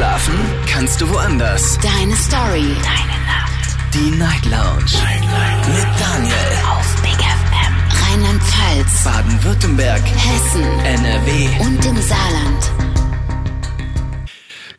Schlafen kannst du woanders. Deine Story. Deine Nacht. Die Night Lounge. Night, Night. Mit Daniel. Auf Big FM. Rheinland-Pfalz. Baden-Württemberg. Hessen. NRW. Und im Saarland.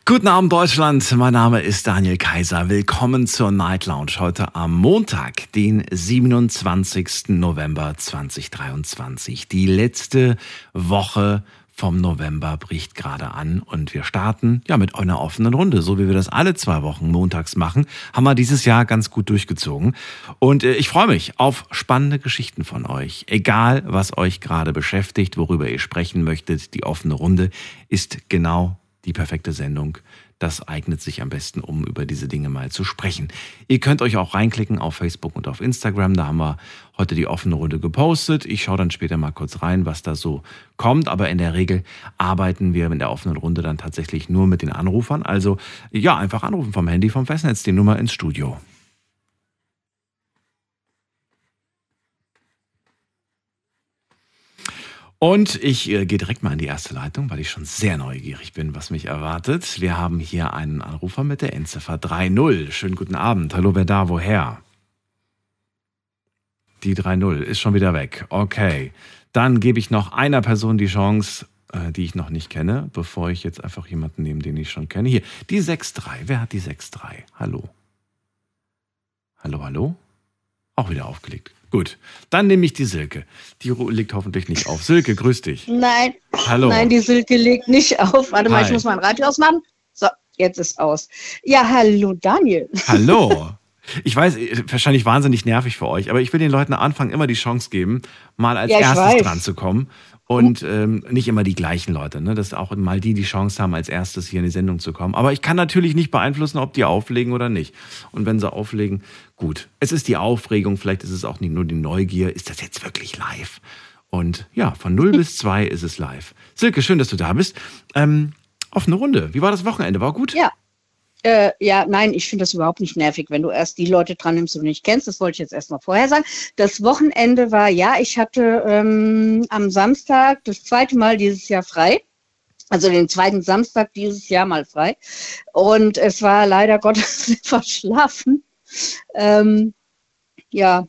Guten Abend Deutschland, mein Name ist Daniel Kaiser. Willkommen zur Night Lounge heute am Montag, den 27. November 2023. Die letzte Woche vom November bricht gerade an und wir starten ja mit einer offenen Runde, so wie wir das alle zwei Wochen montags machen, haben wir dieses Jahr ganz gut durchgezogen und äh, ich freue mich auf spannende Geschichten von euch. Egal, was euch gerade beschäftigt, worüber ihr sprechen möchtet, die offene Runde ist genau die perfekte Sendung das eignet sich am besten, um über diese Dinge mal zu sprechen. Ihr könnt euch auch reinklicken auf Facebook und auf Instagram. Da haben wir heute die offene Runde gepostet. Ich schaue dann später mal kurz rein, was da so kommt. Aber in der Regel arbeiten wir in der offenen Runde dann tatsächlich nur mit den Anrufern. Also ja, einfach anrufen vom Handy, vom Festnetz, die Nummer ins Studio. Und ich äh, gehe direkt mal in die erste Leitung, weil ich schon sehr neugierig bin, was mich erwartet. Wir haben hier einen Anrufer mit der Endziffer 3.0. Schönen guten Abend. Hallo, wer da? Woher? Die 3.0 ist schon wieder weg. Okay. Dann gebe ich noch einer Person die Chance, äh, die ich noch nicht kenne, bevor ich jetzt einfach jemanden nehme, den ich schon kenne. Hier, die 6.3. Wer hat die 6.3? Hallo. Hallo, hallo? Auch wieder aufgelegt. Gut, dann nehme ich die Silke. Die legt hoffentlich nicht auf. Silke, grüß dich. Nein. Hallo. Nein, die Silke legt nicht auf. Warte mal, Hi. ich muss mein Radio ausmachen. So, jetzt ist aus. Ja, hallo Daniel. Hallo. Ich weiß, wahrscheinlich wahnsinnig nervig für euch, aber ich will den Leuten am Anfang immer die Chance geben, mal als Ja, erstes weiß. dran zu kommen. Und ähm, nicht immer die gleichen Leute, ne? dass auch mal die die Chance haben, als erstes hier in die Sendung zu kommen. Aber ich kann natürlich nicht beeinflussen, ob die auflegen oder nicht. Und wenn sie auflegen, gut. Es ist die Aufregung, vielleicht ist es auch nicht nur die Neugier. Ist das jetzt wirklich live? Und ja, von 0 bis 2 ist es live. Silke, schön, dass du da bist. Ähm, offene Runde. Wie war das Wochenende? War gut? Ja. Äh, ja, nein, ich finde das überhaupt nicht nervig, wenn du erst die Leute dran nimmst, die du nicht kennst. Das wollte ich jetzt erst mal vorher sagen. Das Wochenende war, ja, ich hatte ähm, am Samstag das zweite Mal dieses Jahr frei. Also den zweiten Samstag dieses Jahr mal frei. Und es war leider Gottes verschlafen. Ähm, ja.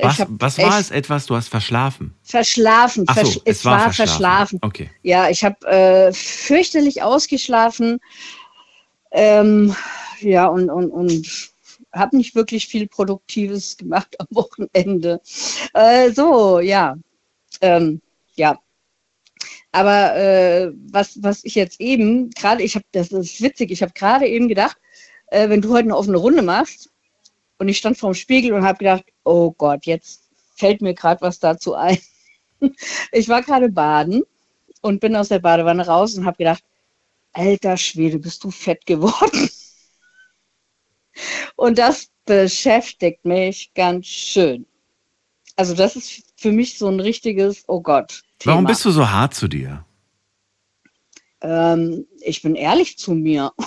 Was, was war es etwas, du hast verschlafen? Verschlafen. Ach so, Versch- es war verschlafen. Okay. Ja, ich habe äh, fürchterlich ausgeschlafen. Ähm, ja, und, und, und habe nicht wirklich viel Produktives gemacht am Wochenende. Äh, so, ja. Ähm, ja. Aber äh, was, was ich jetzt eben gerade, ich habe, das ist witzig, ich habe gerade eben gedacht, äh, wenn du heute eine offene Runde machst, und ich stand vorm Spiegel und habe gedacht, oh Gott, jetzt fällt mir gerade was dazu ein. Ich war gerade baden und bin aus der Badewanne raus und habe gedacht, alter Schwede, bist du fett geworden. Und das beschäftigt mich ganz schön. Also das ist für mich so ein richtiges, oh Gott. Thema. Warum bist du so hart zu dir? Ähm, ich bin ehrlich zu mir.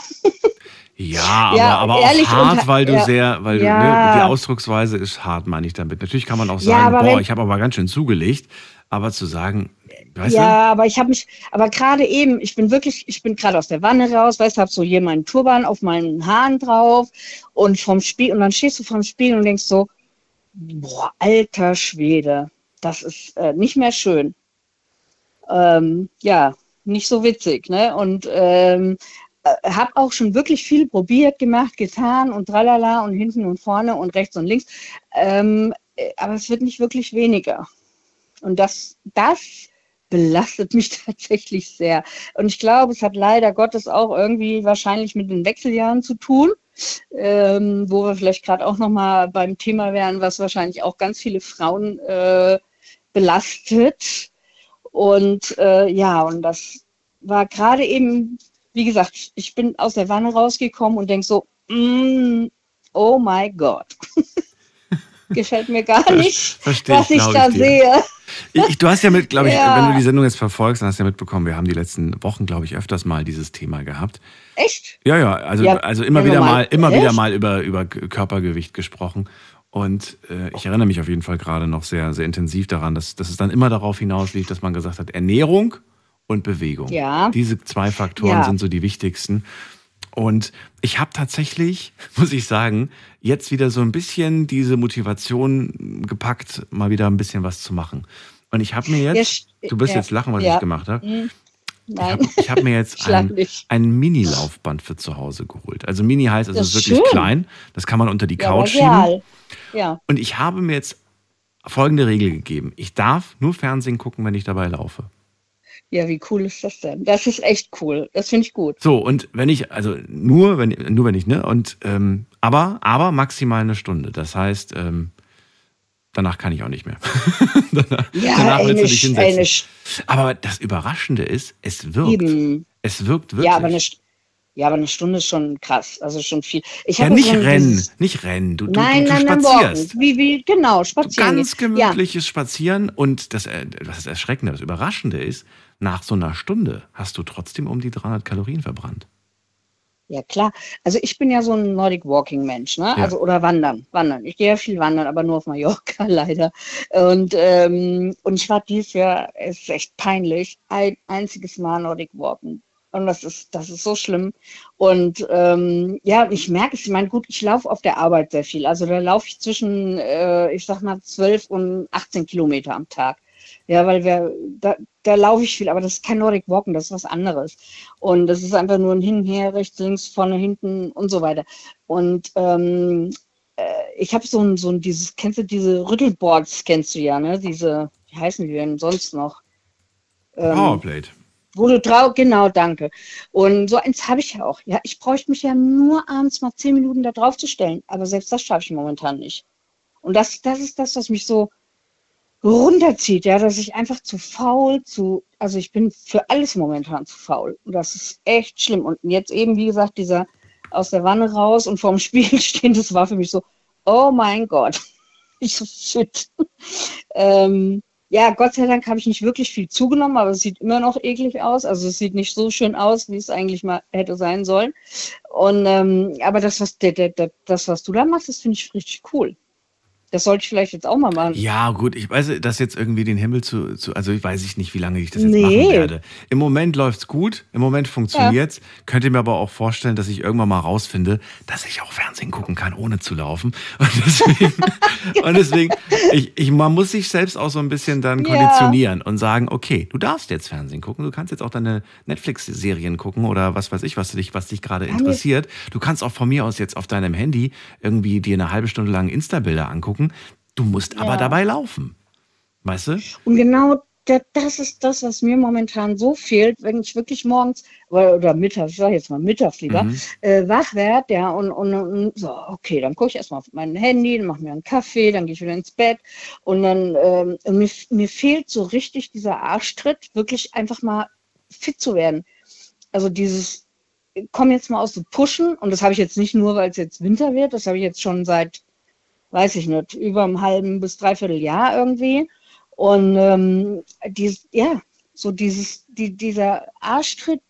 Ja, Ja, aber, aber auch hart, und- weil du ja. sehr, weil du, Ja. ne, die Ausdrucksweise ist hart, meine ich damit. Natürlich kann man auch sagen, boah, ich habe aber ganz schön zugelegt, aber zu sagen, weißt ja, aber ich habe mich, aber gerade eben, ich bin wirklich, ich bin gerade aus der Wanne raus, weißt, hab so hier meinen Turban auf meinen Haaren drauf und vom Spiel und dann stehst du vorm Spiel und denkst so, boah, alter Schwede, das ist äh, nicht mehr schön. Ähm, ja, nicht so witzig, ne? Und ähm, habe auch schon wirklich viel probiert, gemacht, getan und tralala und hinten und vorne und rechts und links. Ähm, äh, aber es wird nicht wirklich weniger. Und das, das belastet mich tatsächlich sehr. Und ich glaube, es hat leider Gottes auch irgendwie wahrscheinlich mit den Wechseljahren zu tun, ähm, wo wir vielleicht gerade auch nochmal beim Thema wären, was wahrscheinlich auch ganz viele Frauen äh, belastet. Und äh, ja, und das war gerade eben, wie gesagt, ich bin aus der Wanne rausgekommen und denke so, mm, oh my Gott. Gefällt mir gar nicht, Verstehe was ich da dir. sehe. Ich, ich, du hast ja mit, glaube ich, Ja. wenn du die Sendung jetzt verfolgst, dann hast du ja mitbekommen, wir haben die letzten Wochen, glaube ich, öfters mal dieses Thema gehabt. Echt? Ja, ja, also, Ja, also immer wieder mal- mal, immer wieder mal über, über Körpergewicht gesprochen. Und äh, ich erinnere mich auf jeden Fall gerade noch sehr, sehr intensiv daran, dass, dass es dann immer darauf hinauslief, dass man gesagt hat, Ernährung und Bewegung. Ja. Diese zwei Faktoren Ja. sind so die wichtigsten. Und ich habe tatsächlich, muss ich sagen, jetzt wieder so ein bisschen diese Motivation gepackt, mal wieder ein bisschen was zu machen. Und ich habe mir jetzt, Ja, du wirst ja, jetzt lachen, was ja. ich gemacht habe. Hm, Ich Nein. habe ich hab mir jetzt ein, ein Mini-Laufband für zu Hause geholt. Also Mini heißt, also es ist ist wirklich schön. klein. Das kann man unter die Couch schieben. Ja. Und ich habe mir jetzt folgende Regel gegeben. Ich darf nur Fernsehen gucken, wenn ich dabei laufe. Ja, wie cool ist das denn? Das ist echt cool. Das finde ich gut. So, und wenn ich, also nur wenn, nur wenn ich, ne? Und ähm, aber, aber maximal eine Stunde. Das heißt, ähm, danach kann ich auch nicht mehr. danach Ja, danach willst du dich hinsetzen. aber das Überraschende ist, es wirkt. eben. Es wirkt wirklich. Ja, aber eine, ja, aber eine Stunde ist schon krass. Also schon viel. Ich Ja, nicht so rennen, dieses- nicht rennen. Du, du, Nein, du, du nein, nein, spazierst. walken. Wie, wie, genau, spazieren. Ganz gehen. Ja, gemütliches Spazieren und das, äh, das Erschreckende, das Überraschende ist, nach so einer Stunde hast du trotzdem um die 300 Kalorien verbrannt. ja, klar. Also ich bin ja so ein Nordic Walking Mensch, ne? Ja. Also oder wandern, wandern. Ich gehe ja viel wandern, aber nur auf Mallorca leider. Und ähm, und ich war dieses Jahr, es ist echt peinlich, ein einziges Mal Nordic Walken. Und das ist, das ist so schlimm. Und ähm, ja, ich merke es, ich meine, gut, ich laufe auf der Arbeit sehr viel. Also da laufe ich zwischen, äh, ich sag mal, 12 und 18 Kilometer am Tag. Ja, weil wir, da, da laufe ich viel, aber das ist kein Nordic Walken, das ist was anderes. Und das ist einfach nur ein Hin, her, rechts, links, vorne, hinten und so weiter. Und ähm, äh, ich habe so ein, so ein, dieses, kennst du diese Rüttelboards, kennst du ja, ne? Diese, wie heißen die denn sonst noch? Ähm, Powerplate. wo du drauf, genau, danke. Und so eins habe ich ja auch. Ja, ich bräuchte mich ja nur abends mal zehn Minuten da drauf zu stellen. Aber selbst das schaffe ich momentan nicht. Und das, das ist das, was mich so runterzieht, ja, dass ich einfach zu faul, zu, also ich bin für alles momentan zu faul. Und das ist echt schlimm. Und jetzt eben, wie gesagt, dieser aus der Wanne raus und vorm Spiegel stehen, das war für mich so, oh mein Gott. Ich so, shit. ähm, ja, Gott sei Dank habe ich nicht wirklich viel zugenommen, aber es sieht immer noch eklig aus. Also es sieht nicht so schön aus, wie es eigentlich mal hätte sein sollen. Und ähm, aber das, was der, der, der, das, was du da machst, das finde ich richtig cool. Das sollte ich vielleicht jetzt auch mal machen. Ja, gut, ich weiß, das jetzt irgendwie den Himmel zu, zu also ich weiß ich nicht, wie lange ich das jetzt Nee. machen werde. Im Moment läuft's gut, im Moment funktioniert's. Könnte mir aber auch vorstellen, dass ich irgendwann mal rausfinde, dass ich auch Fernsehen gucken kann, ohne zu laufen. Und deswegen, und deswegen ich, ich, man muss sich selbst auch so ein bisschen dann Ja. konditionieren und sagen, okay, du darfst jetzt Fernsehen gucken, du kannst jetzt auch deine Netflix-Serien gucken oder was weiß ich, was dich, was dich gerade interessiert. Du kannst auch von mir aus jetzt auf deinem Handy irgendwie dir eine halbe Stunde lang Insta-Bilder angucken. Du musst aber Ja. dabei laufen. Weißt du? Und genau da, das ist das, was mir momentan so fehlt, wenn ich wirklich morgens oder, mittags, ich sag jetzt mal mittags lieber, Mhm. äh, wach werde, ja, und, und, und so, okay, dann gucke ich erstmal auf mein Handy, dann mache mir einen Kaffee, dann gehe ich wieder ins Bett und dann, ähm, und mir, mir fehlt so richtig dieser Arschtritt, wirklich einfach mal fit zu werden. Also dieses, komm jetzt mal aus dem Pushen und das habe ich jetzt nicht nur, weil es jetzt Winter wird, das habe ich jetzt schon seit, weiß ich nicht, über einem halben bis dreiviertel Jahr irgendwie. Und ähm, dies, ja, so dieses, die, dieser Arschtritt,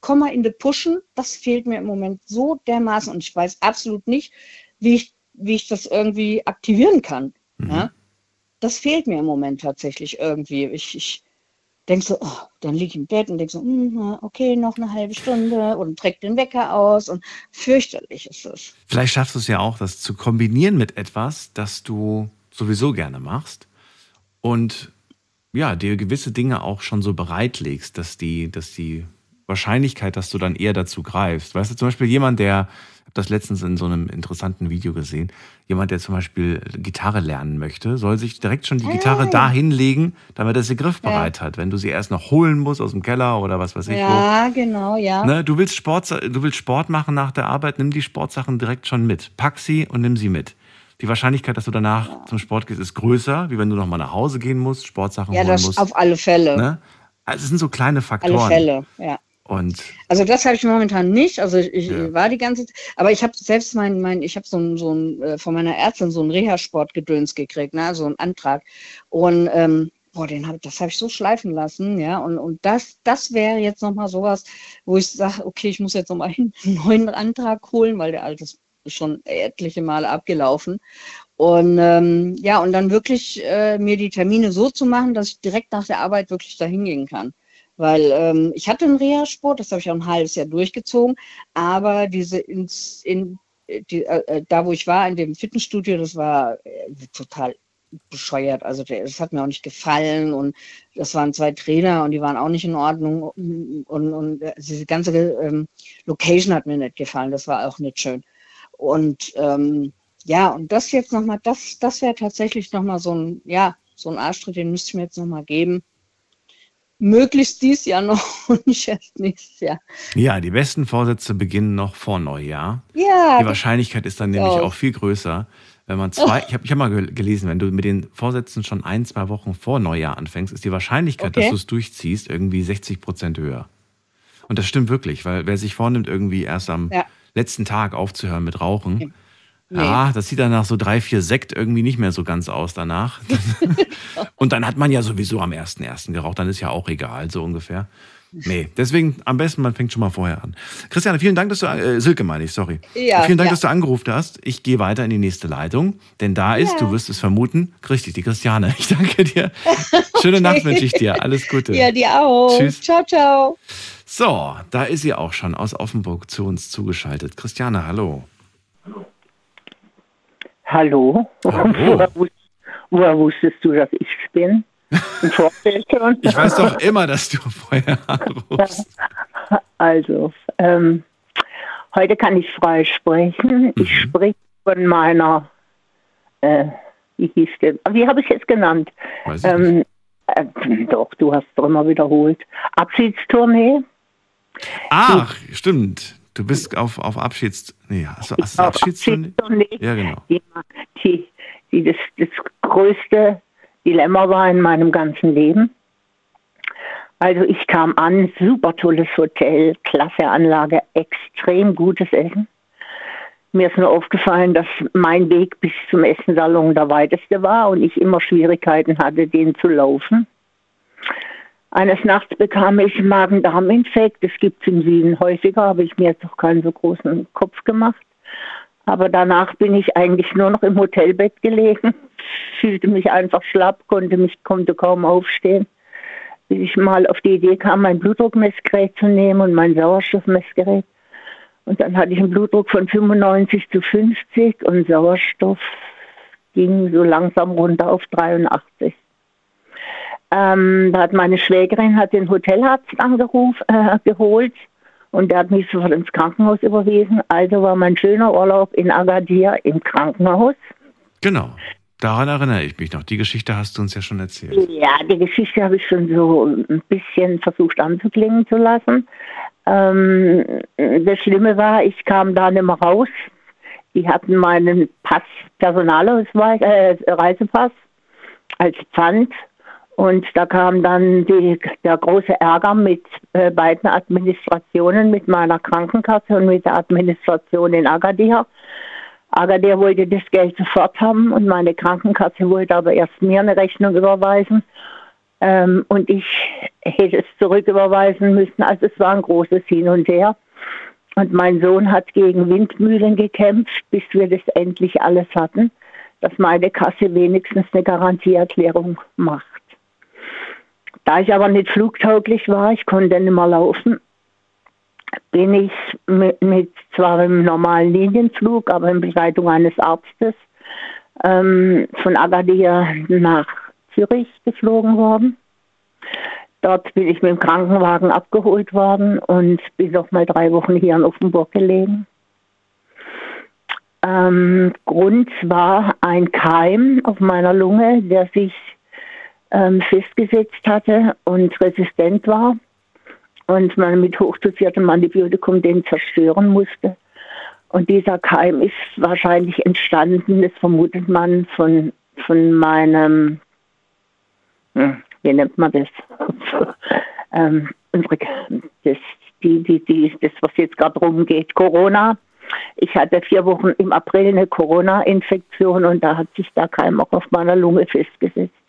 komm mal in die Pushen, das fehlt mir im Moment so dermaßen und ich weiß absolut nicht, wie ich, wie ich das irgendwie aktivieren kann. Ja? Das fehlt mir im Moment tatsächlich irgendwie. Ich, ich denke so, oh, dann liege ich im Bett und so, hm, na, okay, noch eine halbe Stunde und trägt den Wecker aus und fürchterlich ist es. Vielleicht schaffst du es ja auch, das zu kombinieren mit etwas, das du sowieso gerne machst und ja, dir gewisse Dinge auch schon so bereitlegst, dass die, dass die Wahrscheinlichkeit, dass du dann eher dazu greifst. Weißt du, zum Beispiel jemand, der, das letztens in so einem interessanten Video gesehen, jemand, der zum Beispiel Gitarre lernen möchte, soll sich direkt schon die Gitarre ja. da hinlegen, damit er sie griffbereit hat. Wenn du sie erst noch holen musst aus dem Keller oder was weiß ich wo. Ja, genau, ja. Ne, du, willst Sport, du willst Sport machen nach der Arbeit, nimm die Sportsachen direkt schon mit. Pack sie und nimm sie mit. Die Wahrscheinlichkeit, dass du danach zum Sport gehst, ist größer, wie wenn du nochmal nach Hause gehen musst, Sportsachen Ja, holen das musst. auf alle Fälle. ne? Also es sind so kleine Alle Faktoren. Fälle, ja. Und Also das habe ich momentan nicht. Also ich, Ja. war die ganze Zeit, aber ich habe selbst mein, mein, ich habe so ein, so ein äh, von meiner Ärztin so ein Reha-Sportgedöns gekriegt, ne, so einen Antrag. Und ähm, boah, den hab, das habe ich so schleifen lassen, ja. Und, und das, das wäre jetzt nochmal sowas, wo ich sage, okay, ich muss jetzt nochmal einen neuen Antrag holen, weil der alte ist schon etliche Male abgelaufen. Und ähm, ja, und dann wirklich äh, mir die Termine so zu machen, dass ich direkt nach der Arbeit wirklich da hingehen kann. Weil ähm, ich hatte einen Reha-Sport, das habe ich auch ein halbes Jahr durchgezogen, aber diese ins, in, die, äh, äh, da, wo ich war, in dem Fitnessstudio, das war äh, total bescheuert. Also das hat mir auch nicht gefallen und das waren zwei Trainer und die waren auch nicht in Ordnung und, und, und diese ganze ähm, Location hat mir nicht gefallen. Das war auch nicht schön. Und ähm, ja, und das jetzt nochmal, das, das wäre tatsächlich nochmal so ein, ja, so ein Arschtritt, den müsste ich mir jetzt nochmal geben. Möglichst dies Jahr noch und nicht erst nächstes Jahr. Ja, die besten Vorsätze beginnen noch vor Neujahr. Ja. Die Wahrscheinlichkeit ist dann nämlich Ja. auch viel größer, wenn man zwei, ich habe ich hab mal gel- gelesen, wenn du mit den Vorsätzen schon ein, zwei Wochen vor Neujahr anfängst, ist die Wahrscheinlichkeit, Okay. dass du es durchziehst, irgendwie 60 Prozent höher. Und das stimmt wirklich, weil wer sich vornimmt, irgendwie erst am Ja. letzten Tag aufzuhören mit Rauchen, Nee. ja, das sieht dann nach so drei, vier Sekt irgendwie nicht mehr so ganz aus danach. Und dann hat man ja sowieso am 1.1. geraucht, dann ist ja auch egal, so ungefähr. Nee, deswegen am besten, man fängt schon mal vorher an. Christiane, vielen Dank, dass du, äh, Silke meine ich, sorry. Ja, vielen Dank, ja. dass du angerufen hast. Ich gehe weiter in die nächste Leitung, denn da ist, du wirst es vermuten, richtig, die Christiane. Ich danke dir. Schöne Nacht wünsche ich dir. Alles Gute. Ja, dir auch. Tschüss. Ciao, ciao. So, da ist sie auch schon aus Offenburg zu uns zugeschaltet. Christiane, hallo. Hallo? Hallo. Woher, wus- woher wusstest du, dass ich bin? Im Vorfeld schon? Ich weiß doch immer, dass du vorher anrufst. Also, ähm, heute kann ich frei sprechen. Ich spreche von meiner, äh, wie hieß der, wie habe ich es genannt? Weiß ich. Ähm, äh, doch, du hast es immer wiederholt. Abschiedstournee. Ach, stimmt. Du bist auf, auf Abschieds... Nee, hast du, hast du Abschiedstournee? Ja, genau. die, die, die das, das größte Dilemma war in meinem ganzen Leben. Also ich kam an, super tolles Hotel, klasse Anlage, extrem gutes Essen. Mir ist nur aufgefallen, dass mein Weg bis zum Essensalon der weiteste war und ich immer Schwierigkeiten hatte, den zu laufen. Eines Nachts bekam ich Magen-Darm-Infekt. Das gibt es im Süden häufiger, habe ich mir jetzt auch keinen so großen Kopf gemacht. Aber danach bin ich eigentlich nur noch im Hotelbett gelegen, fühlte mich einfach schlapp, konnte mich konnte kaum aufstehen, bis ich mal auf die Idee kam, mein Blutdruckmessgerät zu nehmen und mein Sauerstoffmessgerät. Und dann hatte ich einen Blutdruck von 95 zu 50 und Sauerstoff ging so langsam runter auf 83. Ähm, da hat meine Schwägerin hat den Hotelarzt angerufen, äh, geholt und der hat mich sofort ins Krankenhaus überwiesen. Also war mein schöner Urlaub in Agadir im Krankenhaus. Genau. Daran erinnere ich mich noch. Die Geschichte hast du uns ja schon erzählt. Ja, die Geschichte habe ich schon so ein bisschen versucht anzuklingen zu lassen. Ähm, das Schlimme war, ich kam da nicht mehr raus. Die hatten meinen Pass, Personalausweis, äh, Reisepass als Pfand. Und da kam dann die, der große Ärger mit äh, beiden Administrationen, mit meiner Krankenkasse und mit der Administration in Agadir. Agadir wollte das Geld sofort haben und meine Krankenkasse wollte aber erst mir eine Rechnung überweisen. Ähm, und ich hätte es zurücküberweisen müssen. Also es war ein großes Hin und Her. Und mein Sohn hat gegen Windmühlen gekämpft, bis wir das endlich alles hatten, dass meine Kasse wenigstens eine Garantieerklärung macht. Da ich aber nicht flugtauglich war, ich konnte nicht mehr laufen, bin ich mit, mit zwar im normalen Linienflug, aber in Begleitung eines Arztes ähm, von Agadir nach Zürich geflogen worden. Dort bin ich mit dem Krankenwagen abgeholt worden und bin noch mal drei Wochen hier in Offenburg gelegen. Ähm, Grund war ein Keim auf meiner Lunge, der sich ähm, festgesetzt hatte und resistent war und man mit hochdosiertem Antibiotikum den zerstören musste. Und dieser Keim ist wahrscheinlich entstanden, das vermutet man von, von meinem, hm, wie nennt man das? ähm, das, die, die, die, das, was jetzt gerade rumgeht, Corona. Ich hatte vier Wochen im April eine Corona-Infektion und da hat sich der Keim auch auf meiner Lunge festgesetzt.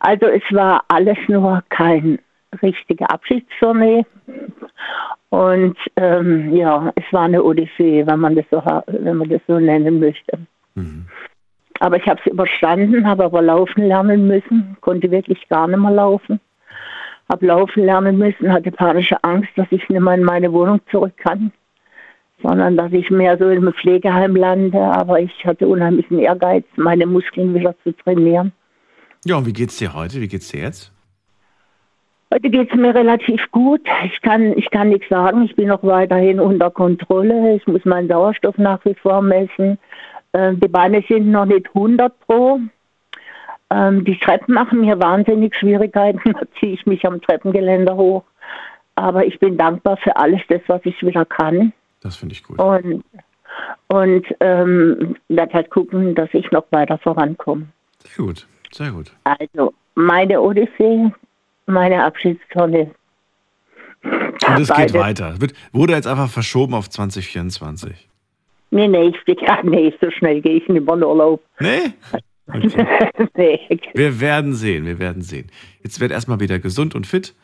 Also es war alles nur kein richtige Abschiedstournee. Und ähm, ja, es war eine Odyssee, wenn man das so, wenn man das so nennen möchte. Aber ich habe es überstanden, habe aber laufen lernen müssen, konnte wirklich gar nicht mehr laufen. habe laufen lernen müssen, hatte panische Angst, dass ich nicht mehr in meine Wohnung zurück kann, sondern dass ich mehr so in einem Pflegeheim lande. Aber ich hatte unheimlichen Ehrgeiz, meine Muskeln wieder zu trainieren. Ja, und wie geht's dir heute? Wie geht's dir jetzt? Heute geht es mir relativ gut. Ich kann, ich kann nichts sagen. Ich bin noch weiterhin unter Kontrolle. Ich muss meinen Sauerstoff nach wie vor messen. Ähm, die Beine sind noch nicht 100 pro. Ähm, die Treppen machen mir wahnsinnig Schwierigkeiten. Da ziehe ich mich am Treppengeländer hoch. Aber ich bin dankbar für alles das, was ich wieder kann. Das finde ich gut. Und, und ähm, werde halt gucken, dass ich noch weiter vorankomme. Sehr gut, sehr gut. Also, meine Odyssee meine Abschiedstonne. Und es geht weiter. Wird, wurde jetzt einfach verschoben auf 2024. Nee, nee, ich, ja, nee, so schnell gehe ich nicht in Urlaub. Nee? Okay. nee. Wir werden sehen, wir werden sehen. Jetzt wird erstmal wieder gesund und fit.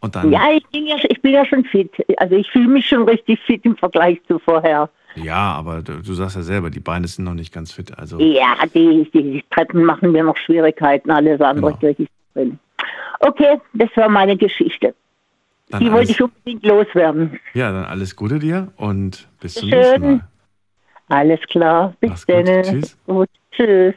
Und dann ja, ich bin ja, ich bin ja schon fit. Also ich fühle mich schon richtig fit im Vergleich zu vorher. Ja, aber du, du, sagst ja selber, die Beine sind noch nicht ganz fit. Also ja, die, die Treppen machen mir noch Schwierigkeiten, alles andere genau. kriege ich drin. Okay, das war meine Geschichte. Dann Die wollte ich unbedingt loswerden. Ja, dann alles Gute dir und bis zum nächsten Mal. Alles klar, bis dann. Tschüss. Gut, tschüss.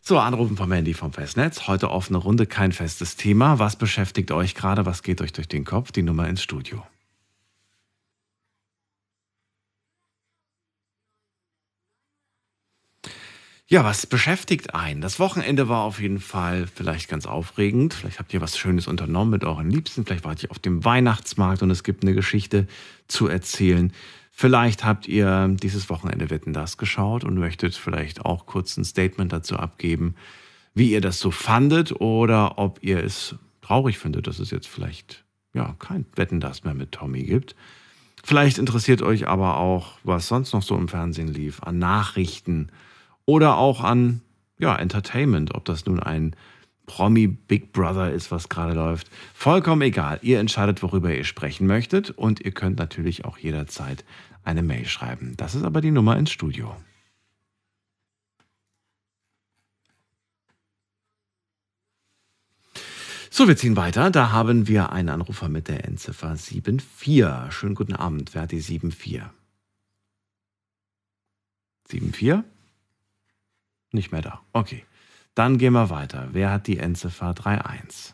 So, Anrufen vom Handy vom Festnetz. Heute offene Runde, kein festes Thema. Was beschäftigt euch gerade? Was geht euch durch den Kopf? Die Nummer ins Studio. Ja, was beschäftigt einen? Das Wochenende war auf jeden Fall vielleicht ganz aufregend. Vielleicht habt ihr was Schönes unternommen mit euren Liebsten. Vielleicht wart ihr auf dem Weihnachtsmarkt und es gibt eine Geschichte zu erzählen. Vielleicht habt ihr dieses Wochenende Wetten das geschaut und möchtet vielleicht auch kurz ein Statement dazu abgeben, wie ihr das so fandet oder ob ihr es traurig findet, dass es jetzt vielleicht ja kein Wetten das mehr mit Tommy gibt. Vielleicht interessiert euch aber auch, was sonst noch so im Fernsehen lief, an Nachrichten oder auch an ja, Entertainment, ob das nun ein Promi Big Brother ist, was gerade läuft. Vollkommen egal. Ihr entscheidet, worüber ihr sprechen möchtet und ihr könnt natürlich auch jederzeit eine Mail schreiben. Das ist aber die Nummer ins Studio. So, wir ziehen weiter. Da haben wir einen Anrufer mit der Endziffer 74. Schönen guten Abend. Wer hat die 74? 74? Nicht mehr da. Okay. Dann gehen wir weiter. Wer hat die Endziffer 31?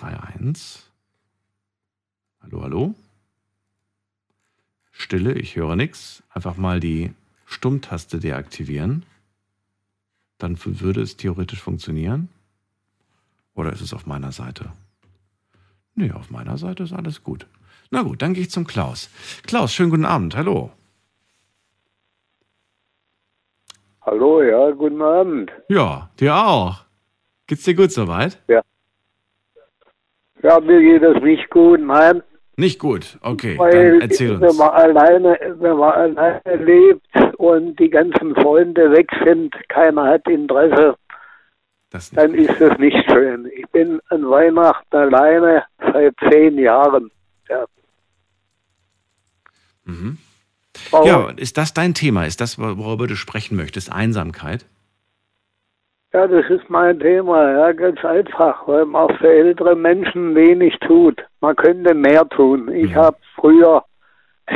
31. Hallo, hallo? Stille, ich höre nichts. Einfach mal die Stummtaste deaktivieren. Dann würde es theoretisch funktionieren. Oder ist es auf meiner Seite? Nee, auf meiner Seite ist alles gut. Na gut, dann gehe ich zum Klaus. Klaus, schönen guten Abend. Hallo. Hallo, ja, guten Abend. Ja, dir auch. Geht's dir gut soweit? Ja. Ja, mir geht es nicht gut, nein. Nicht gut, okay. Weil dann erzähl uns. Wenn man, alleine, wenn man alleine lebt und die ganzen Freunde weg sind, keiner hat Interesse, ist dann ist es nicht schön. Ich bin an Weihnachten alleine seit zehn Jahren. Ja. Mhm. Warum? Ja, ist das dein Thema? Ist das, worüber du sprechen möchtest? Einsamkeit? Ja, das ist mein Thema, ja, ganz einfach, weil man auch für ältere Menschen wenig tut. Man könnte mehr tun. Ich mhm. habe früher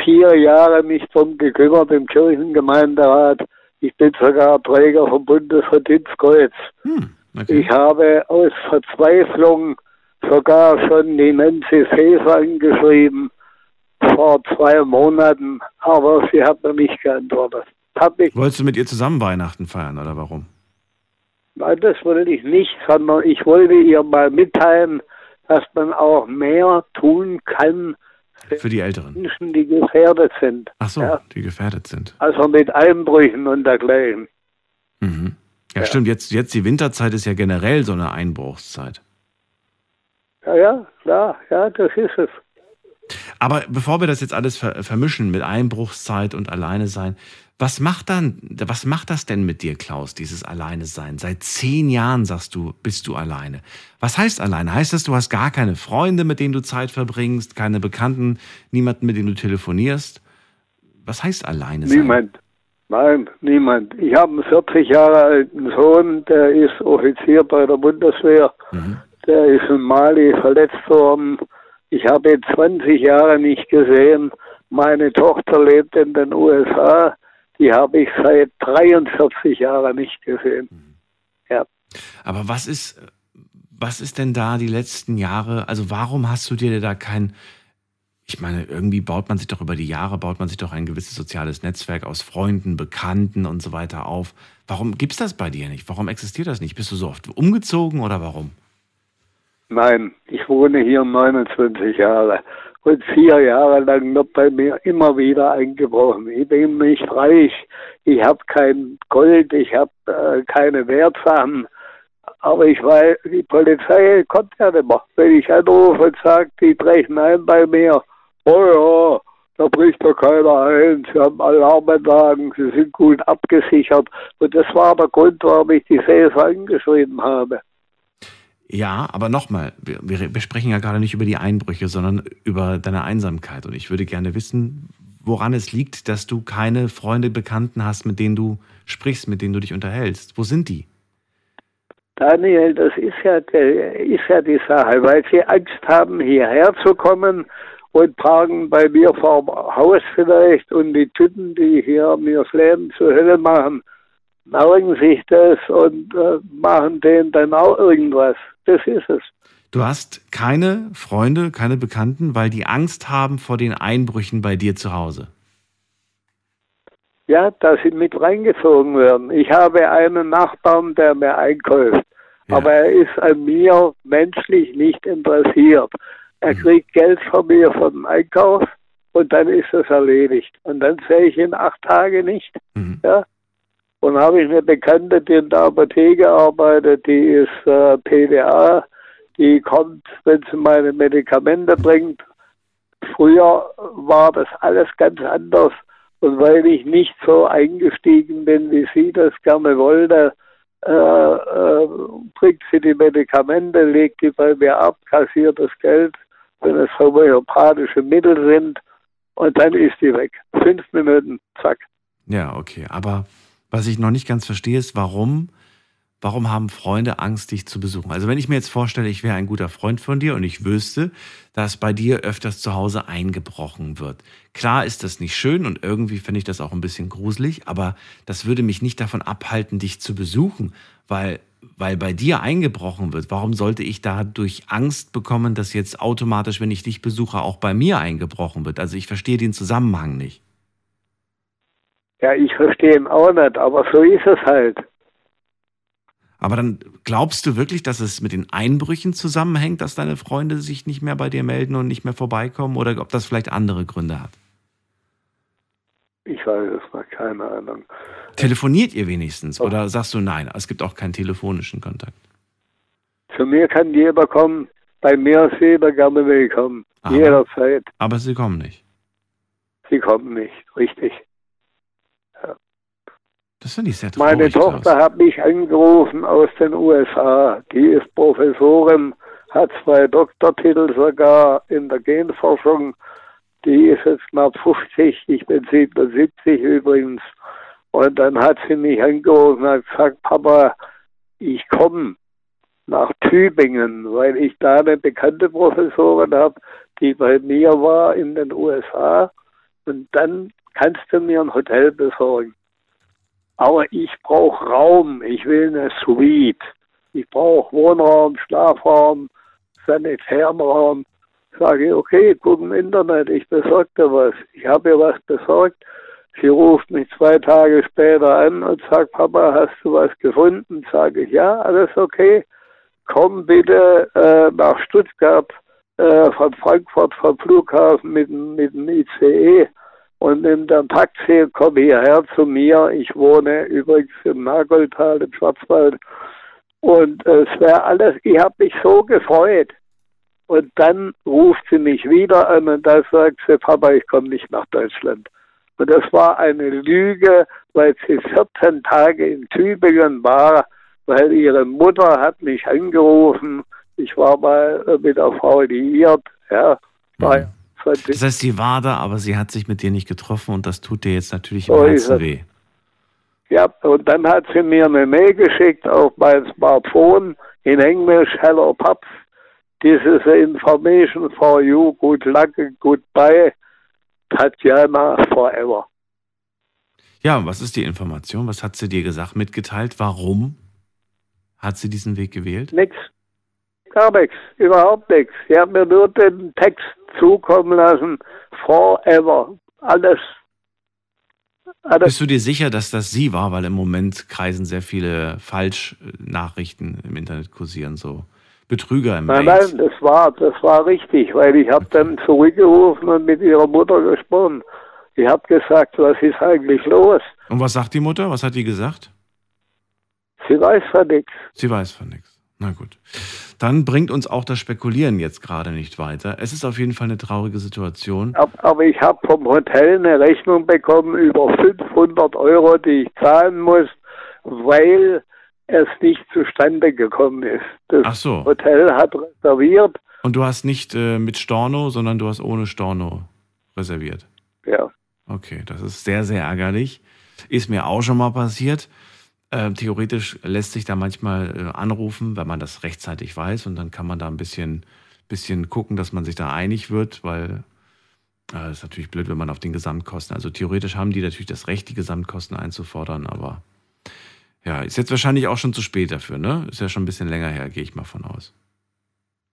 vier Jahre mich darum gekümmert im Kirchengemeinderat. Ich bin sogar Träger vom Bundesverdienstkreuz. Hm, okay. Ich habe aus Verzweiflung sogar schon die Nancy Faeser angeschrieben vor zwei Monaten, aber sie hat mir nicht geantwortet. Hab ich Wolltest du mit ihr zusammen Weihnachten feiern oder warum? Nein, das wollte ich nicht, sondern ich wollte ihr mal mitteilen, dass man auch mehr tun kann für die Älteren Menschen, die gefährdet sind. Ach so, ja? die gefährdet sind. Also mit Einbrüchen und dergleichen. Mhm. Ja, ja, stimmt. Jetzt, jetzt die Winterzeit ist ja generell so eine Einbruchszeit. Ja, ja, klar, ja, das ist es. Aber bevor wir das jetzt alles vermischen mit Einbruchszeit und Alleine sein, was macht dann, was macht das denn mit dir, Klaus, dieses Alleine sein? Seit zehn Jahren sagst du, bist du alleine. Was heißt alleine? Heißt das, du hast gar keine Freunde, mit denen du Zeit verbringst, keine Bekannten, niemanden, mit dem du telefonierst? Was heißt alleine sein? Niemand. Nein, niemand. Ich habe einen 40 Jahre alten Sohn, der ist Offizier bei der Bundeswehr. Mhm. der ist in Mali verletzt worden. Ich habe ihn 20 Jahre nicht gesehen. Meine Tochter lebt in den USA. Die habe ich seit 43 Jahren nicht gesehen. Ja. Aber was ist, was ist denn da die letzten Jahre? Also warum hast du dir da kein, ich meine, irgendwie baut man sich doch über die Jahre, baut man sich doch ein gewisses soziales Netzwerk aus Freunden, Bekannten und so weiter auf. Warum gibt es das bei dir nicht? Warum existiert das nicht? Bist du so oft umgezogen oder warum? Nein, ich wohne hier 29 Jahre und vier Jahre lang wird bei mir immer wieder eingebrochen. Ich bin nicht reich, ich habe kein Gold, ich habe äh, keine Wertsachen. Aber ich weiß, die Polizei kommt ja nicht mehr. Wenn ich anrufe und sage, die brechen ein bei mir, oh ja, da bricht doch keiner ein, sie haben Alarmanlagen, sie sind gut abgesichert. Und das war der Grund, warum ich die Saison angeschrieben habe. Ja, aber nochmal, wir, wir sprechen ja gerade nicht über die Einbrüche, sondern über deine Einsamkeit. Und ich würde gerne wissen, woran es liegt, dass du keine Freunde, Bekannten hast, mit denen du sprichst, mit denen du dich unterhältst. Wo sind die? Daniel, das ist ja, ist ja die Sache, weil sie Angst haben, hierher zu kommen und parken bei mir vor dem Haus vielleicht und die Typen, die hier mir das Leben zur Hölle machen, merken sich das und äh, machen denen dann auch irgendwas. Das ist es. Du hast keine Freunde, keine Bekannten, weil die Angst haben vor den Einbrüchen bei dir zu Hause. Ja, dass sie mit reingezogen werden. Ich habe einen Nachbarn, der mir einkauft. Ja. Aber er ist an mir menschlich nicht interessiert. Er mhm. kriegt Geld von mir vom Einkauf und dann ist es erledigt. Und dann sehe ich ihn acht Tage nicht. Mhm. Ja. Und habe ich eine Bekannte, die in der Apotheke arbeitet, die ist äh, PDA, die kommt, wenn sie meine Medikamente bringt. Früher war das alles ganz anders. Und weil ich nicht so eingestiegen bin, wie sie das gerne wollte, äh, äh, bringt sie die Medikamente, legt die bei mir ab, kassiert das Geld, wenn es homöopathische Mittel sind, und dann ist die weg. Fünf Minuten, zack. Ja, okay. Aber was ich noch nicht ganz verstehe, ist, warum, warum haben Freunde Angst, dich zu besuchen? Also wenn ich mir jetzt vorstelle, ich wäre ein guter Freund von dir und ich wüsste, dass bei dir öfters zu Hause eingebrochen wird. Klar ist das nicht schön und irgendwie finde ich das auch ein bisschen gruselig, aber das würde mich nicht davon abhalten, dich zu besuchen, weil weil bei dir eingebrochen wird, warum sollte ich dadurch Angst bekommen, dass jetzt automatisch, wenn ich dich besuche, auch bei mir eingebrochen wird? Also ich verstehe den Zusammenhang nicht. Ja, ich verstehe ihn auch nicht, aber so ist es halt. Aber dann glaubst du wirklich, dass es mit den Einbrüchen zusammenhängt, dass deine Freunde sich nicht mehr bei dir melden und nicht mehr vorbeikommen oder ob das vielleicht andere Gründe hat? Ich weiß es mal, keine Ahnung. Telefoniert ihr wenigstens oder sagst du nein, es gibt auch keinen telefonischen Kontakt? Zu mir kann jeder kommen, bei mir ist jeder gerne willkommen, aber, jederzeit. Aber sie kommen nicht. Sie kommen nicht, richtig. Das finde ich sehr traurig. Meine Tochter hat mich angerufen aus den USA. Die ist Professorin, hat zwei Doktortitel sogar in der Genforschung. Die ist jetzt knapp 50, ich bin 77 übrigens. Und dann hat sie mich angerufen und hat gesagt, Papa, ich komme nach Tübingen, weil ich da eine bekannte Professorin habe, die bei mir war in den USA. Und dann kannst du mir ein Hotel besorgen aber ich brauche Raum, ich will eine Suite. Ich brauche Wohnraum, Schlafraum, sanitären Raum. Sage ich, okay, guck im Internet, ich besorge dir was. Ich habe ihr was besorgt. Sie ruft mich zwei Tage später an und sagt, Papa, hast du was gefunden? Sage ich, ja, alles okay. Komm bitte äh, nach Stuttgart äh, von Frankfurt vom Flughafen mit, mit dem ICE und nimm dann Taxi, komm hierher zu mir. Ich wohne übrigens im Nagoldtal im Schwarzwald. Und es wäre alles, ich habe mich so gefreut. Und dann ruft sie mich wieder an und da sagt sie, Papa, ich komme nicht nach Deutschland. Und das war eine Lüge, weil sie 14 Tage in Tübingen war, weil ihre Mutter hat mich angerufen. Ich war mal mit der Frau liiert, ja, war mhm. Das heißt, sie war da, aber sie hat sich mit dir nicht getroffen und das tut dir jetzt natürlich im oh, Herzen weh. Ja, und dann hat sie mir eine Mail geschickt auf mein Smartphone. In English, hello pups. This is information for you. Good luck and goodbye. Tatjana forever. Ja, was ist die Information? Was hat sie dir gesagt, mitgeteilt? Warum hat sie diesen Weg gewählt? Nix. Gar nichts. Überhaupt nichts. Sie hat mir nur den Text zukommen lassen. Forever. Alles. alles. Bist du dir sicher, dass das sie war? Weil im Moment kreisen sehr viele Falschnachrichten im Internet kursieren, so Betrüger im Nein, Mails. nein, das war, das war richtig, weil ich habe dann zurückgerufen und mit ihrer Mutter gesprochen. Ich habe gesagt, was ist eigentlich los? Und was sagt die Mutter? Was hat die gesagt? Sie weiß von nichts. Sie weiß von nichts. Na gut. Dann bringt uns auch das Spekulieren jetzt gerade nicht weiter. Es ist auf jeden Fall eine traurige Situation. Ab- Aber ich habe vom Hotel eine Rechnung bekommen über 500 Euro, die ich zahlen muss, weil es nicht zustande gekommen ist. Das Ach so. Hotel hat reserviert. Und du hast nicht äh, mit Storno, sondern du hast ohne Storno reserviert. Ja, Okay, das ist sehr, sehr ärgerlich. Ist mir auch schon mal passiert. Äh, theoretisch lässt sich da manchmal äh, anrufen, wenn man das rechtzeitig weiß und dann kann man da ein bisschen, bisschen gucken, dass man sich da einig wird, weil äh, ist natürlich blöd, wenn man auf den Gesamtkosten. Also theoretisch haben die natürlich das Recht, die Gesamtkosten einzufordern, aber ja, ist jetzt wahrscheinlich auch schon zu spät dafür, ne? Ist ja schon ein bisschen länger her, gehe ich mal von aus.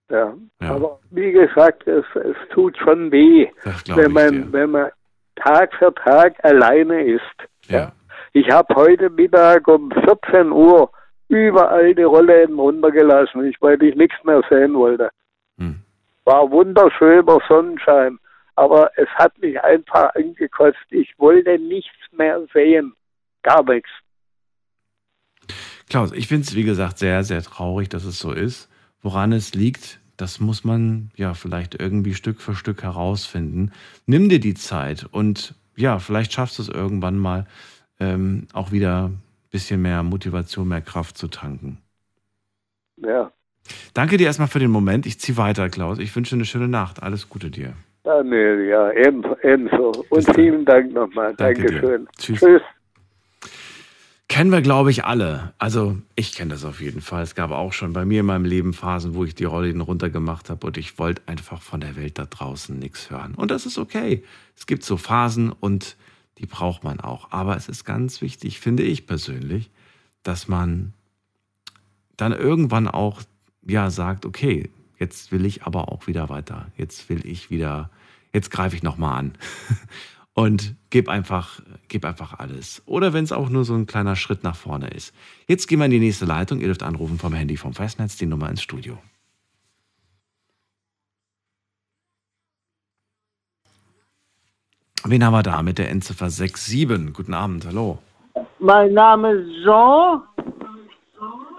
ja. Ja. Aber wie gesagt, es, es tut schon weh, wenn man, wenn man Tag für Tag alleine ist. Ja. Ich habe heute Mittag um 14 Uhr überall die Rollen runtergelassen, ich, weil ich nichts mehr sehen wollte. Hm. War wunderschöner Sonnenschein, aber es hat mich einfach angekotzt. Ich wollte nichts mehr sehen. Gar nichts. Klaus, ich finde es, wie gesagt, sehr, sehr traurig, dass es so ist. Woran es liegt, das muss man ja vielleicht irgendwie Stück für Stück herausfinden. Nimm dir die Zeit und ja, vielleicht schaffst du es irgendwann mal ähm, auch wieder ein bisschen mehr Motivation, mehr Kraft zu tanken. Ja. Danke dir erstmal für den Moment. Ich ziehe weiter, Klaus. Ich wünsche eine schöne Nacht. Alles Gute dir. Daniel, ja, ebenso. Und dann. vielen Dank nochmal. Danke dir. Dankeschön. Tschüss. Tschüss. Kennen wir, glaube ich, alle. Also ich kenne das auf jeden Fall. Es gab auch schon bei mir in meinem Leben Phasen, wo ich die Rollläden runtergemacht habe und ich wollte einfach von der Welt da draußen nichts hören. Und das ist okay. Es gibt so Phasen und die braucht man auch. Aber es ist ganz wichtig, finde ich persönlich, dass man dann irgendwann auch ja sagt, okay, jetzt will ich aber auch wieder weiter. Jetzt will ich wieder, jetzt greife ich noch mal an. und gib einfach, gib einfach alles. Oder wenn es auch nur so ein kleiner Schritt nach vorne ist. Jetzt gehen wir in die nächste Leitung. Ihr dürft anrufen vom Handy vom Festnetz, die Nummer ins Studio. Wen haben wir da mit der Endziffer 67? Guten Abend, hallo. Mein Name ist Jean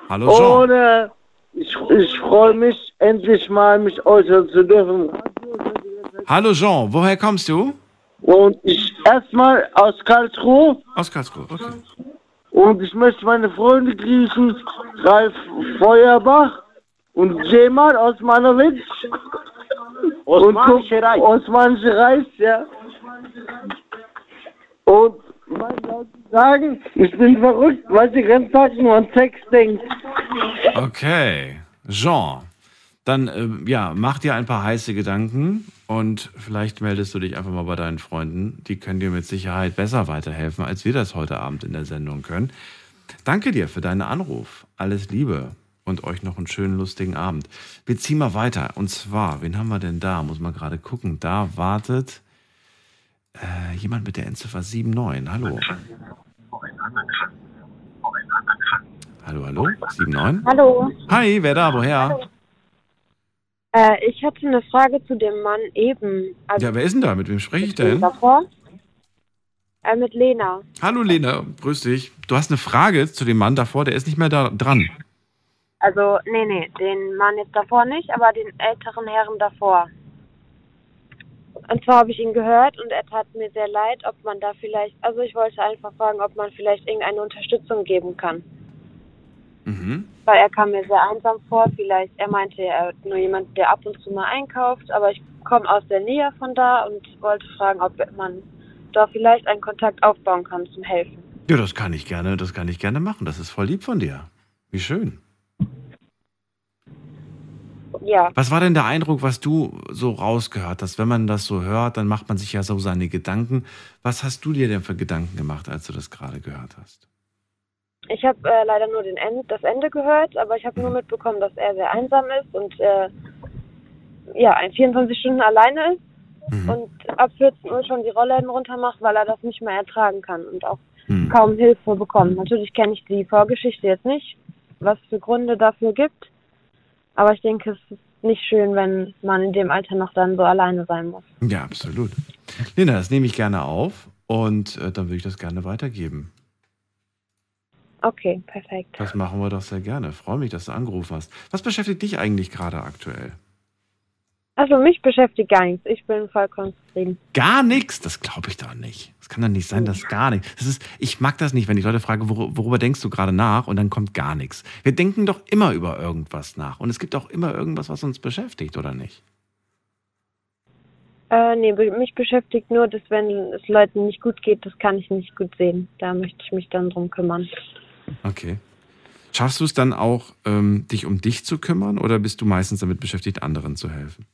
Hallo Jean. äh, ich, ich freue mich, endlich mal mich äußern zu dürfen. Hallo Jean, woher kommst du? Und ich erstmal aus Karlsruhe Aus Karlsruhe, okay. und ich möchte meine Freunde grüßen, Ralf Feuerbach und Cemal aus Manowitz. Osmanische Reich. Osmanische Reich, ja. Und meine Leute sagen, ich bin verrückt, weil sie den ganzen Tag nur an Sex denkt. Okay, Jean. Dann äh, ja, mach dir ein paar heiße Gedanken und vielleicht meldest du dich einfach mal bei deinen Freunden. Die können dir mit Sicherheit besser weiterhelfen, als wir das heute Abend in der Sendung können. Danke dir für deinen Anruf. Alles Liebe und euch noch einen schönen, lustigen Abend. Wir ziehen mal weiter. Und zwar, wen haben wir denn da? Muss man gerade gucken. Da wartet äh, jemand mit der Endziffer 79. Hallo. Hallo, hallo. 79? Hallo, Hi, wer da? Woher? äh, ich hatte eine Frage zu dem Mann eben. Also Ja, wer ist denn da? Mit wem spreche ich den denn? Davor? Äh, mit Lena. Hallo Lena, grüß dich. Du hast eine Frage zu dem Mann davor, der ist nicht mehr da dran. Also, nee, nee, den Mann jetzt davor nicht, aber den älteren Herren davor. Und zwar habe ich ihn gehört und er tat mir sehr leid, ob man da vielleicht, also ich wollte einfach fragen, ob man vielleicht irgendeine Unterstützung geben kann. Mhm. Weil er kam mir sehr einsam vor, vielleicht, er meinte, er ist nur jemand, der ab und zu mal einkauft, aber ich komme aus der Nähe von da und wollte fragen, ob man da vielleicht einen Kontakt aufbauen kann zum Helfen. Ja, das kann ich gerne, das kann ich gerne machen. Das ist voll lieb von dir. Wie schön. Ja, Was war denn der Eindruck, was du so rausgehört hast? Wenn man das so hört, dann macht man sich ja so seine Gedanken. Was hast du dir denn für Gedanken gemacht, als du das gerade gehört hast? ich habe äh, leider nur End, das Ende gehört, aber ich habe nur mitbekommen, dass er sehr einsam ist und äh, ja, ein 24 Stunden alleine ist Mhm. und ab 14 Uhr schon die Rollläden runter macht, weil er das nicht mehr ertragen kann und auch Hm. kaum Hilfe bekommt. Natürlich kenne ich die Vorgeschichte jetzt nicht, was für Gründe dafür gibt, aber ich denke, es ist nicht schön, wenn man in dem Alter noch dann so alleine sein muss. Ja, absolut. Lena, das nehme ich gerne auf und äh, dann würde ich das gerne weitergeben. Okay, perfekt. Das machen wir doch sehr gerne. Freue mich, dass du angerufen hast. Was beschäftigt dich eigentlich gerade aktuell? Also mich beschäftigt gar nichts. Ich bin vollkommen zufrieden. Gar nichts? Das glaube ich doch nicht. Das kann doch nicht sein, dass gar nichts. Das ist, ich mag das nicht, wenn ich Leute frage, wor worüber denkst du gerade nach und dann kommt gar nichts. Wir denken doch immer über irgendwas nach und es gibt auch immer irgendwas, was uns beschäftigt, oder nicht? Äh, nee, mich beschäftigt nur, dass wenn es Leuten nicht gut geht, das kann ich nicht gut sehen. Da möchte ich mich dann drum kümmern. Okay. Schaffst du es dann auch, ähm, dich um dich zu kümmern oder bist du meistens damit beschäftigt, anderen zu helfen?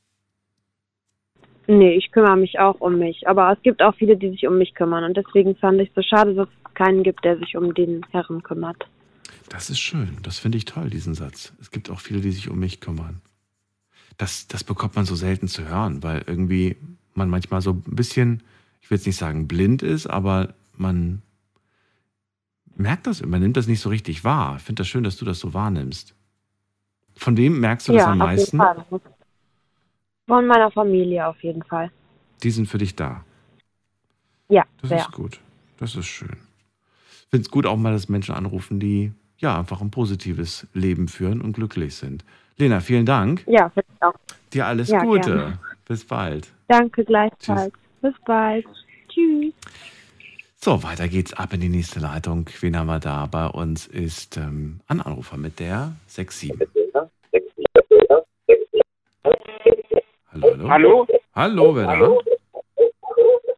Nee, ich kümmere mich auch um mich. Aber es gibt auch viele, die sich um mich kümmern. Und deswegen fand ich es so schade, dass es keinen gibt, der sich um den Herren kümmert. Das ist schön. Das finde ich toll, diesen Satz. Es gibt auch viele, die sich um mich kümmern. Das, das bekommt man so selten zu hören, weil irgendwie man manchmal so ein bisschen, ich will jetzt nicht sagen blind ist, aber man merkt das, man nimmt das nicht so richtig wahr. Ich finde das schön, dass du das so wahrnimmst. Von wem merkst du das am auf meisten? jeden Fall. Von meiner Familie auf jeden Fall. Die sind für dich da. Ja, Das sehr. ist gut. Das ist schön. Ich finde es gut auch mal, dass Menschen anrufen, die ja einfach ein positives Leben führen und glücklich sind. Lena, vielen Dank. Ja, finde ich auch. Dir alles Ja, Gute. gerne. Bis bald. Danke gleichfalls. Bis bald. Tschüss. So, weiter geht's ab in die nächste Leitung. Wen haben wir da? Bei uns ist ähm, ein Anrufer mit der 67. Hallo, hallo. Hallo? Wer da?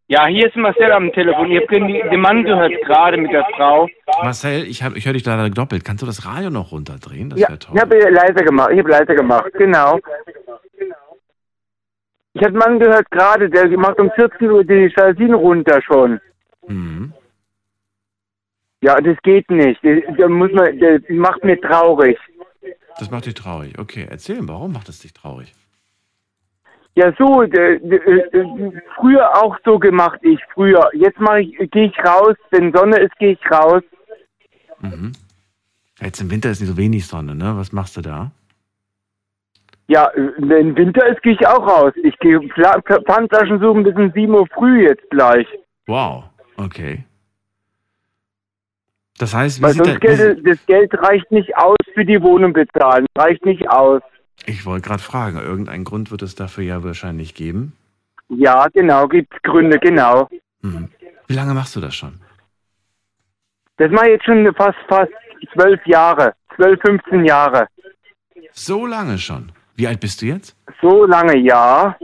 Ja, hier ist Marcel am Telefon. Ihr habt den, Mann gehört gerade mit der Frau. Marcel, ich, hab- ich höre dich leider doppelt. Kannst du das Radio noch runterdrehen? Das Ja, wäre toll. ich habe leiser gemacht. Ich habe leiser gemacht, genau. Ich habe einen Mann gehört gerade, der macht um 14 Uhr die Jalousien runter schon. Mhm. Ja, das geht nicht. Das, da muss man, das macht mir traurig. Das macht dich traurig. Okay, erzähl, warum macht es dich traurig? Ja, so, äh, früher auch so gemacht ich, früher. Jetzt mache ich, gehe ich raus, wenn Sonne ist, gehe ich raus. Mhm. Jetzt im Winter ist nicht so wenig Sonne, ne? Was machst du da? Ja, wenn Winter ist, gehe ich auch raus. Ich gehe Pfandflaschen suchen bis um 7 Uhr früh jetzt gleich. Wow, okay. Das heißt, wie Weil sonst Geld, das Geld reicht nicht aus für die Wohnung bezahlen. Reicht nicht aus. Ich wollte gerade fragen, irgendeinen Grund wird es dafür ja wahrscheinlich geben. Ja, genau, gibt's Gründe, genau. Mhm. Wie lange machst du das schon? Das mache ich jetzt schon fast, fast zwölf Jahre. Zwölf, 15 Jahre. So lange schon. Wie alt bist du jetzt? So lange, ja.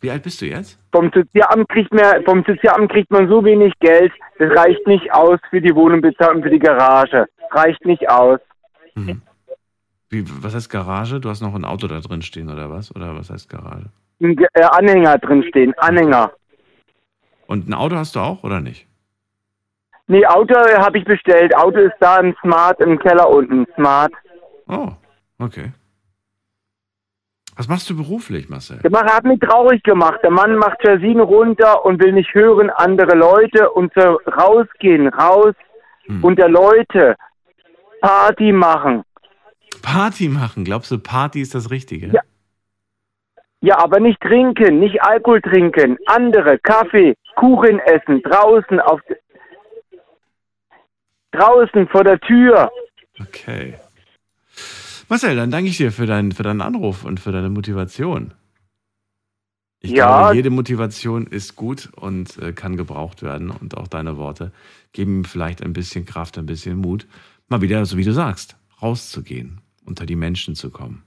Wie alt bist du jetzt? Vom Sozialamt kriegt man, vom Sozialamt kriegt man so wenig Geld, das reicht nicht aus für die Wohnung bezahlen, für die Garage. Reicht nicht aus. Mhm. Wie, was heißt Garage? Du hast noch ein Auto da drin stehen oder was? Oder was heißt Garage? Ein äh, Anhänger drin stehen, Anhänger. Und ein Auto hast du auch oder nicht? Nee, Auto habe ich bestellt. Auto ist da im Smart im Keller unten. Smart. Oh, okay. Was machst du beruflich, Marcel? Der Mann hat mich traurig gemacht. Der Mann macht Jalousien runter und will nicht hören andere Leute und so rausgehen, raus Hm. unter Leute. Party machen. Party machen. Glaubst du, Party ist das Richtige? Ja. Ja, aber nicht trinken, nicht Alkohol trinken. Andere, Kaffee, Kuchen essen, draußen auf draußen vor der Tür. Okay. Marcel, dann danke ich dir für, dein, für deinen Anruf und für deine Motivation. Ich Ja. glaube, jede Motivation ist gut und äh, kann gebraucht werden. Und auch deine Worte geben ihm vielleicht ein bisschen Kraft, ein bisschen Mut, mal wieder, so wie du sagst, rauszugehen, unter die Menschen zu kommen.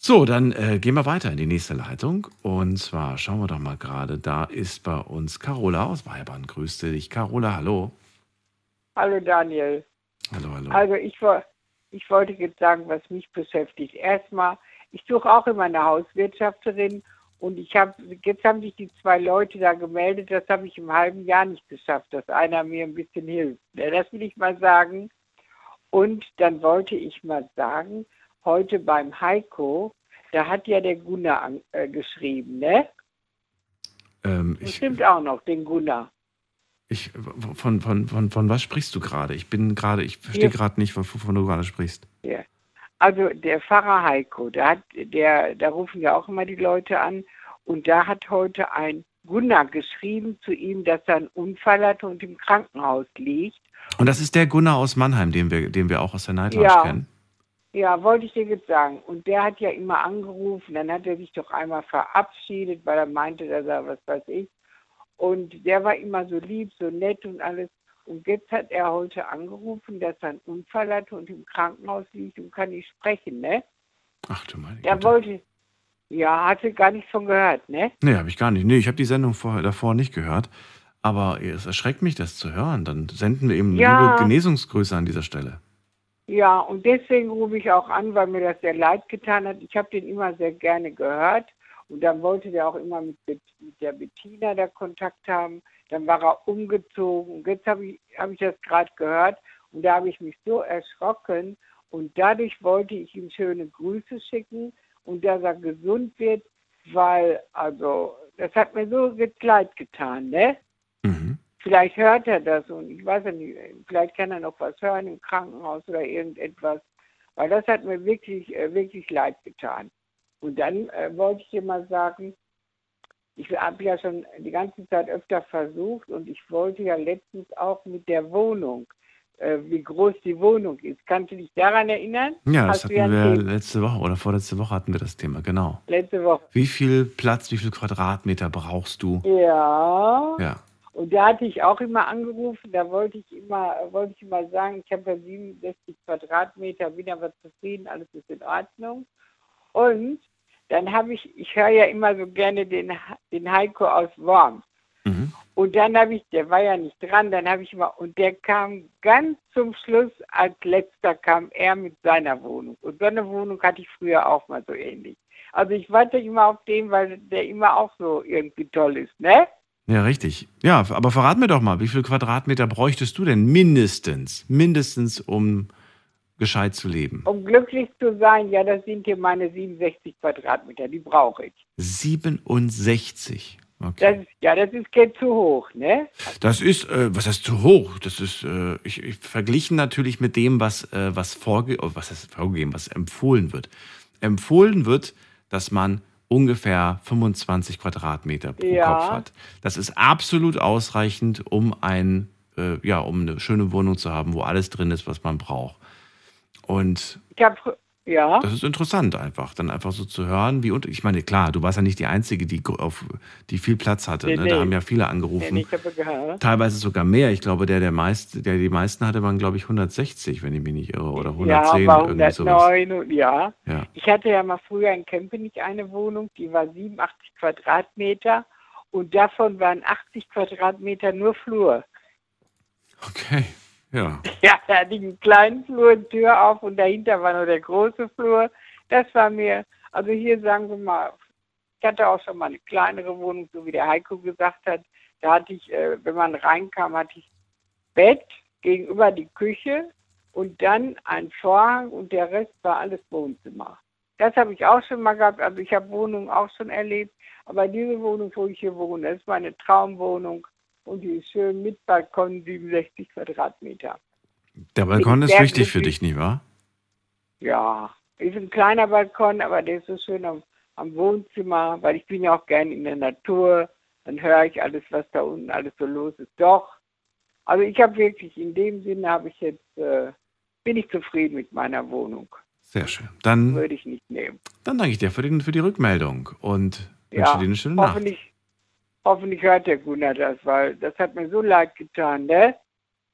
So, dann äh, gehen wir weiter in die nächste Leitung. Und zwar schauen wir doch mal gerade, da ist bei uns Carola aus Weibern. Grüße dich, Carola, hallo. Hallo Daniel. Hallo, hallo. Also ich, ich wollte jetzt sagen, was mich beschäftigt. Erstmal, ich suche auch immer eine Hauswirtschafterin und ich habe, jetzt haben sich die zwei Leute da gemeldet, das habe ich im halben Jahr nicht geschafft, dass einer mir ein bisschen hilft. Das will ich mal sagen. Und dann wollte ich mal sagen, heute beim Heiko, da hat ja der Gunnar an, äh, geschrieben, ne? Ähm, ich, stimmt auch noch, den Gunnar. ich, von, von, von, von was sprichst du gerade? Ich bin gerade, ich verstehe gerade nicht, wovon du gerade sprichst. Ja. Also der Pfarrer Heiko, der hat, der, da rufen ja auch immer die Leute an und da hat heute ein Gunnar geschrieben zu ihm, dass er einen Unfall hatte und im Krankenhaus liegt. Und das ist der Gunnar aus Mannheim, den wir, den wir auch aus der Night Lounge Ja. kennen. Ja, wollte ich dir jetzt sagen. Und der hat ja immer angerufen, dann hat er sich doch einmal verabschiedet, weil er meinte, dass er was weiß ich. Und der war immer so lieb, so nett und alles. Und jetzt hat er heute angerufen, dass er einen Unfall hatte und im Krankenhaus liegt und kann nicht sprechen, ne? Ach du meine Der wollte, ja, hatte gar nichts von gehört, ne? Nee, habe ich gar nicht. Nee, ich habe die Sendung vorher, davor nicht gehört. Aber es erschreckt mich, das zu hören. Dann senden wir eben Ja. liebe Genesungsgrüße an dieser Stelle. Ja, und deswegen rufe ich auch an, weil mir das sehr leid getan hat. Ich habe den immer sehr gerne gehört. Und dann wollte der auch immer mit, mit der Bettina da Kontakt haben. Dann war er umgezogen. Und jetzt habe ich, hab ich das gerade gehört. Und da habe ich mich so erschrocken. Und dadurch wollte ich ihm schöne Grüße schicken und dass er gesund wird, weil, also, das hat mir so leid getan, ne? Vielleicht hört er das und ich weiß ja nicht, vielleicht kann er noch was hören im Krankenhaus oder irgendetwas. Weil das hat mir wirklich, äh, wirklich leid getan. Und dann äh, wollte ich dir mal sagen, ich habe ja schon die ganze Zeit öfter versucht und ich wollte ja letztens auch mit der Wohnung, äh, wie groß die Wohnung ist. Kannst du dich daran erinnern? Ja, das Hast hatten ja wir letzte Woche oder vorletzte Woche hatten wir das Thema, genau. letzte Woche. Wie viel Platz, wie viel Quadratmeter brauchst du? Ja. Ja. Und da hatte ich auch immer angerufen, da wollte ich immer, wollte ich immer sagen, ich habe ja 67 Quadratmeter, bin aber zufrieden, alles ist in Ordnung. Und dann habe ich, ich höre ja immer so gerne den, den Heiko aus Worms. Mhm. Und dann habe ich, der war ja nicht dran, dann habe ich immer, und der kam ganz zum Schluss, als letzter kam er mit seiner Wohnung. Und so eine Wohnung hatte ich früher auch mal so ähnlich. Also ich warte immer auf den, weil der immer auch so irgendwie toll ist, ne? Ja, richtig. Ja, aber verrat mir doch mal, wie viel Quadratmeter bräuchtest du denn mindestens, mindestens, um gescheit zu leben? Um glücklich zu sein, ja, das sind hier meine 67 Quadratmeter, die brauche ich. 67. Okay. Das ist, ja, das ist geht zu hoch, ne? Das ist, äh, was heißt zu hoch? Das ist, äh, ich, ich verglichen natürlich mit dem, was, äh, was vorge oh, was heißt vorgegeben, was empfohlen wird. Empfohlen wird, dass man ungefähr 25 Quadratmeter pro Ja. Kopf hat. Das ist absolut ausreichend, um ein, äh, ja, um eine schöne Wohnung zu haben, wo alles drin ist, was man braucht. Und Ich habe, ja, das ist interessant einfach, dann einfach so zu hören, wie und ich meine, klar, du warst ja nicht die Einzige, die auf, die viel Platz hatte. Nee, ne? nee. Da haben ja viele angerufen. nee, ich habe gehört. Teilweise sogar mehr. Ich glaube, der, der, meist, der die meisten hatte, waren, glaube ich, 160, wenn ich mich nicht irre. Oder 110, ja, aber irgendwie sowas. 109 und ja. Ja. Ich hatte ja mal früher in Kempenich eine Wohnung, die war 87 Quadratmeter und davon waren 80 Quadratmeter nur Flur. Okay, ja. Ja, da hatte ich einen kleinen Flur, eine Tür auf und dahinter war nur der große Flur. Das war mir, also hier sagen wir mal, ich hatte auch schon mal eine kleinere Wohnung, so wie der Heiko gesagt hat. Da hatte ich, äh, wenn man reinkam, hatte ich Bett gegenüber die Küche und dann ein Vorhang und der Rest war alles Wohnzimmer. Das habe ich auch schon mal gehabt, also ich habe Wohnungen auch schon erlebt, aber diese Wohnung, wo ich hier wohne, ist meine Traumwohnung und die ist schön mit Balkon 67 Quadratmeter. Der Balkon Bin ist wichtig für dich, nicht wahr? Ja, ist ein kleiner Balkon, aber der ist so schön am, am Wohnzimmer, weil ich bin ja auch gern in der Natur. Dann höre ich alles, was da unten alles so los ist. Doch. Also ich habe wirklich, in dem Sinne habe ich jetzt, äh, bin ich zufrieden mit meiner Wohnung. Sehr schön. Dann, Würde ich nicht nehmen. dann danke ich dir für, den, für die Rückmeldung und wünsche Ja, dir eine schöne Nacht. Hoffentlich, hört der Gunnar das, weil das hat mir so leid getan, ne?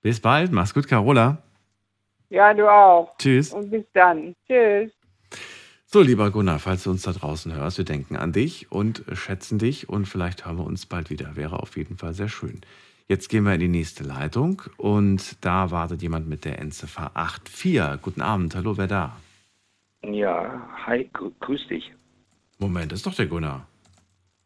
Bis bald. Mach's gut, Carola. Ja, du auch. Tschüss. Und bis dann. Tschüss. So, lieber Gunnar, falls du uns da draußen hörst, wir denken an dich und schätzen dich und vielleicht hören wir uns bald wieder. Wäre auf jeden Fall sehr schön. Jetzt gehen wir in die nächste Leitung und da wartet jemand mit der Endziffer 84. Guten Abend, hallo, wer da? Ja, hi, grü grüß dich. Moment, das ist doch der Gunnar.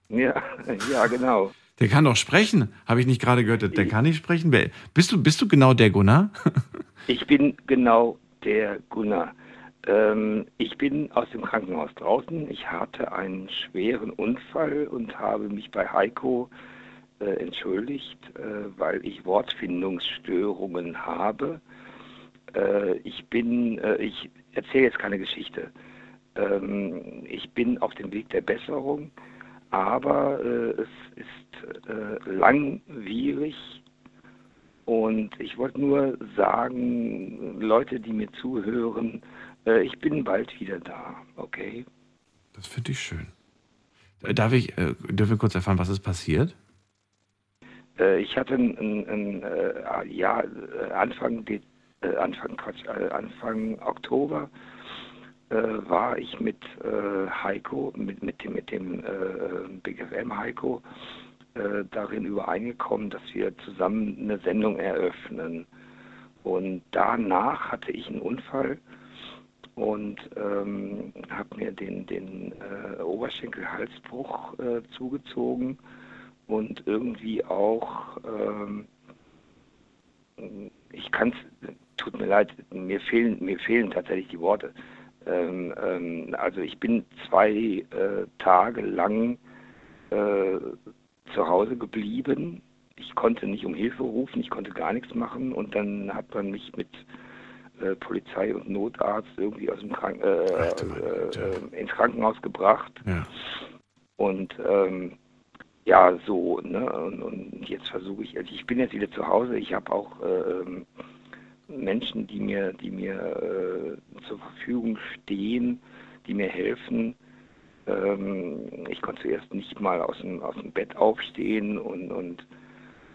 Ja, ja, genau. Der kann doch sprechen. Habe ich nicht gerade gehört, der kann nicht sprechen? Wer- Bist du, bist du genau der Gunnar? Ich bin genau der Gunnar. Ähm, ich bin aus dem Krankenhaus draußen. Ich hatte einen schweren Unfall und habe mich bei Heiko äh, entschuldigt, äh, weil ich Wortfindungsstörungen habe. Äh, ich bin, äh, ich erzähle jetzt keine Geschichte. Ähm, ich bin auf dem Weg der Besserung, aber äh, es ist äh, langwierig und ich wollte nur sagen, Leute, die mir zuhören, äh, ich bin bald wieder da, okay? Das finde ich schön. Darf ich, äh, dürfen wir kurz erfahren, was ist passiert? Äh, ich hatte ein, ein, ein äh, ja, äh, Anfang, äh, Anfang, Quatsch, äh, Anfang Oktober äh, war ich mit äh, Heiko, mit, mit dem, mit dem äh, Big FM Heiko, äh, darin übereingekommen, dass wir zusammen eine Sendung eröffnen. Und danach hatte ich einen Unfall und ähm, habe mir den, den äh, Oberschenkel-Halsbruch zugezogen und irgendwie auch, ähm, ich kann es, tut mir leid, mir fehlen, mir fehlen tatsächlich die Worte. Ähm, ähm, also ich bin zwei äh, Tage lang äh, zu Hause geblieben. Ich konnte nicht um Hilfe rufen, ich konnte gar nichts machen und dann hat man mich mit äh, Polizei und Notarzt irgendwie aus dem Krank äh, äh, äh, ins Krankenhaus gebracht. Ja. Und ähm, ja, so, ne? Und, und jetzt versuche ich, also ich bin jetzt wieder zu Hause, ich habe auch ähm, Menschen, die mir, die mir äh, zur Verfügung stehen, die mir helfen. Ähm, ich konnte zuerst nicht mal aus dem, aus dem Bett aufstehen und, und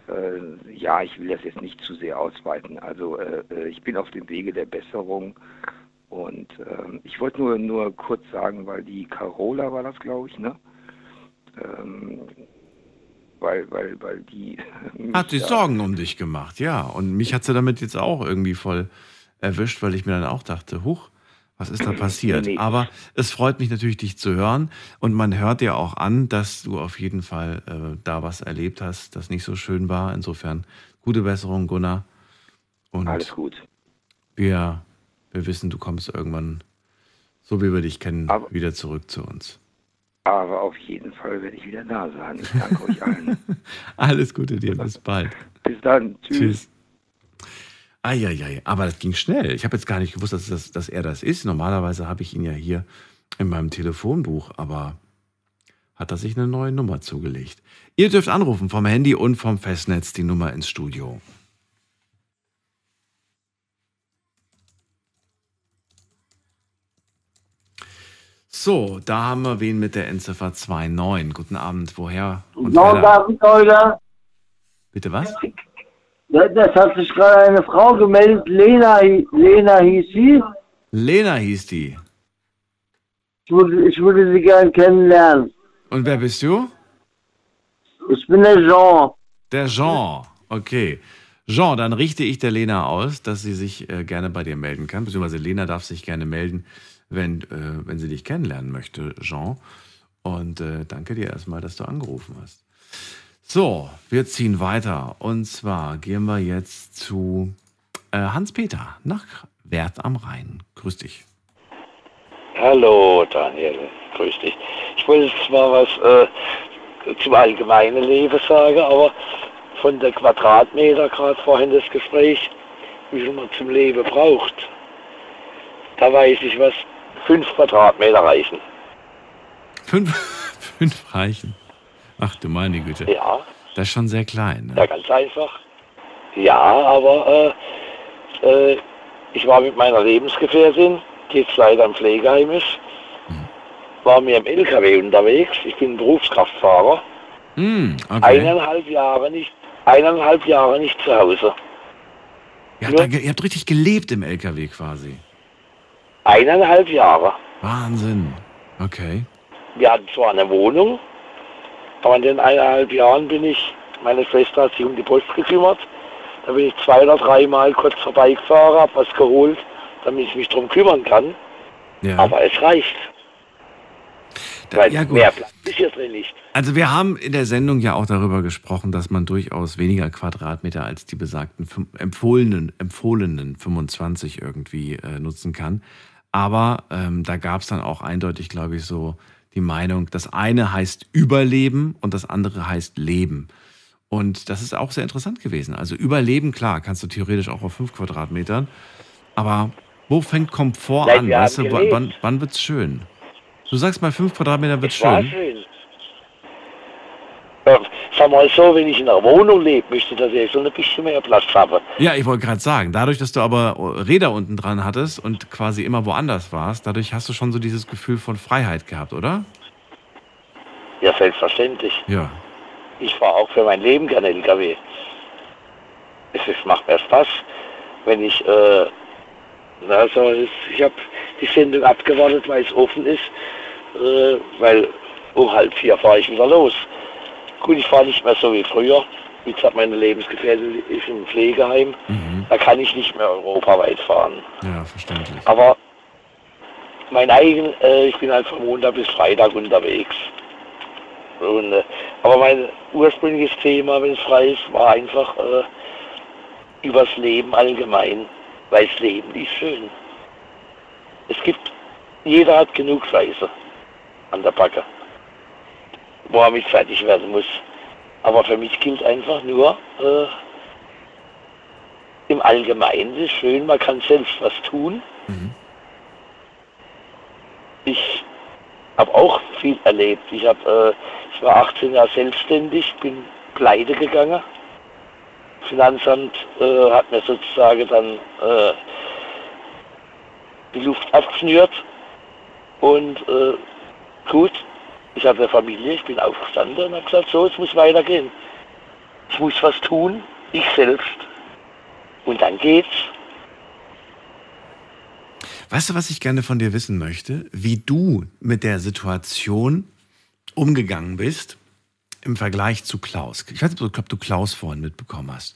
äh, ja, ich will das jetzt nicht zu sehr ausweiten. Also äh, äh, ich bin auf dem Wege der Besserung und ähm, ich wollte nur, nur kurz sagen, weil die Carola war das, glaube ich, ne? Ähm, weil, weil, weil die Hat sich Sorgen um dich gemacht, ja. Und mich hat sie damit jetzt auch irgendwie voll erwischt, weil ich mir dann auch dachte, huch, was ist da passiert? Nee. Aber es freut mich natürlich, dich zu hören. Und man hört dir auch an, dass du auf jeden Fall äh, da was erlebt hast, das nicht so schön war. Insofern gute Besserung, Gunnar. Und Alles gut. Wir, wir wissen, du kommst irgendwann, so wie wir dich kennen, wieder zurück zu uns. Aber auf jeden Fall werde ich wieder da sein. Ich danke euch allen. Alles Gute dir, bis bald. Bis dann. Tschüss. Tschüss. Eieiei, aber das ging schnell. Ich habe jetzt gar nicht gewusst, dass, das, dass er das ist. Normalerweise habe ich ihn ja hier in meinem Telefonbuch, aber hat er sich eine neue Nummer zugelegt. Ihr dürft anrufen vom Handy und vom Festnetz die Nummer ins Studio. So, da haben wir wen mit der Endziffer 29. Guten Abend, woher? Und Guten? Abend, Olga. Bitte was? Das hat sich gerade eine Frau gemeldet, Lena, Lena hieß sie. Lena hieß die. Ich würde, ich würde sie gern kennenlernen. Und wer bist du? Ich bin der Jean. Der Jean, okay. Jean, dann richte ich der Lena aus, dass sie sich äh, gerne bei dir melden kann. Beziehungsweise Lena darf sich gerne melden, wenn, äh, wenn sie dich kennenlernen möchte, Jean. Und äh, danke dir erstmal, dass du angerufen hast. So, wir ziehen weiter. Und zwar gehen wir jetzt zu äh, Hans-Peter nach Wert am Rhein. Grüß dich. Hallo Daniel, grüß dich. Ich wollte zwar was äh, zum allgemeinen Leben sagen, aber von der Quadratmeter, gerade vorhin das Gespräch, wie viel man zum Leben braucht, da weiß ich was, fünf Quadratmeter reichen. Fünf, fünf reichen. Ach du meine Güte. Ja. Das ist schon sehr klein. Ne? Ja, ganz einfach. Ja, aber äh, äh, ich war mit meiner Lebensgefährtin, die jetzt leider im Pflegeheim ist, war mir im LKW unterwegs. Ich bin Berufskraftfahrer. Hm, okay. Eineinhalb Jahre nicht, eineinhalb Jahre nicht zu Hause. Ihr habt, da, ihr habt richtig gelebt im LKW quasi. Eineinhalb Jahre. Wahnsinn. Okay. Wir hatten zwar eine Wohnung, aber in den eineinhalb Jahren bin ich Meine Schwester hat sich um die Post gekümmert. Da bin ich zwei oder dreimal kurz vorbeigefahren, habe was geholt, damit ich mich drum kümmern kann. Ja. Aber es reicht. Da- Weil ja, gut. mehr Platz ist hier drin nicht. Also wir haben in der Sendung ja auch darüber gesprochen, dass man durchaus weniger Quadratmeter als die besagten empfohlenen, empfohlenen 25 irgendwie äh, nutzen kann. Aber ähm, da gab es dann auch eindeutig, glaube ich, so die Meinung, das eine heißt Überleben und das andere heißt Leben. Und das ist auch sehr interessant gewesen. Also Überleben, klar, kannst du theoretisch auch auf 5 Quadratmetern. Aber wo fängt Komfort Nein, an? Weißt du, wann, wann, wird's schön? Du sagst mal, 5 Quadratmeter wird schön. schön. Ja, sag mal so, wenn ich in einer Wohnung lebe, möchte ich natürlich so ein bisschen mehr Platz haben. Ja, ich wollte gerade sagen, dadurch, dass du aber Räder unten dran hattest und quasi immer woanders warst, dadurch hast du schon so dieses Gefühl von Freiheit gehabt, oder? Ja, selbstverständlich. Ja. Ich fahre auch für mein Leben gerne LKW. Es, es macht mir Spaß, wenn ich, äh, na, so, es, ich habe die Sendung abgewartet, weil es offen ist, äh, weil um halb vier fahre ich wieder los. Gut, ich fahre nicht mehr so wie früher. Wie gesagt, meine Lebensgefährtin ist im Pflegeheim. Da kann ich nicht mehr europaweit fahren. Ja, verständlich. Aber mein eigen, äh, ich bin halt von Montag bis Freitag unterwegs. Und, äh, aber mein ursprüngliches Thema, wenn es frei ist, war einfach äh, übers Leben allgemein. Weil das Leben ist schön. Es gibt, jeder hat genug Scheiße an der Backe, wo er mit fertig werden muss. Aber für mich gilt einfach nur, äh, im Allgemeinen ist schön, man kann selbst was tun. Ich habe auch viel erlebt. Ich, hab, äh, ich war 18 Jahre selbstständig, bin pleite gegangen. Finanzamt äh, hat mir sozusagen dann äh, die Luft abgeschnürt. Und äh, gut, ich hatte eine Familie, ich bin aufgestanden und habe gesagt, so, es muss weitergehen. Ich muss was tun, ich selbst. Und dann geht's. Weißt du, was ich gerne von dir wissen möchte? Wie du mit der Situation umgegangen bist im Vergleich zu Klaus. Ich weiß nicht, ob du Klaus vorhin mitbekommen hast.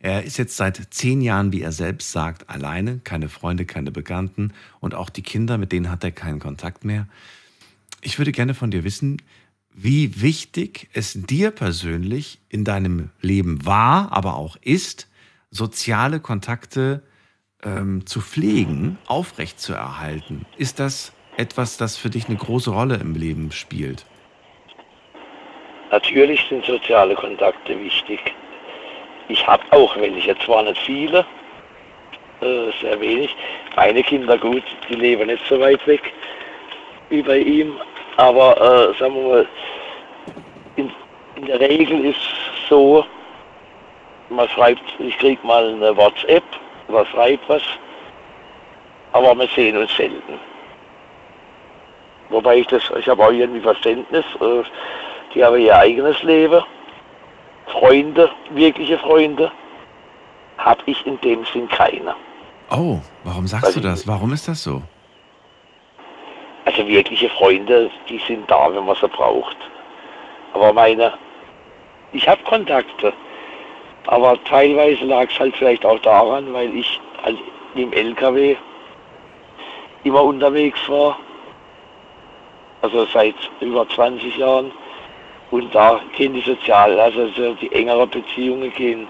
Er ist jetzt seit zehn Jahren, wie er selbst sagt, alleine, keine Freunde, keine Bekannten und auch die Kinder, mit denen hat er keinen Kontakt mehr. Ich würde gerne von dir wissen, wie wichtig es dir persönlich in deinem Leben war, aber auch ist, soziale Kontakte ähm, zu pflegen, aufrechtzuerhalten. Ist das etwas, das für dich eine große Rolle im Leben spielt? Natürlich sind soziale Kontakte wichtig. Ich habe auch welche, zwar nicht viele, äh, sehr wenig. Meine Kinder, gut, die leben nicht so weit weg wie bei ihm, aber äh, sagen wir mal, in, in der Regel ist so, man schreibt, ich krieg mal eine WhatsApp oder schreibt was, aber wir sehen uns selten. Wobei ich das, ich habe auch irgendwie Verständnis, äh, die haben ihr eigenes Leben. Freunde, wirkliche Freunde, habe ich in dem Sinn keine. Oh, warum sagst du das? Warum ist das so? Also wirkliche Freunde, die sind da, wenn man sie braucht. Aber meine, ich habe Kontakte. Aber teilweise lag es halt vielleicht auch daran, weil ich halt im LKW immer unterwegs war. Also seit über 20 Jahren. Und da gehen die sozial, also so die engeren Beziehungen gehen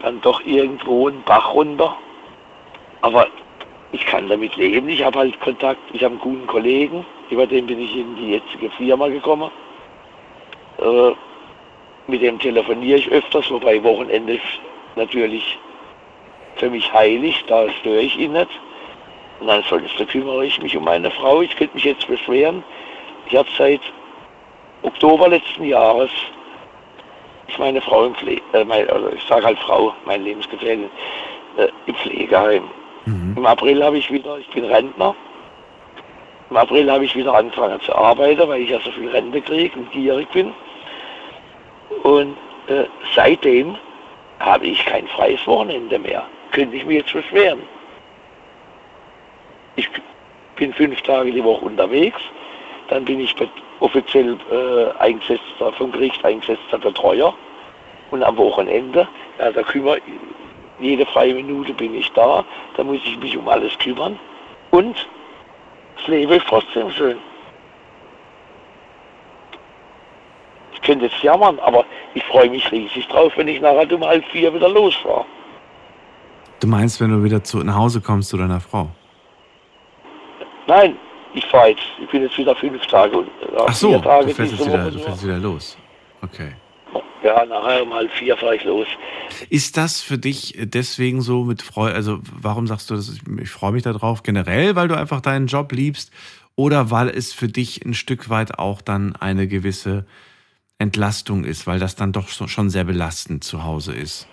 dann doch irgendwo einen Bach runter. Aber ich kann damit leben. Ich habe halt Kontakt, ich habe einen guten Kollegen, über den bin ich in die jetzige Firma gekommen. Äh, mit dem telefoniere ich öfters, wobei Wochenende ist natürlich für mich heilig, da störe ich ihn nicht. Und ansonsten kümmere ich mich um meine Frau. Ich könnte mich jetzt beschweren. Ich habe seit Oktober letzten Jahres ist meine Frau im Pflege, äh, mein, also ich sage halt Frau, meine Lebensgefährtin, äh, im Pflegeheim. Im April habe ich wieder, ich bin Rentner, im April habe ich wieder angefangen zu arbeiten, weil ich ja so viel Rente kriege und gierig bin. Und äh, seitdem habe ich kein freies Wochenende mehr. Könnte ich mir jetzt beschweren. Ich bin fünf Tage die Woche unterwegs, dann bin ich offiziell äh, eingesetzter, vom Gericht eingesetzter Betreuer. Und am Wochenende, ja, da kümmere jede freie Minute bin ich da, da muss ich mich um alles kümmern. Und das Leben ist trotzdem schön. Ich könnte jetzt jammern, aber ich freue mich riesig drauf, wenn ich nachher um halb vier wieder losfahre. Du meinst, wenn du wieder zu, nach Hause kommst zu deiner Frau? Nein, ich fahre jetzt, ich bin jetzt wieder fünf Tage und äh, Ach so, vier Tage du fährst, jetzt wieder, du fährst wieder los. Okay. Ja, nachher um halb vier fahre ich los. Ist das für dich deswegen so mit Freude, also warum sagst du, das ich freue mich darauf, generell, weil du einfach deinen Job liebst oder weil es für dich ein Stück weit auch dann eine gewisse Entlastung ist, weil das dann doch so, schon sehr belastend zu Hause ist?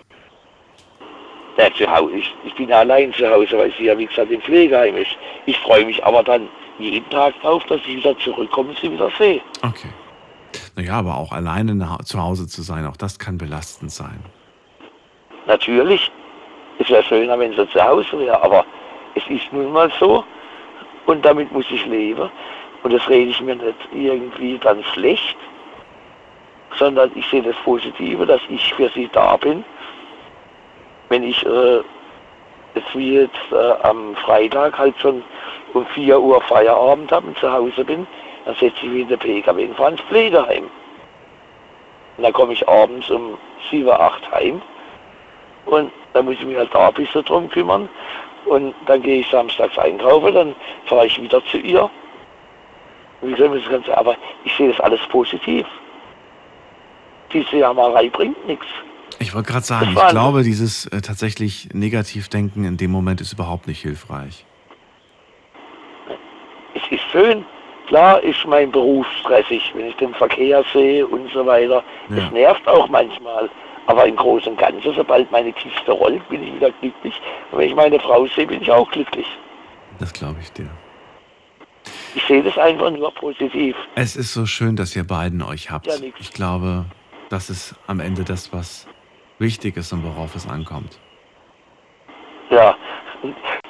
Ja, zu Hause, ich, ich bin allein zu Hause, weil sie ja wie gesagt im Pflegeheim ist. Ich freue mich aber dann jeden Tag drauf, dass ich wieder zurückkomme und sie wieder sehe. Okay. Naja, aber auch alleine zu Hause zu sein, auch das kann belastend sein. Natürlich, es wäre schöner, wenn sie zu Hause wäre, aber es ist nun mal so und damit muss ich leben. Und das rede ich mir nicht irgendwie dann schlecht, sondern ich sehe das Positive, dass ich für sie da bin. Wenn ich äh, jetzt wie jetzt äh, am Freitag halt schon um 4 Uhr Feierabend habe und zu Hause bin, dann setze ich mich in den PKW und fahre ins Pflegeheim. Und dann komme ich abends um 7, 8 heim und dann muss ich mich halt da ein bisschen drum kümmern. Und dann gehe ich samstags einkaufen, dann fahre ich wieder zu ihr. Wie gesagt, das Ganze, aber ich sehe das alles positiv. Diese Jammerei bringt nichts. Ich wollte gerade sagen, ich glaube, dieses äh, tatsächlich Negativdenken in dem Moment ist überhaupt nicht hilfreich. Es ist schön. Klar ist mein Beruf stressig, wenn ich den Verkehr sehe und so weiter. Ja. Es nervt auch manchmal. Aber im Großen und Ganzen, sobald meine Kiste rollt, bin ich wieder glücklich. Und wenn ich meine Frau sehe, bin ich auch glücklich. Das glaube ich dir. Ich sehe das einfach nur positiv. Es ist so schön, dass ihr beiden euch habt. Ja. Ich glaube, das ist am Ende das, was wichtig ist und worauf es ankommt. Ja,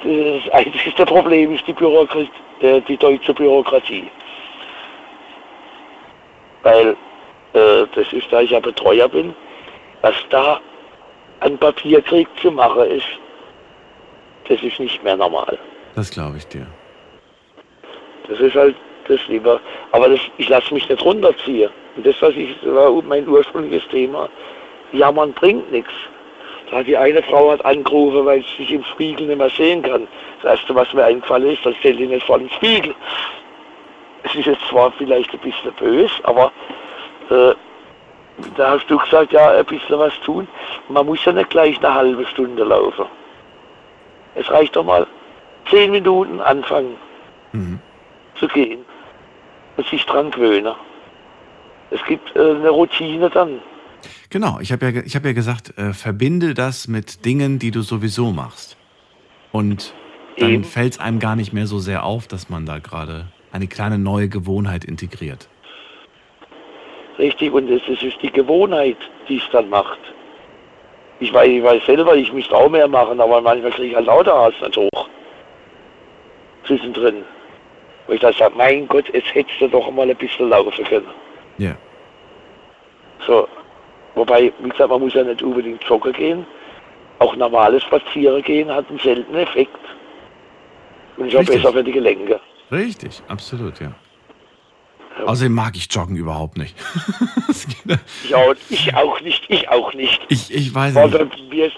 das einzige Problem ist die, Bürokrat äh, die deutsche Bürokratie. Weil, äh, das ist, da ich ja Betreuer bin, was da an Papierkrieg zu machen ist, das ist nicht mehr normal. Das glaube ich dir. Das ist halt das lieber. Aber das, ich lasse mich nicht runterziehen. Und das, was ich, das war mein ursprüngliches Thema. Jammern bringt nichts. Da hat die eine Frau hat angerufen, weil sie sich im Spiegel nicht mehr sehen kann. Das erste, was mir eingefallen ist, dann stell dich nicht vor den Spiegel. Es ist jetzt zwar vielleicht ein bisschen böse, aber äh, da hast du gesagt, ja, ein bisschen was tun. Man muss ja nicht gleich eine halbe Stunde laufen. Es reicht doch mal zehn Minuten anfangen zu gehen und sich dran gewöhnen. Es gibt äh, eine Routine dann. Genau, ich habe ja, ich hab ja gesagt, äh, verbinde das mit Dingen, die du sowieso machst. Und dann fällt es einem gar nicht mehr so sehr auf, dass man da gerade eine kleine neue Gewohnheit integriert. Richtig, und es es ist die Gewohnheit, die es dann macht. Ich weiß, ich weiß selber, ich müsste auch mehr machen, aber manchmal kriege ich halt lauter Hass nicht hoch. Zwischendrin. Wo ich dann sage, mein Gott, jetzt hättest du doch mal ein bisschen laufen können. Ja. So. Wobei, wie gesagt, man muss ja nicht unbedingt joggen gehen. Auch normales Spazieren gehen hat einen seltenen Effekt. Und ist auch besser für die Gelenke. Richtig, absolut, ja. Außerdem mag ich Joggen überhaupt nicht. Geht- Ich auch, ich auch nicht, ich auch nicht. ich, ich weiß Also, nicht. mir ist,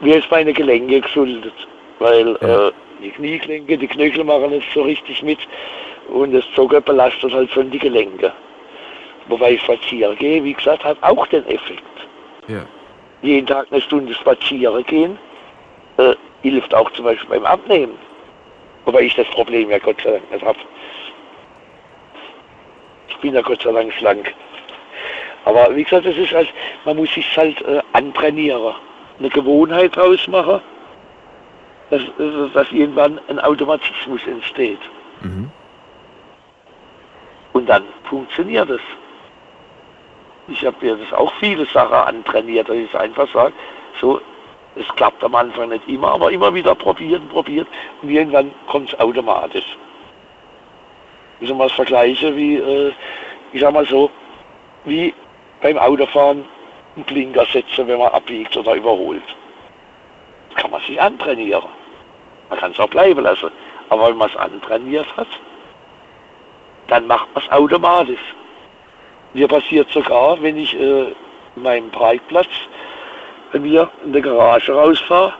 mir ist meine Gelenke geschuldet, weil äh, die Kniegelenke, die Knöchel machen nicht so richtig mit und das Joggen belastet halt schon die Gelenke. Wobei spazieren gehe, wie gesagt, hat auch den Effekt. Ja. Jeden Tag eine Stunde spazieren gehen äh, hilft auch zum Beispiel beim Abnehmen. Wobei ich das Problem ja Gott sei Dank nicht habe. Ich bin ja Gott sei Dank schlank. Aber wie gesagt, das ist halt, man muss sich halt äh, antrainieren. Eine Gewohnheit draus machen, dass, dass, dass irgendwann ein Automatismus entsteht. Mhm. Und dann funktioniert es. Ich habe mir das auch viele Sachen antrainiert, dass ich einfach sage, so, es klappt am Anfang nicht immer, aber immer wieder probiert und probiert und irgendwann kommt es automatisch. Soll mal das vergleichen wie, äh, ich sag mal so, wie beim Autofahren einen Blinker setzen, wenn man abbiegt oder überholt. Das kann man sich antrainieren. Man kann es auch bleiben lassen. Aber wenn man es antrainiert hat, dann macht man es automatisch. Mir passiert sogar, wenn ich äh, in meinem Breitplatz bei mir in der Garage rausfahre,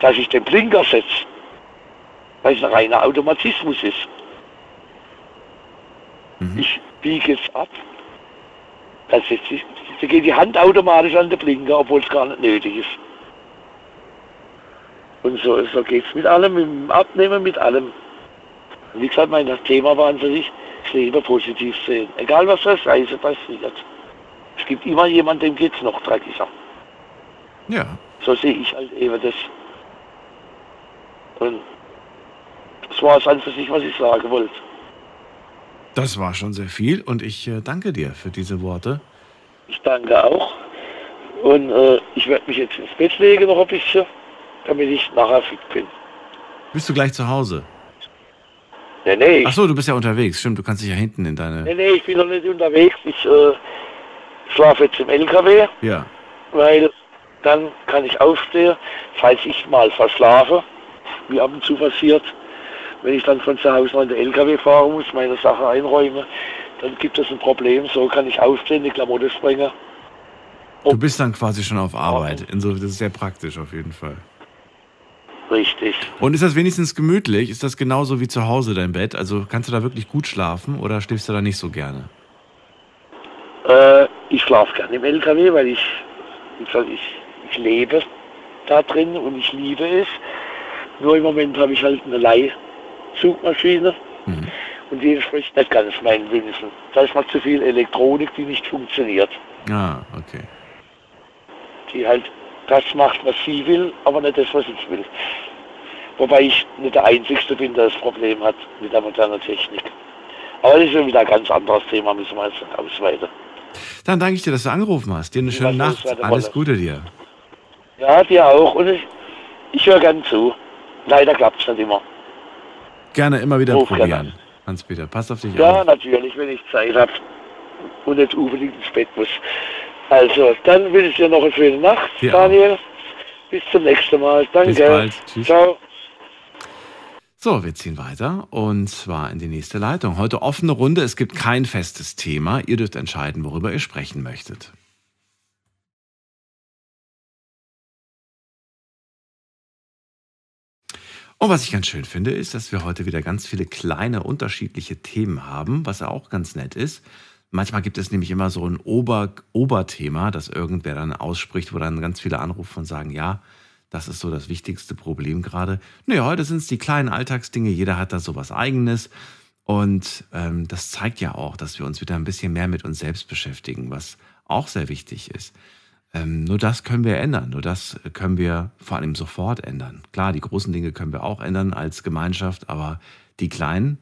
dass ich den Blinker setze. Weil es ein reiner Automatismus ist. Ich biege jetzt ab. Dann, setze ich, dann geht die Hand automatisch an den Blinker, obwohl es gar nicht nötig ist. Und so, so geht es mit allem, mit dem Abnehmen, mit allem. Und wie gesagt, mein Thema war an sich, das Leben positiv sehen. Egal was für Scheiße passiert. Es gibt immer jemanden, dem geht es noch dreckiger. Ja. So sehe ich halt eben das. Und das war es an für sich, was ich sagen wollte. Das war schon sehr viel und ich äh, danke dir für diese Worte. Ich danke auch. Und äh, ich werde mich jetzt ins Bett legen noch ein bisschen, damit ich nachher fit bin. Bist du gleich zu Hause? Nee, nee. Ach so, du bist ja unterwegs. Stimmt, du kannst dich ja hinten in deine. Nee, nee, ich bin noch nicht unterwegs. Ich äh, schlafe jetzt im LKW, Ja. weil dann kann ich aufstehen, falls ich mal verschlafe, wie ab und zu passiert. Wenn ich dann von zu Hause noch in den LKW fahren muss, meine Sache einräume, dann gibt es ein Problem. So kann ich aufstehen, die Klamotte springen. Du bist dann quasi schon auf Arbeit. Insofern das ist sehr praktisch auf jeden Fall. Richtig. Und ist das wenigstens gemütlich? Ist das genauso wie zu Hause dein Bett? Also kannst du da wirklich gut schlafen oder schläfst du da nicht so gerne? Äh, ich schlafe gerne im LKW, weil ich, wie gesagt, ich, ich lebe da drin und ich liebe es. Nur im Moment habe ich halt eine Leihzugmaschine und die entspricht nicht ganz meinen Wünschen. Da ist mal zu viel Elektronik, die nicht funktioniert. Ah, okay. Die halt das macht, was sie will, aber nicht das, was ich will. Wobei ich nicht der Einzige bin, der das Problem hat mit der modernen Technik. Aber das ist ja wieder ein ganz anderes Thema, müssen wir jetzt ausweiten. Dann danke ich dir, dass du angerufen hast. Dir eine schöne Ja, Nacht. Alles Wolle. Gute dir. Ja, dir auch. Und ich, ich höre gern zu. Leider klappt es nicht immer. Gerne immer wieder Ruf gerne probieren. Hans-Peter, pass auf dich Ja, auf. natürlich, wenn ich Zeit habe und nicht unbedingt ins Bett muss. Also, dann wünsche ich dir noch eine schöne Nacht, Dir Daniel. Bis zum nächsten Mal. Danke. Bis bald. Tschüss. Ciao. So, wir ziehen weiter und zwar in die nächste Leitung. Heute offene Runde. Es gibt kein festes Thema. Ihr dürft entscheiden, worüber ihr sprechen möchtet. Und was ich ganz schön finde, ist, dass wir heute wieder ganz viele kleine unterschiedliche Themen haben, was ja auch ganz nett ist. Manchmal gibt es nämlich immer so ein Ober Oberthema, das irgendwer dann ausspricht, wo dann ganz viele anrufen und sagen, ja, das ist so das wichtigste Problem gerade. Nee, heute sind es die kleinen Alltagsdinge, jeder hat da so was eigenes. Und ähm, das zeigt ja auch, dass wir uns wieder ein bisschen mehr mit uns selbst beschäftigen, was auch sehr wichtig ist. Ähm, nur das können wir ändern, nur das können wir vor allem sofort ändern. Klar, die großen Dinge können wir auch ändern als Gemeinschaft, aber die kleinen,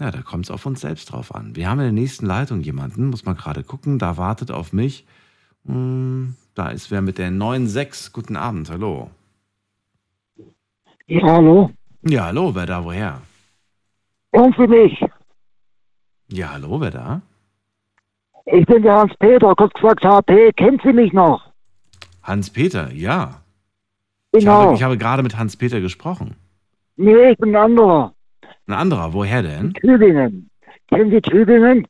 ja, da kommt es auf uns selbst drauf an. Wir haben in der nächsten Leitung jemanden, muss man gerade gucken, da wartet auf mich. Hm, da ist wer mit der 9.6. Guten Abend, hallo. Ja, hallo. Ja, hallo, wer da, woher? Und für mich. Ja, hallo, wer da? Ich bin der Hans-Peter, kurz gesagt HP. Kennt Sie mich noch? Hans-Peter, ja. Ich Genau. habe, ich habe gerade mit Hans-Peter gesprochen. Nee, ich bin ein anderer. Ein anderer, woher denn? Tübingen. Kennen Sie Tübingen?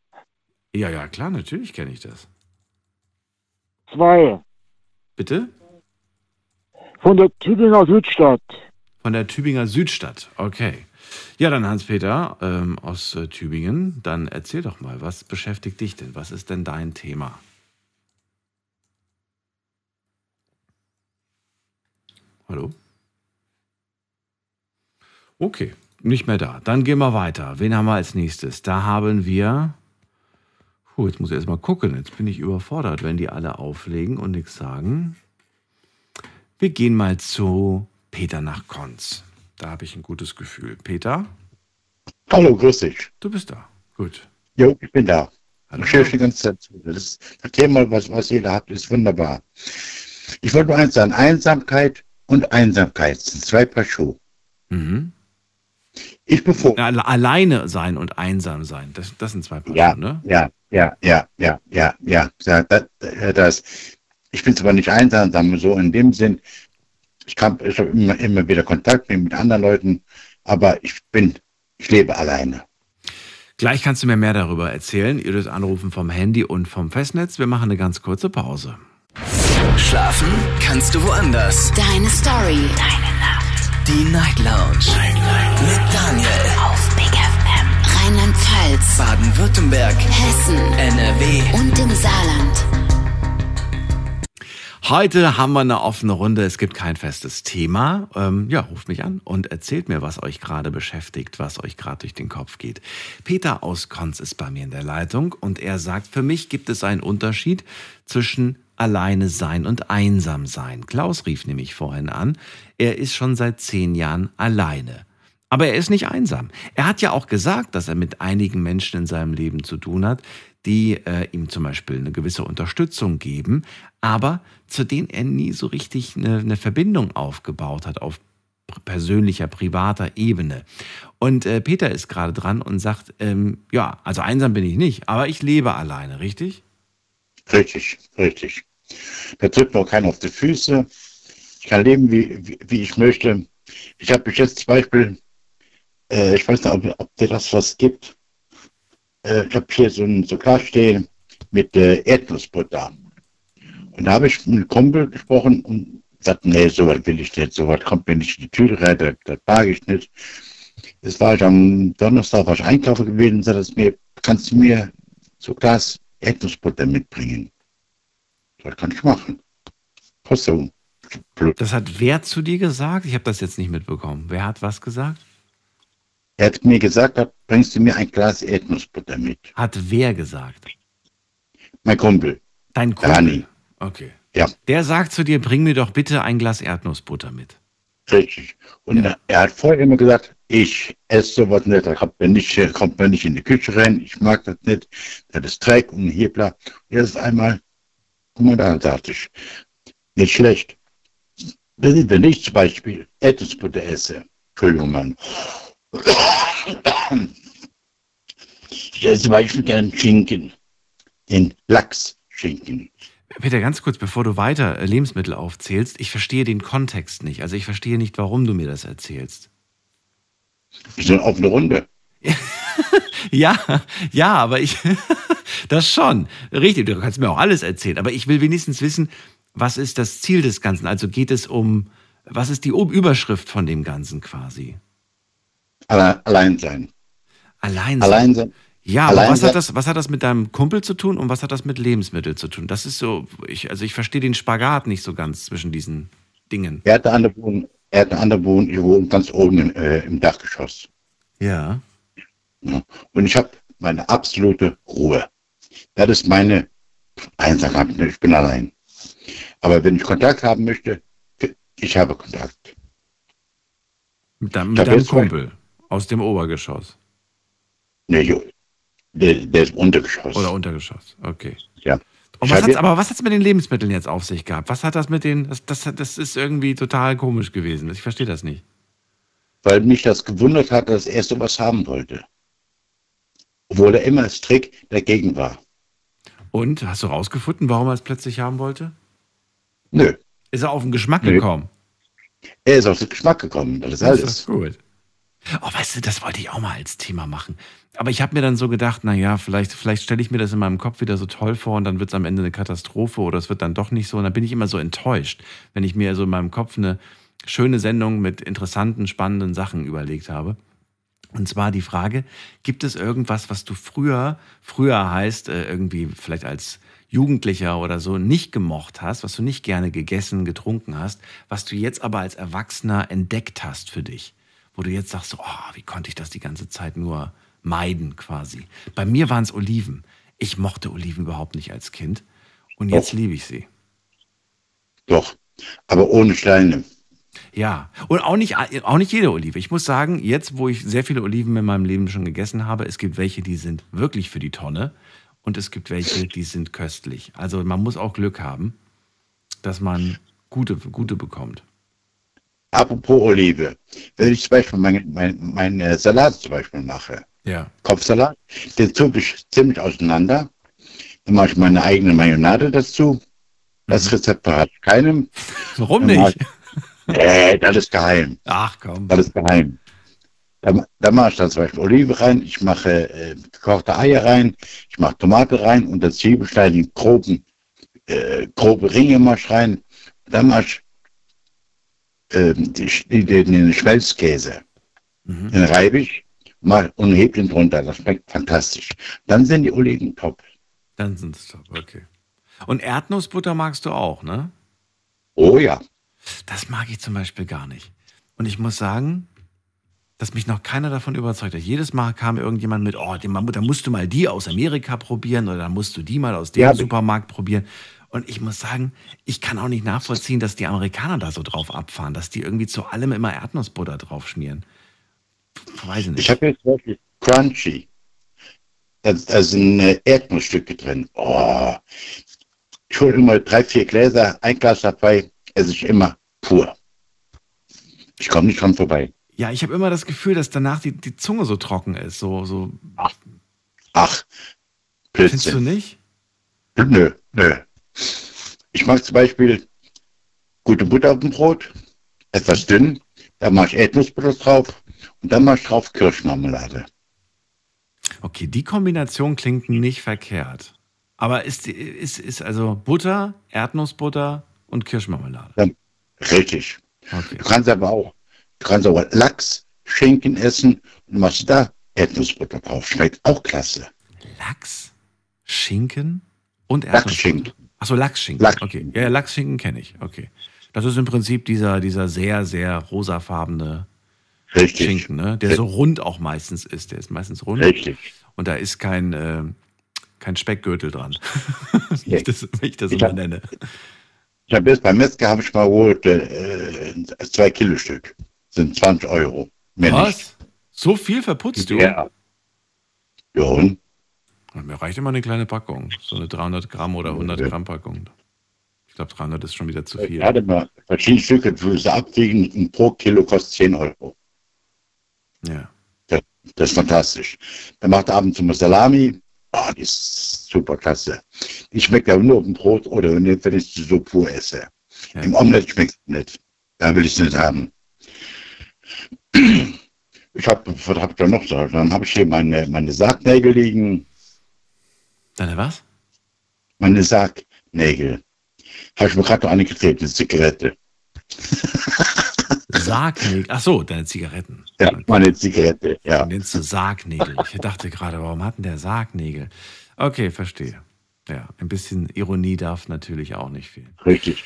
Ja, ja, klar, natürlich kenne ich das. Zwei. Bitte? Von der Tübinger Südstadt. Von der Tübinger Südstadt, okay. Ja, dann Hans-Peter ähm, aus äh, Tübingen, dann erzähl doch mal, was beschäftigt dich denn? Was ist denn dein Thema? Hallo? Okay, nicht mehr da. Dann gehen wir weiter. Wen haben wir als nächstes? Da haben wir. Puh, jetzt muss ich erst mal gucken. Jetzt bin ich überfordert, wenn die alle auflegen und nichts sagen. Wir gehen mal zu Peter nach Konz. Da habe ich ein gutes Gefühl. Peter, Hallo, grüß dich. du bist da. Gut. Jo, ich bin da. Hallo. Ich höre die ganze Zeit zu. Das, das Thema, was, was jeder hat, ist wunderbar. Ich wollte nur eins sagen, Einsamkeit und Einsamkeit sind zwei Paar Schuhe. Mhm. Ich bevor. Alle- Alleine sein und einsam sein, das, das sind zwei Paar Ja, ne? ja, ja, ja, ja, ja, ja. ja das, das, ich bin zwar nicht einsam, sagen wir so in dem Sinn, ich, kann- ich habe immer, immer wieder Kontakt mit, mit anderen Leuten, aber ich bin, ich lebe alleine. Gleich kannst du mir mehr darüber erzählen. Ihr dürft anrufen vom Handy und vom Festnetz. Wir machen eine ganz kurze Pause. Schlafen kannst du woanders. Deine Story. Deine. Die Night Lounge. Mit Daniel. Auf Big FM. Rheinland-Pfalz. Baden-Württemberg. Hessen. NRW. Und im Saarland. Heute haben wir eine offene Runde. Es gibt kein festes Thema. Ähm, ja, ruft mich an und erzählt mir, was euch gerade beschäftigt, was euch gerade durch den Kopf geht. Peter aus Konz ist bei mir in der Leitung und er sagt, für mich gibt es einen Unterschied zwischen alleine sein und einsam sein. Klaus rief nämlich vorhin an. Er ist schon seit zehn Jahren alleine. Aber er ist nicht einsam. Er hat ja auch gesagt, dass er mit einigen Menschen in seinem Leben zu tun hat, die äh, ihm zum Beispiel eine gewisse Unterstützung geben, aber zu denen er nie so richtig eine, eine Verbindung aufgebaut hat auf persönlicher, privater Ebene. Und äh, Peter ist gerade dran und sagt, ähm, ja, also einsam bin ich nicht, aber ich lebe alleine, richtig? Richtig, richtig. Da tritt mir keiner auf die Füße. Ich kann leben, wie, wie, wie ich möchte. Ich habe mich jetzt zum Beispiel, äh, ich weiß nicht, ob, ob dir das was gibt. Äh, ich habe hier so ein so Glas stehen mit äh, Erdnussbutter. Und da habe ich mit einem Kumpel gesprochen und gesagt, nee, sowas will ich nicht, sowas kommt mir nicht in die Tüte rein, das, das mag ich nicht. Jetzt war ich am Donnerstag war ich einkaufen gewesen sagte mir, kannst du mir so Glas Erdnussbutter mitbringen? Das kann ich machen. Kostet Das hat wer zu dir gesagt? Ich habe das jetzt nicht mitbekommen. Wer hat was gesagt? Er hat mir gesagt, bringst du mir ein Glas Erdnussbutter mit. Hat wer gesagt? Mein Kumpel. Dein Kumpel? Dani. Okay. Ja, Der sagt zu dir, bring mir doch bitte ein Glas Erdnussbutter mit. richtig. Und er hat vorher immer gesagt, ich esse sowas nicht, da kommt man nicht, kommt man nicht in die Küche rein, ich mag das nicht, das ist Dreck und hier bla. Jetzt einmal, guck mal da, sagte ich, nicht schlecht. Wenn ich zum Beispiel Erdnussbutter esse, Entschuldigung, Mann. Ich esse zum Beispiel gern Schinken, den Lachsschinken. Peter, ganz kurz, bevor du weiter äh, Lebensmittel aufzählst, ich verstehe den Kontext nicht. Also ich verstehe nicht, warum du mir das erzählst. Wir sind auf eine Runde. Ja, ja, aber ich, das schon. Richtig, du kannst mir auch alles erzählen, aber ich will wenigstens wissen, was ist das Ziel des Ganzen? Also geht es um, was ist die Überschrift von dem Ganzen quasi? Alle, allein sein. Allein sein. Allein sein. Ja, aber was hat, das, was hat das mit deinem Kumpel zu tun und was hat das mit Lebensmitteln zu tun? Das ist so, ich, also ich verstehe den Spagat nicht so ganz zwischen diesen Dingen. Er hat eine andere Wohnung, er hat eine andere Wohnung, ich wohne ganz oben in, äh, im Dachgeschoss. Ja. Ja. Und ich habe meine absolute Ruhe. Das ist meine Einsamkeit. Ich bin allein. Aber wenn ich Kontakt haben möchte, ich habe Kontakt. Mit deinem, Ich mit deinem jetzt zwei- Kumpel aus dem Obergeschoss Nee, der, der ist im Untergeschoss. oder Untergeschoss. Okay. Ja. Und was hat's, aber was hat es mit den Lebensmitteln jetzt auf sich gehabt? Was hat das mit den, das, das, das ist irgendwie total komisch gewesen. Ich verstehe das nicht. Weil mich das gewundert hat, dass er sowas haben wollte. Obwohl er immer strikt dagegen war. Und, hast du rausgefunden, warum er es plötzlich haben wollte? Nö. Ist er auf den Geschmack Nö. gekommen? Er ist auf den Geschmack gekommen. Das ist Das alles. ist gut. Oh, weißt du, das wollte ich auch mal als Thema machen. Aber ich habe mir dann so gedacht, na ja, vielleicht, vielleicht stelle ich mir das in meinem Kopf wieder so toll vor und dann wird es am Ende eine Katastrophe oder es wird dann doch nicht so. Und dann bin ich immer so enttäuscht, wenn ich mir so in meinem Kopf eine schöne Sendung mit interessanten, spannenden Sachen überlegt habe. Und zwar die Frage, gibt es irgendwas, was du früher, früher heißt, äh, irgendwie vielleicht als Jugendlicher oder so nicht gemocht hast, was du nicht gerne gegessen, getrunken hast, was du jetzt aber als Erwachsener entdeckt hast für dich? Wo du jetzt sagst, so, oh, wie konnte ich das die ganze Zeit nur meiden quasi? Bei mir waren es Oliven. Ich mochte Oliven überhaupt nicht als Kind und jetzt Doch. liebe ich sie. Doch. Aber ohne Steine. Ja, und auch nicht, auch nicht jede Olive. Ich muss sagen, jetzt, wo ich sehr viele Oliven in meinem Leben schon gegessen habe, es gibt welche, die sind wirklich für die Tonne und es gibt welche, die sind köstlich. Also man muss auch Glück haben, dass man gute, gute bekommt. Apropos Olive. Wenn ich zum Beispiel meinen mein, mein, äh, Salat zum Beispiel mache, Ja. Kopfsalat, den zupfe ich ziemlich auseinander. Dann mache ich meine eigene Mayonnaise dazu. Das Rezept verrate ich keinem. Warum nicht? ich- Äh, das ist geheim. Ach komm. Das ist geheim. Da, da mache ich dann zum Beispiel Olive rein, ich mache äh, gekochte Eier rein, ich mache Tomate rein und das Zwiebelstein in groben, äh, grobe Ringe mache ich rein. Dann mache ich ähm, die, die, den, den Schmelzkäse. Den reibe ich mal und hebe den drunter. Das schmeckt fantastisch. Dann sind die Oliven top. Dann sind es top, okay. Und Erdnussbutter magst du auch, ne? Oh ja. Das mag ich zum Beispiel gar nicht. Und ich muss sagen, dass mich noch keiner davon überzeugt hat. Jedes Mal kam irgendjemand mit, oh, da musst du mal die aus Amerika probieren oder dann musst du die mal aus dem Ja, Supermarkt probieren. Und ich muss sagen, ich kann auch nicht nachvollziehen, dass die Amerikaner da so drauf abfahren, dass die irgendwie zu allem immer Erdnussbutter drauf schmieren. Weiß ich nicht. Ich habe jetzt wirklich Crunchy. Da, da sind äh, Erdnussstücke drin. Oh. Ich hole immer drei, vier Gläser, ein Glas dabei, esse ich immer pur. Ich komme nicht dran vorbei. Ja, ich habe immer das Gefühl, dass danach die, die Zunge so trocken ist. So, so. Ach, Findest du nicht? Nö, nö. Ich mache zum Beispiel gute Butter auf dem Brot, etwas dünn, da mache ich Erdnussbutter drauf und dann mache ich drauf Kirschmarmelade. Okay, die Kombination klingt nicht verkehrt. Aber ist, ist, ist also Butter, Erdnussbutter und Kirschmarmelade. Dann, richtig. Okay. Du kannst aber auch, du kannst aber Lachs, Schinken essen und machst da Erdnussbutter drauf. Schmeckt auch klasse. Lachs, Schinken und Erdnussbutter. Lachsschinken. Achso, Lachsschinken. Lachs- Okay. Ja, Lachsschinken kenne ich. Okay. Das ist im Prinzip dieser, dieser sehr, sehr rosafarbene Richtig. Schinken, ne? der so rund auch meistens ist. Der ist meistens rund. Richtig. Und da ist kein, äh, kein Speckgürtel dran. wie, ich das, wie ich das Ich immer hab- nenne. Ich habe jetzt beim Metzger habe ich mal geholt, äh, zwei Kilo Stück. Sind 20 Euro. Mehr Was? nicht. So viel verputzt du? Ja. Ja, und? Mir reicht immer eine kleine Packung. So eine 300 Gramm oder 100 Gramm Packung. Ich glaube, 300 ist schon wieder zu viel. Ich hatte mal verschiedene Stücke, sie abwiegen, und pro Kilo kostet 10 Euro. Ja. Das, das ist fantastisch. Dann macht abends immer Salami. Oh, die ist super klasse. Die schmeckt aber nur auf dem Brot oder wenn ich sie so pur esse. Im Omelett schmeckt es nicht. Da will ich es nicht haben. Ich habe, was habe ich da noch? Dann habe ich hier meine, meine Sargnägel liegen. Deine was? Meine Sargnägel. Habe ich mir gerade noch eine getreten, eine Zigarette. Sargnägel. Ach so, deine Zigaretten. Ja, meine Zigarette, ja. Du nennst du Sargnägel. Ich dachte gerade, warum hat denn der Sargnägel? Okay, verstehe. Ja, ein bisschen Ironie darf natürlich auch nicht fehlen. Richtig.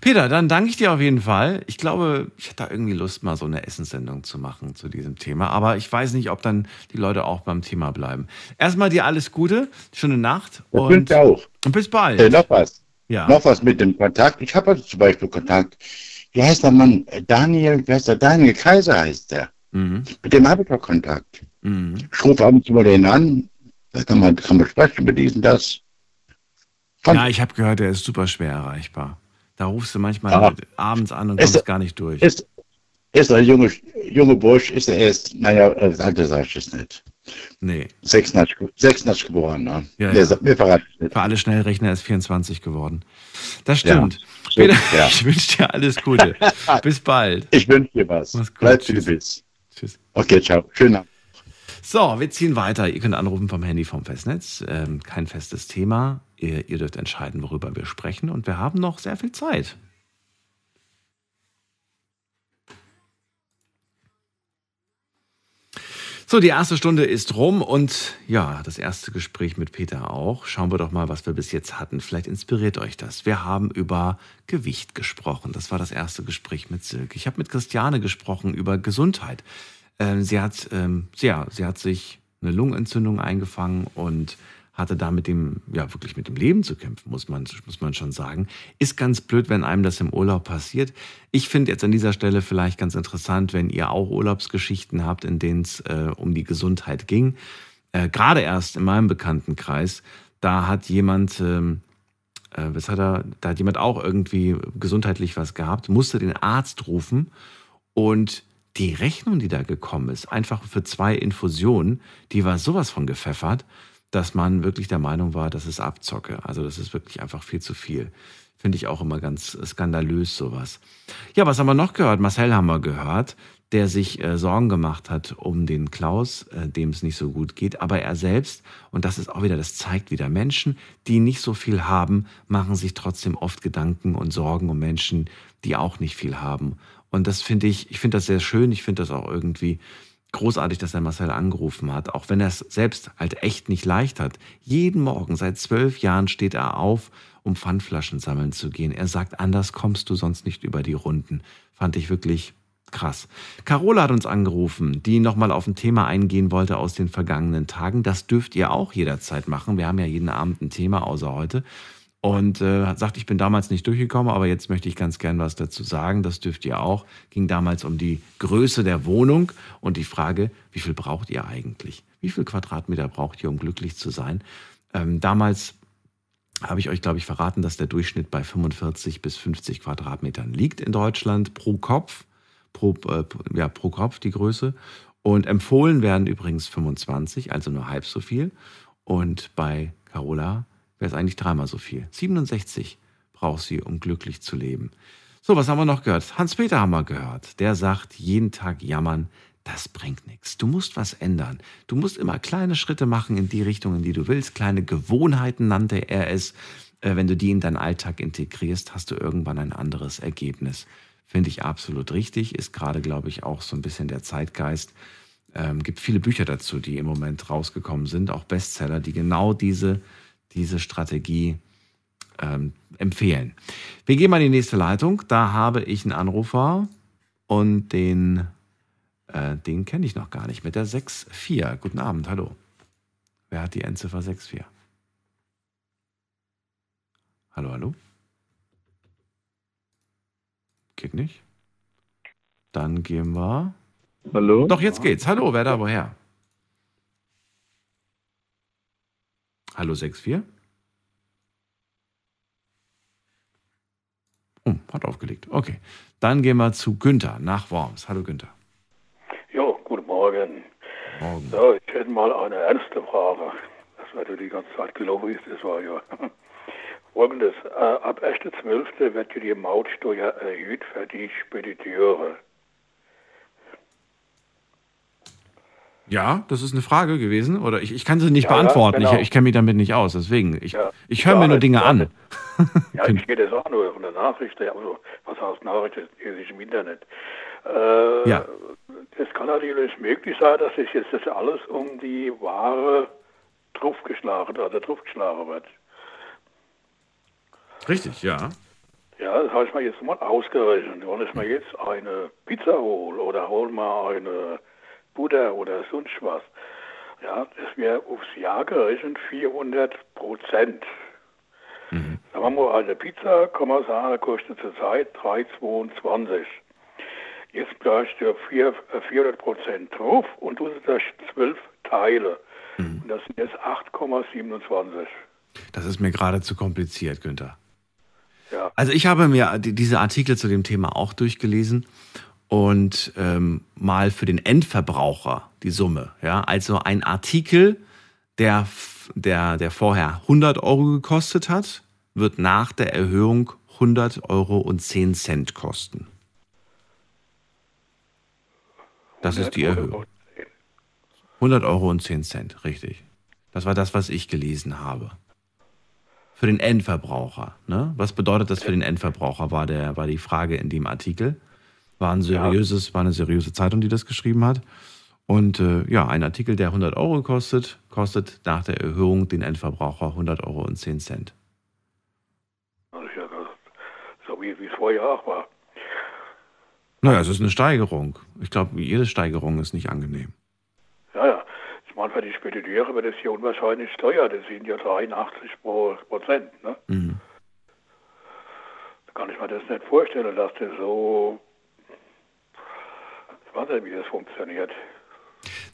Peter, dann danke ich dir auf jeden Fall. Ich glaube, ich hätte da irgendwie Lust, mal so eine Essenssendung zu machen zu diesem Thema. Aber ich weiß nicht, ob dann die Leute auch beim Thema bleiben. Erstmal dir alles Gute, schöne Nacht Das und, auch. und bis bald. Äh, noch was. Ja. Noch was mit dem Kontakt. Ich habe also zum Beispiel Kontakt. Wie heißt der Mann? Äh, Daniel, wie heißt der? Daniel Kaiser heißt der. Mhm. Mit dem habe ich doch Kontakt. Mhm. Ich rufe ab und zu mal den an. Da kann man, kann man sprechen über diesen, das. Ja, ich habe gehört, er ist super schwer erreichbar. Da rufst du manchmal Ja. abends an und Ist- kommst gar nicht durch. Ist, ist ein junge, junge Bursch, ist er erst, naja, das Alter sag ich es nicht. Nee. 86, ge- 86 geboren, ne? Ja, Der ja. Mir verraten nicht. Für alle Schnellrechner ist 24 geworden. Das Ja. stimmt. Stimmt, Peter, ja. ich wünsche dir alles Gute. Bis bald. Ich wünsche dir was. Mach's gut. Bleib wie du Tschüss. bist. Tschüss. Okay, ciao. Schönen Abend. So, wir ziehen weiter. Ihr könnt anrufen vom Handy vom Festnetz. Ähm, kein festes Thema. Ihr, ihr dürft entscheiden, worüber wir sprechen. Und wir haben noch sehr viel Zeit. So, die erste Stunde ist rum und ja, das erste Gespräch mit Peter auch. Schauen wir doch mal, was wir bis jetzt hatten. Vielleicht inspiriert euch das. Wir haben über Gewicht gesprochen. Das war das erste Gespräch mit Silke. Ich habe mit Christiane gesprochen über Gesundheit. Ähm, sie, hat, ähm, ja, sie hat sich eine Lungenentzündung eingefangen und hatte da mit dem, ja, wirklich mit dem Leben zu kämpfen, muss man, muss man schon sagen. Ist ganz blöd, wenn einem das im Urlaub passiert. Ich finde jetzt an dieser Stelle vielleicht ganz interessant, wenn ihr auch Urlaubsgeschichten habt, in denen es äh, um die Gesundheit ging. Äh, Gerade erst in meinem Bekanntenkreis, da hat jemand, ähm, äh, was hat er, da hat jemand auch irgendwie gesundheitlich was gehabt, musste den Arzt rufen und die Rechnung, die da gekommen ist, einfach für zwei Infusionen, die war sowas von gepfeffert, dass man wirklich der Meinung war, das ist Abzocke. Also das ist wirklich einfach viel zu viel. Finde ich auch immer ganz skandalös, sowas. Ja, was haben wir noch gehört? Marcel haben wir gehört, der sich äh, Sorgen gemacht hat um den Klaus, äh, dem es nicht so gut geht. Aber er selbst, und das ist auch wieder, das zeigt wieder, Menschen, die nicht so viel haben, machen sich trotzdem oft Gedanken und Sorgen um Menschen, die auch nicht viel haben. Und das finde ich, ich finde das sehr schön. Ich finde das auch irgendwie großartig, dass er Marcel angerufen hat, auch wenn er es selbst halt echt nicht leicht hat. Jeden Morgen seit zwölf Jahren steht er auf um Pfandflaschen sammeln zu gehen. Er sagt, anders kommst du sonst nicht über die Runden. Fand ich wirklich krass. Carola hat uns angerufen, die nochmal auf ein Thema eingehen wollte aus den vergangenen Tagen. Das dürft ihr auch jederzeit machen. Wir haben ja jeden Abend ein Thema, außer heute. Und äh, sagt, ich bin damals nicht durchgekommen, aber jetzt möchte ich ganz gern was dazu sagen. Das dürft ihr auch. Ging damals um die Größe der Wohnung und die Frage, wie viel braucht ihr eigentlich? Wie viel Quadratmeter braucht ihr, um glücklich zu sein? Ähm, damals habe ich euch, glaube ich, verraten, dass der Durchschnitt bei 45 bis 50 Quadratmetern liegt in Deutschland pro Kopf, pro, äh, ja, pro Kopf die Größe. Und empfohlen werden übrigens 25, also nur halb so viel. Und bei Carola wäre es eigentlich dreimal so viel. 67 braucht sie, um glücklich zu leben. So, was haben wir noch gehört? Hans-Peter haben wir gehört. Der sagt, jeden Tag jammern, das bringt nichts. Du musst was ändern. Du musst immer kleine Schritte machen in die Richtung, in die du willst. Kleine Gewohnheiten nannte er es. Äh, wenn du die in deinen Alltag integrierst, hast du irgendwann ein anderes Ergebnis. Finde ich absolut richtig. Ist gerade, glaube ich, auch so ein bisschen der Zeitgeist. Ähm, gibt viele Bücher dazu, die im Moment rausgekommen sind, auch Bestseller, die genau diese, diese Strategie ähm, empfehlen. Wir gehen mal in die nächste Leitung. Da habe ich einen Anrufer und den äh, den kenne ich noch gar nicht. Mit der 6.4. Guten Abend, hallo. Wer hat die Endziffer 6.4? Hallo, hallo? Geht nicht? Dann gehen wir. Hallo? Doch, jetzt geht's. Hallo, wer da woher? Hallo 64? Oh, hat aufgelegt. Okay. Dann gehen wir zu Günther nach Worms. Hallo Günther. Morgen. Morgen. So, ich hätte mal eine ernste Frage. Das war die ganze Zeit gelaufen ist, das war ja. Folgendes, äh, ab 1.12. wird ja die Mautsteuer erhöht für die Spediteure. Ja, das ist eine Frage gewesen. Oder ich, ich kann sie nicht Ja, beantworten. genau. Ich, ich kenne mich damit nicht aus. Deswegen, ich, Ja. ich höre mir nur Dinge an. Ja, ich gehe das auch nur von der Nachricht, also was heißt Nachricht, das ist im Internet. Äh, Ja. Es kann natürlich möglich sein, dass sich jetzt das alles um die Ware draufgeschlagen oder draufgeschlagen wird. Richtig, ja. Ja, das habe ich mir jetzt mal ausgerechnet. Wenn ich mir jetzt eine Pizza hole oder hol mal eine Butter oder sonst was, ja, das wäre aufs Jahr gerechnet 400 Prozent. Sagen wir mal, eine Pizza, kann man sagen, kostet zurzeit 3,22. Jetzt gleich du vier- äh, 400 Prozent drauf und du das 12 Teile. Und das sind jetzt 8,27. Das ist mir gerade zu kompliziert, Günther. Ja. Also ich habe mir die- diese Artikel zu dem Thema auch durchgelesen und ähm, mal für den Endverbraucher die Summe. Ja, also ein Artikel, der, der, der vorher 100 Euro gekostet hat, wird nach der Erhöhung 100 Euro und 10 Cent kosten. Das ist die Erhöhung. 100 Euro und 10 Cent, richtig. Das war das, was ich gelesen habe. Für den Endverbraucher. Ne? Was bedeutet das für den Endverbraucher, war, der, war die Frage in dem Artikel. War, ein seriöses, war eine seriöse Zeitung, die das geschrieben hat. Und äh, ja, ein Artikel, der 100 Euro kostet, kostet nach der Erhöhung den Endverbraucher 100 Euro und 10 Cent. Das ist ja das, so wie wie es vorher auch war. Naja, es ist eine Steigerung. Ich glaube, jede Steigerung ist nicht angenehm. Ja, ja. Ich meine, für die Spediteure wird es ja unwahrscheinlich teuer. Das sind ja 83 pro Prozent. Ne? Mhm. Da kann ich mir das nicht vorstellen, dass das so. Nicht, wie das funktioniert.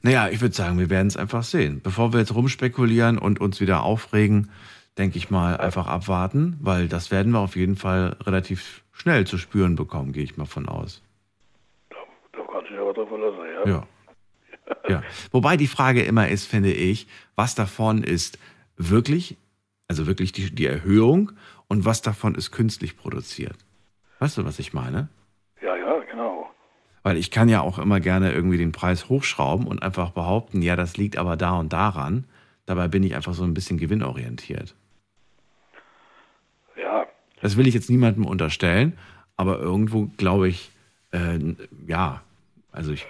Naja, ich würde sagen, wir werden es einfach sehen. Bevor wir jetzt rumspekulieren und uns wieder aufregen, denke ich mal, einfach abwarten, weil das werden wir auf jeden Fall relativ schnell zu spüren bekommen, gehe ich mal von aus. Da kann sich aber drauf verlassen, ja. Ja. ja. Wobei die Frage immer ist, finde ich, was davon ist wirklich, also wirklich die, die Erhöhung und was davon ist künstlich produziert. Weißt du, was ich meine? Weil ich kann ja auch immer gerne irgendwie den Preis hochschrauben und einfach behaupten, ja, das liegt aber da und daran. Dabei bin ich einfach so ein bisschen gewinnorientiert. Ja. Das will ich jetzt niemandem unterstellen, aber irgendwo glaube ich, äh, ja, also ich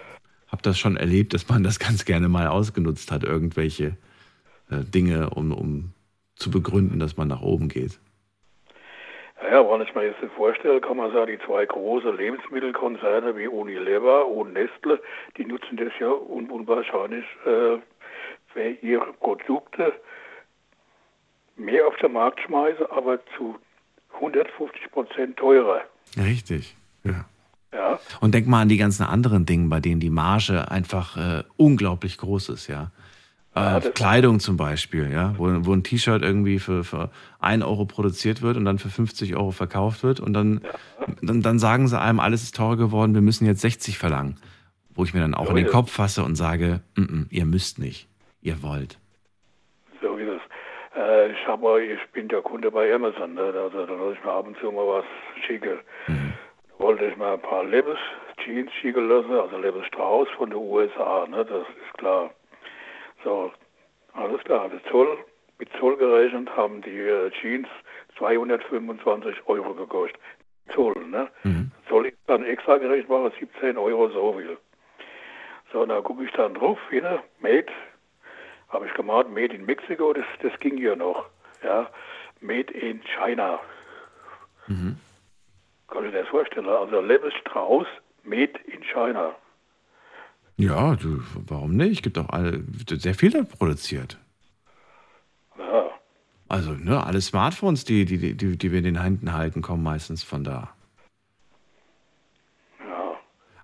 habe das schon erlebt, dass man das ganz gerne mal ausgenutzt hat, irgendwelche äh, Dinge, um, um zu begründen, dass man nach oben geht. Ja, wenn ich mir jetzt vorstelle, kann man sagen, die zwei großen Lebensmittelkonzerne wie Unilever und Nestle, die nutzen das ja un unwahrscheinlich äh, für ihre Produkte mehr auf den Markt schmeißen, aber zu 150 Prozent teurer. Richtig, ja. Ja. Und denk mal an die ganzen anderen Dinge, bei denen die Marge einfach äh, unglaublich groß ist, ja. Äh, Kleidung zum Beispiel, ja, wo, wo ein T-Shirt irgendwie für, für 1 Euro produziert wird und dann für 50 Euro verkauft wird und dann, dann, dann sagen sie einem, alles ist teurer geworden, wir müssen jetzt 60 verlangen. Wo ich mir dann auch So in den. Kopf fasse und sage, "Mm, mm, ihr müsst nicht, ihr wollt. So ist es. Äh, ich, hab, mal- ich bin der Kunde bei Amazon, ne? also da lasse ich mir ab und zu mal was schicken. Wollte ich mal ein paar Levis Jeans schicken lassen, also Levis Strauss von den USA, ne? das ist klar. So, alles klar. Der Zoll, mit Zoll gerechnet haben die äh, Jeans 225 Euro gekostet. Zoll, ne? Zoll ist dann extra gerechnet, war 17 Euro so viel. So, da gucke ich dann drauf, wieder, Made, habe ich gemacht, Made in Mexico, das, das ging ja noch. Ja, Made in China. Kann ich dir das vorstellen? Also Levis Strauss, Made in China. Ja, du, warum nicht? Gibt auch alle, wird sehr viel da produziert. Ja. Also, ne, alle Smartphones, die, die, die, die wir in den Händen halten, kommen meistens von da. Ja.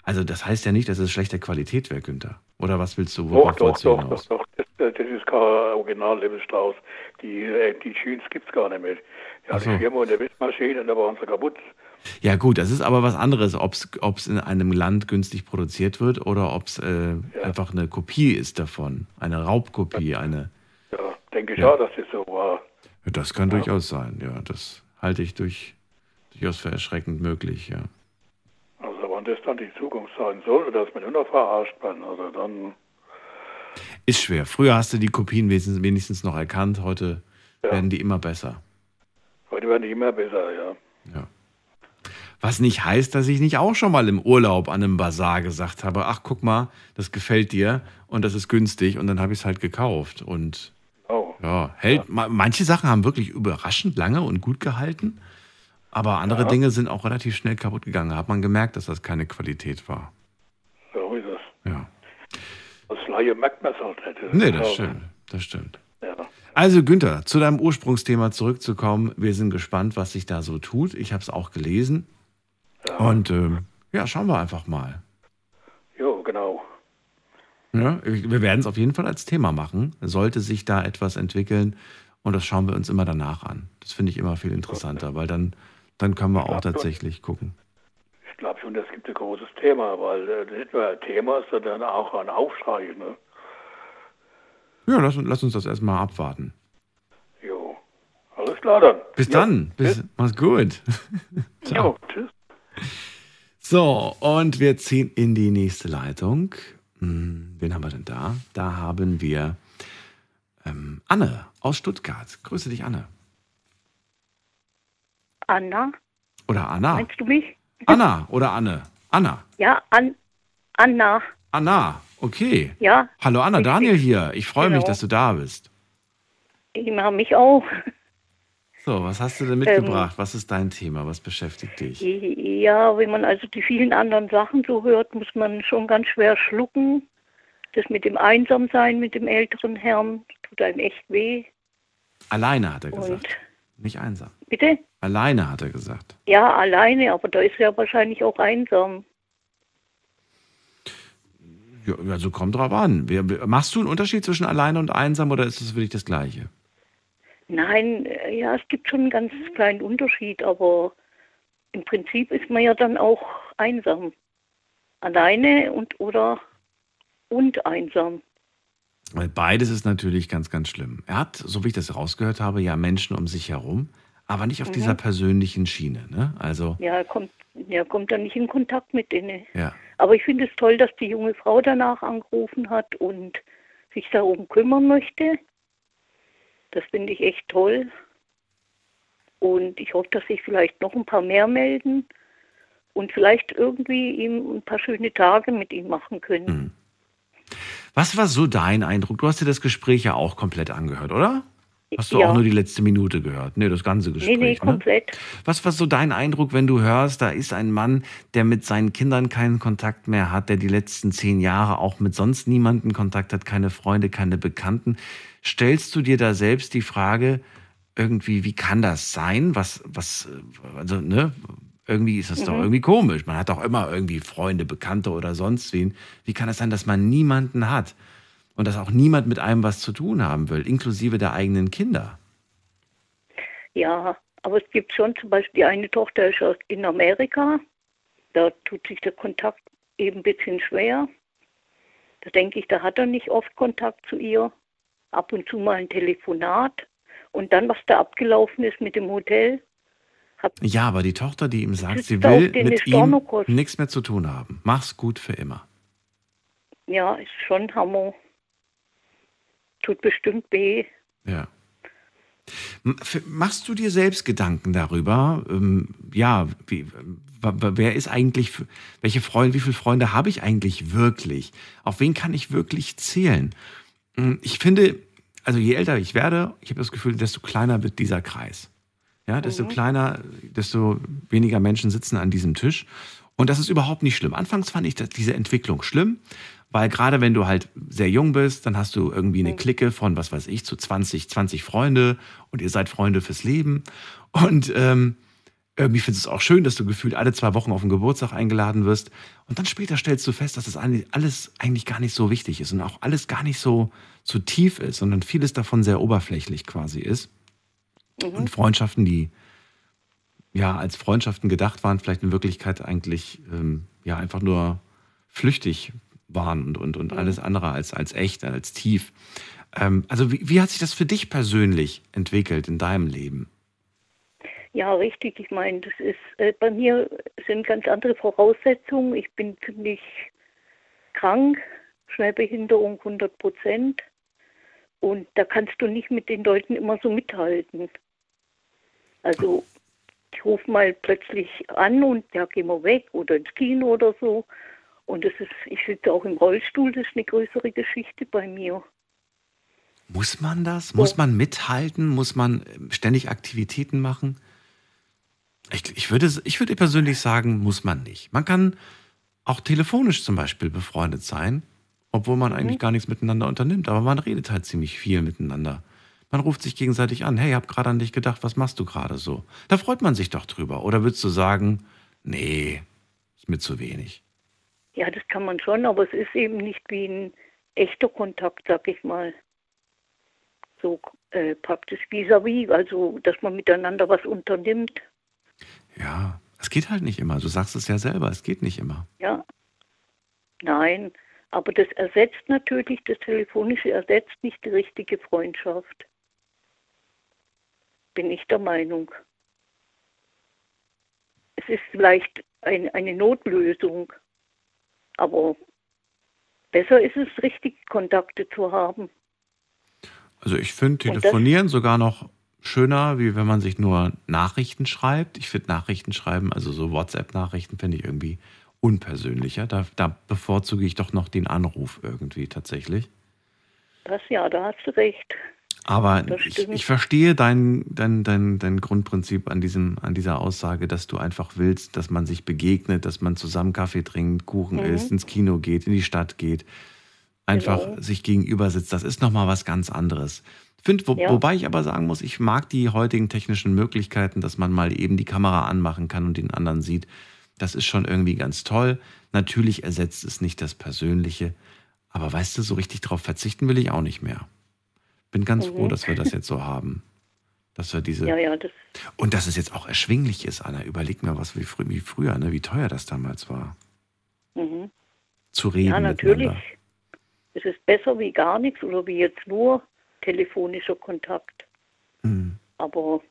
Also, das heißt ja nicht, dass es schlechter Qualität wäre, Günther. Oder was willst du? Doch, doch, doch, doch, doch. Das, ist kein Original Levis Strauss. Die, äh, die Jeans gibt es gar nicht mehr. Ja, die Firma und der Wischmaschine, da waren sie kaputt. Ja, gut, das ist aber was anderes, ob es in einem Land günstig produziert wird oder ob es äh, einfach eine Kopie ist davon. Eine Raubkopie, eine. Ja, denke ich Ja. auch, dass das so war. Ja, das kann durchaus sein, ja. Das halte ich durch, durchaus für erschreckend möglich, ja. Also wenn das dann die Zukunft sein soll, dass man nur noch verarscht wird, also dann, Ist schwer. Früher hast du die Kopien wenigstens, wenigstens noch erkannt, heute werden die immer besser. heute werden die immer besser, ja. Was nicht heißt, dass ich nicht auch schon mal im Urlaub an einem Bazar gesagt habe, ach guck mal, das gefällt dir und das ist günstig und dann habe ich es halt gekauft. Und Oh. ja, hält, ma- manche Sachen haben wirklich überraschend lange und gut gehalten, aber andere Ja. Dinge sind auch relativ schnell kaputt gegangen. Da hat man gemerkt, dass das keine Qualität war. So ist es. Ja. Das Laie merkt man es halt nicht. Nee, das stimmt. Das stimmt. Ja. Also Günther, zu deinem Ursprungsthema zurückzukommen. Wir sind gespannt, was sich da so tut. Ich habe es auch gelesen. Und ähm, ja, schauen wir einfach mal. Jo, genau. Ja, wir werden es auf jeden Fall als Thema machen. Sollte sich da etwas entwickeln und das schauen wir uns immer danach an. Das finde ich immer viel interessanter, weil dann, dann können wir auch tatsächlich gucken. Ich glaube schon, das gibt ein großes Thema, weil äh, nicht nur ein Thema, sondern auch ein Aufschrei. Ne? Ja, lass, uns- lass uns das erstmal abwarten. Jo. Alles klar dann. Bis Ja. dann. Bis, mach's gut. Jo, tschüss. So, und wir ziehen in die nächste Leitung. Hm, wen haben wir denn da? Da haben wir ähm, Anne aus Stuttgart. Grüße dich, Anne. Anna, Oder Anna. meinst du mich? Anna oder Anne. Anna. Ja, An Anna. Anna, okay. Ja, Hallo Anna, Richtig. Daniel hier. Ich freue mich, Genau. dass du da bist. ich mache mich auch. So, was hast du denn mitgebracht? was ist dein Thema? Was beschäftigt dich? Ja, wenn man also die vielen anderen Sachen so hört, muss man schon ganz schwer schlucken. Das mit dem Einsamsein mit dem älteren Herrn tut einem echt weh. Alleine hat er gesagt. Und Nicht einsam. bitte? Alleine hat er gesagt. Ja, alleine, aber da ist er wahrscheinlich auch einsam. Ja, also kommt drauf an. Machst du einen Unterschied zwischen alleine und einsam oder ist es für dich das Gleiche? Nein, äh, ja, es gibt schon einen ganz kleinen Unterschied, aber im Prinzip ist man ja dann auch einsam. Alleine und oder und einsam. Weil beides ist natürlich ganz, ganz schlimm. Er hat, so wie ich das rausgehört habe, ja Menschen um sich herum, aber nicht auf Mhm. dieser persönlichen Schiene. Ne? Also, Ja, er kommt, er kommt dann nicht in Kontakt mit denen. ja. Aber ich finde es toll, dass die junge Frau danach angerufen hat und sich darum kümmern möchte. Das finde ich echt toll. Und ich hoffe, dass sich vielleicht noch ein paar mehr melden und vielleicht irgendwie ihm ein paar schöne Tage mit ihm machen können. Was war so dein Eindruck? Du hast dir das Gespräch ja auch komplett angehört, oder? Hast du Ja. auch nur die letzte Minute gehört? Nee, das ganze Gespräch. nee, nee, ne? komplett. Was war so dein Eindruck, wenn du hörst, da ist ein Mann, der mit seinen Kindern keinen Kontakt mehr hat, der die letzten zehn Jahre auch mit sonst niemanden Kontakt hat, keine Freunde, keine Bekannten? Stellst du dir da selbst die Frage, irgendwie, wie kann das sein? Was, was, also, ne? Irgendwie ist das doch Mhm. irgendwie komisch. Man hat doch immer irgendwie Freunde, Bekannte oder sonst wen. Wie kann es sein, dass man niemanden hat? Und dass auch niemand mit einem was zu tun haben will, inklusive der eigenen Kinder? Ja, aber es gibt schon zum Beispiel die eine Tochter ist in Amerika. Da tut sich der Kontakt eben ein bisschen schwer. Da denke ich, da hat er nicht oft Kontakt zu ihr. Ab und zu mal ein Telefonat. Und dann, was da abgelaufen ist mit dem Hotel. Ja, aber die Tochter, die ihm sagt, sie will mit ihm nichts mehr zu tun haben. Mach's gut für immer. Ja, ist schon Hammer. Tut bestimmt weh. Ja. Machst du dir selbst Gedanken darüber? Ähm, ja, wie, wer ist eigentlich, welche Freunde, wie viele Freunde habe ich eigentlich wirklich? Auf wen kann ich wirklich zählen? Mm, Ich finde, also je älter ich werde, ich habe das Gefühl, desto kleiner wird dieser Kreis. Ja, desto Mhm. kleiner, desto weniger Menschen sitzen an diesem Tisch. Und das ist überhaupt nicht schlimm. Anfangs fand ich diese Entwicklung schlimm, weil gerade wenn du halt sehr jung bist, dann hast du irgendwie eine Clique von, was weiß ich, zu 20, 20 Freunde und ihr seid Freunde fürs Leben. Und ähm, irgendwie findest du es auch schön, dass du gefühlt alle zwei Wochen auf den Geburtstag eingeladen wirst. Und dann später stellst du fest, dass das alles eigentlich gar nicht so wichtig ist und auch alles gar nicht so, so tief ist, sondern vieles davon sehr oberflächlich quasi ist. Und Freundschaften, die ja als Freundschaften gedacht waren, vielleicht in Wirklichkeit eigentlich ähm, ja einfach nur flüchtig waren und, und, und alles andere als, als echt, als tief. Ähm, also wie, wie hat sich das für dich persönlich entwickelt in deinem Leben? Ja, richtig. Ich meine, das ist äh, bei mir sind ganz andere Voraussetzungen. Ich bin ziemlich krank, Schwerbehinderung 100 Prozent. Und da kannst du nicht mit den Leuten immer so mithalten. Also ich rufe mal plötzlich an und ja, gehen wir weg oder ins Kino oder so. Und das ist, ich sitze auch im Rollstuhl, das ist eine größere Geschichte bei mir. Muss man das? Muss man mithalten? Muss man ähm, ständig Aktivitäten machen? Ich, ich, würde, ich würde persönlich sagen, muss man nicht. Man kann auch telefonisch zum Beispiel befreundet sein, obwohl man eigentlich gar nichts miteinander unternimmt. Aber man redet halt ziemlich viel miteinander. Man ruft sich gegenseitig an. Hey, ich habe gerade an dich gedacht, was machst du gerade so? Da freut man sich doch drüber. Oder würdest du sagen, nee, ist mir zu wenig? Ja, das kann man schon, aber es ist eben nicht wie ein echter Kontakt, sag ich mal. So äh, praktisch vis-à-vis, also dass man miteinander was unternimmt. Ja, es geht halt nicht immer. Du sagst es ja selber, es geht nicht immer. Ja. Nein, aber das ersetzt natürlich, das Telefonische ersetzt nicht die richtige Freundschaft. Bin ich der Meinung. Es ist vielleicht ein, eine Notlösung, aber besser ist es, richtig Kontakte zu haben. Also ich finde Telefonieren sogar noch schöner, wie wenn man sich nur Nachrichten schreibt. Ich finde Nachrichten schreiben, also so WhatsApp-Nachrichten, finde ich irgendwie unpersönlicher. Da, da bevorzuge ich doch noch den Anruf irgendwie tatsächlich. Das ja, da hast du recht. Aber ich, ich verstehe dein, dein, dein, dein Grundprinzip an, diesem, an dieser Aussage, dass du einfach willst, dass man sich begegnet, dass man zusammen Kaffee trinkt, Kuchen Mhm. isst, ins Kino geht, in die Stadt geht, einfach Genau. sich gegenüber sitzt. Das ist nochmal was ganz anderes. Find, wo, Ja. Wobei ich aber sagen muss, ich mag die heutigen technischen Möglichkeiten, dass man mal eben die Kamera anmachen kann und den anderen sieht. Das ist schon irgendwie ganz toll. Natürlich ersetzt es nicht das Persönliche. Aber weißt du, so richtig drauf verzichten will ich auch nicht mehr. Bin ganz Mhm. froh, dass wir das jetzt so haben. Dass wir diese. Ja, ja, das, Und dass es jetzt auch erschwinglich ist, Anna. Überleg mir was wie, frü wie früher, ne? wie teuer das damals war. mhm. Zu reden ja, natürlich. miteinander. Es ist besser wie gar nichts oder wie jetzt nur telefonischer Kontakt. Mhm. Aber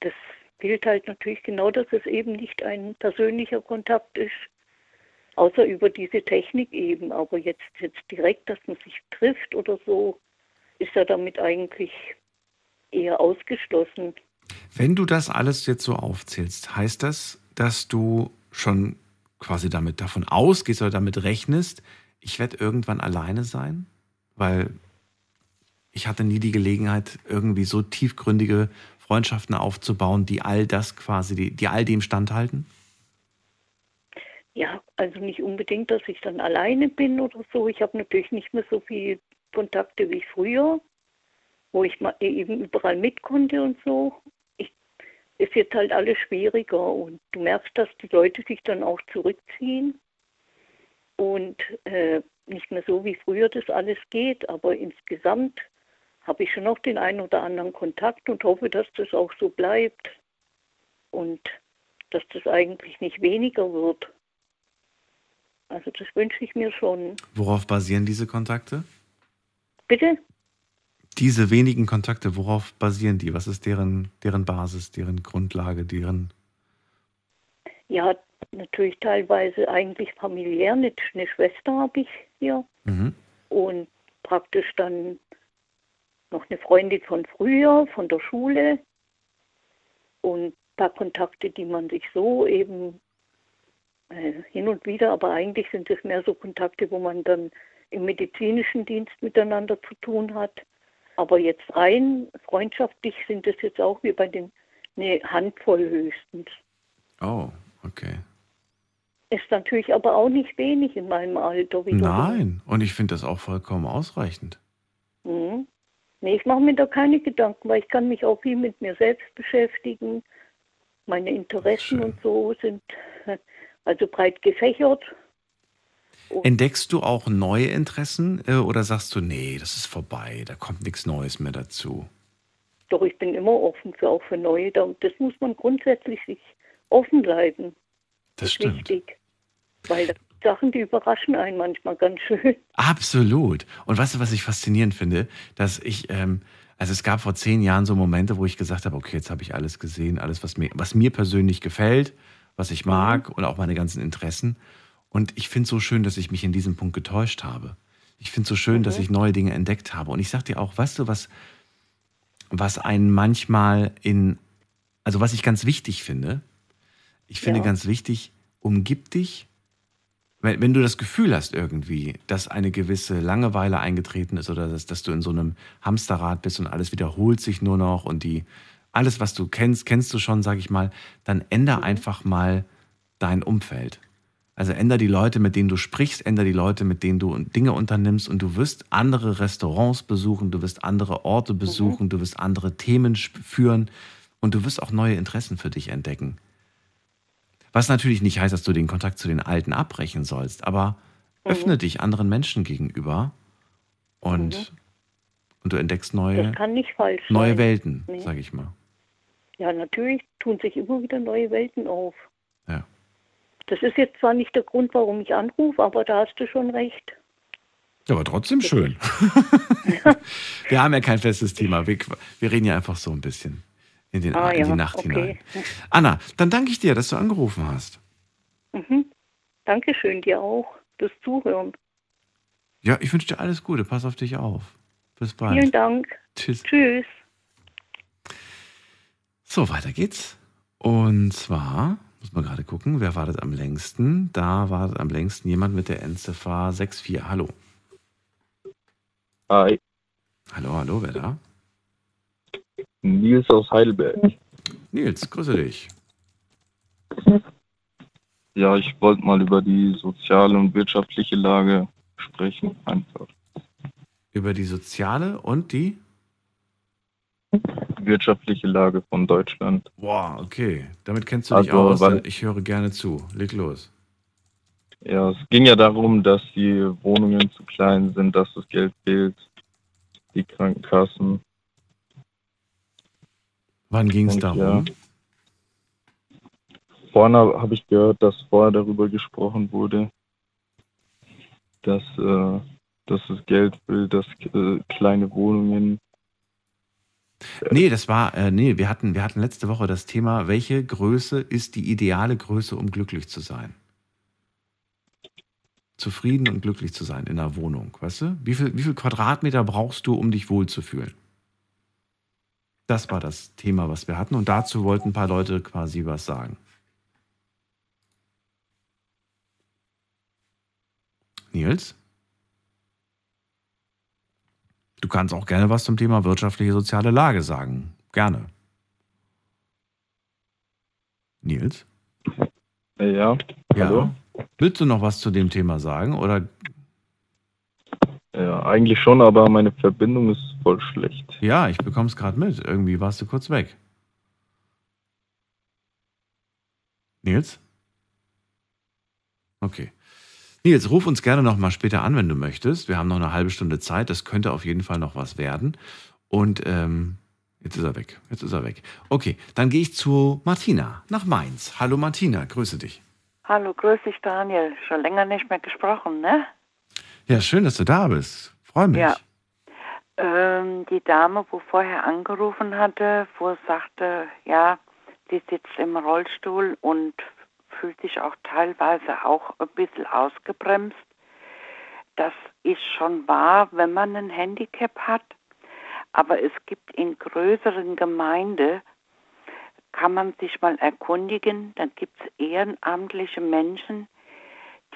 das fehlt halt natürlich genau, dass es eben nicht ein persönlicher Kontakt ist, außer über diese Technik eben. Aber jetzt, jetzt direkt, dass man sich trifft oder so, ist ja damit eigentlich eher ausgeschlossen. Wenn du das alles jetzt so aufzählst, heißt das, dass du schon quasi damit davon ausgehst oder damit rechnest, ich werde irgendwann alleine sein? Weil ich hatte nie die Gelegenheit, irgendwie so tiefgründige Freundschaften aufzubauen, die all das quasi, die, die all dem standhalten? Ja, also nicht unbedingt, dass ich dann alleine bin oder so. Ich habe natürlich nicht mehr so viele Kontakte wie früher, wo ich mal eben überall mit konnte und so. Ich, ist jetzt halt alles schwieriger und du merkst, dass die Leute sich dann auch zurückziehen und äh, nicht mehr so wie früher das alles geht, aber insgesamt habe ich schon noch den einen oder anderen Kontakt und hoffe, dass das auch so bleibt und dass das eigentlich nicht weniger wird. Also das wünsche ich mir schon. Worauf basieren diese Kontakte? Bitte? Diese wenigen Kontakte, worauf basieren die? Was ist deren, deren Basis, deren Grundlage, deren... Ja, natürlich teilweise eigentlich familiär. Eine, Schwester habe ich hier Mhm. und praktisch dann noch eine Freundin von früher, von der Schule und ein paar Kontakte, die man sich so eben äh, hin und wieder, aber eigentlich sind es mehr so Kontakte, wo man dann im medizinischen Dienst miteinander zu tun hat. Aber jetzt rein freundschaftlich sind es jetzt auch wie bei den eine Handvoll höchstens. Oh, okay. Ist natürlich aber auch nicht wenig in meinem Alter. Nein, und ich finde das auch vollkommen ausreichend. Mhm. Nee, ich mache mir da keine Gedanken, weil ich kann mich auch viel mit mir selbst beschäftigen. Meine Interessen und so sind also breit gefächert. Entdeckst du auch neue Interessen äh, oder sagst du, nee, das ist vorbei, da kommt nichts Neues mehr dazu? Doch ich bin immer offen für auch für neue. Da- Das muss man grundsätzlich sich offen bleiben. Das ist stimmt. wichtig. Weil das Sachen, die überraschen einen manchmal ganz schön. Absolut. Und weißt du, was ich faszinierend finde? Dass ich, ähm, also es gab vor zehn Jahren so Momente, wo ich gesagt habe, okay, jetzt habe ich alles gesehen, alles, was mir, was mir persönlich gefällt, was ich mag und auch meine ganzen Interessen. Und ich finde es so schön, dass ich mich in diesem Punkt getäuscht habe. Ich finde es so schön, dass ich neue Dinge entdeckt habe. Und ich sag dir auch, weißt du, was, was einen manchmal in, also was ich ganz wichtig finde, ich finde Ja. ganz wichtig, umgib dich, wenn, wenn du das Gefühl hast irgendwie, dass eine gewisse Langeweile eingetreten ist oder dass, dass du in so einem Hamsterrad bist und alles wiederholt sich nur noch und die, alles, was du kennst, kennst du schon, sag ich mal, dann änder einfach mal dein Umfeld. Also änder die Leute, mit denen du sprichst, änder die Leute, mit denen du Dinge unternimmst und du wirst andere Restaurants besuchen, du wirst andere Orte besuchen, du wirst andere Themen führen und du wirst auch neue Interessen für dich entdecken. Was natürlich nicht heißt, dass du den Kontakt zu den Alten abbrechen sollst, aber öffne dich anderen Menschen gegenüber und, und du entdeckst neue, neue. Welten, Nee. sag ich mal. Ja, natürlich tun sich immer wieder neue Welten auf. Ja. Das ist jetzt zwar nicht der Grund, warum ich anrufe, aber da hast du schon recht. Ja, aber trotzdem schön. wir haben ja kein festes Thema. Wir, wir reden ja einfach so ein bisschen in, den, Ah, in die ja, Nacht okay. hinein. Anna, dann danke ich dir, dass du angerufen hast. Mhm. Dankeschön dir auch fürs Zuhören. Ja, ich wünsche dir alles Gute. Pass auf dich auf. Bis bald. Vielen Dank. Tschüss. Tschüss. So, weiter geht's. Und zwar, muss man gerade gucken, wer wartet am längsten? Da wartet am längsten jemand mit der Endziffer 64. Hallo. Hi, Hallo, hallo, wer da? Nils aus Heidelberg. Nils, grüße dich. Ja, ich wollte mal über die soziale und wirtschaftliche Lage sprechen. Einfach. Über die soziale und die? Wirtschaftliche Lage von Deutschland. Boah, okay. Damit kennst du dich Also, aus. Ich höre gerne zu. Leg los. Ja, es ging ja darum, dass die Wohnungen zu klein sind, dass das Geld fehlt, die Krankenkassen. Wann ging es darum? ja. Vorne habe ich gehört, dass vorher darüber gesprochen wurde, dass, äh, dass das Geld will, dass äh, kleine Wohnungen Nee, das war, äh, nee, wir hatten, wir hatten letzte Woche das Thema, welche Größe ist die ideale Größe, um glücklich zu sein? Zufrieden und glücklich zu sein in einer Wohnung, weißt du? Wie viel, wie viel Quadratmeter brauchst du, um dich wohlzufühlen? Das war das Thema, was wir hatten und dazu wollten ein paar Leute quasi was sagen. Nils? Du kannst auch gerne was zum Thema wirtschaftliche soziale Lage sagen. Gerne. Nils? Ja. Ja. Hallo? Willst du noch was zu dem Thema sagen oder Ja, eigentlich schon, aber meine Verbindung ist voll schlecht. Ja, ich bekomme es gerade mit. Irgendwie warst du kurz weg. Nils? Okay. Nils, ruf uns gerne noch mal später an, wenn du möchtest. Wir haben noch eine halbe Stunde Zeit. Das könnte auf jeden Fall noch was werden. Und ähm, jetzt ist er weg. Jetzt ist er weg. Okay, dann gehe ich zu Martina nach Mainz. Hallo Martina, grüße dich. Hallo, grüß dich Daniel. Schon länger nicht mehr gesprochen, ne? Ja, schön, dass du da bist. Freue mich. Ja. Ähm, die Dame, wo vorher angerufen hatte, wo sagte, ja, sie sitzt im Rollstuhl und fühlt sich auch teilweise auch ein bisschen ausgebremst. Das ist schon wahr, wenn man ein Handicap hat. Aber es gibt in größeren Gemeinden, kann man sich mal erkundigen, dann gibt es ehrenamtliche Menschen,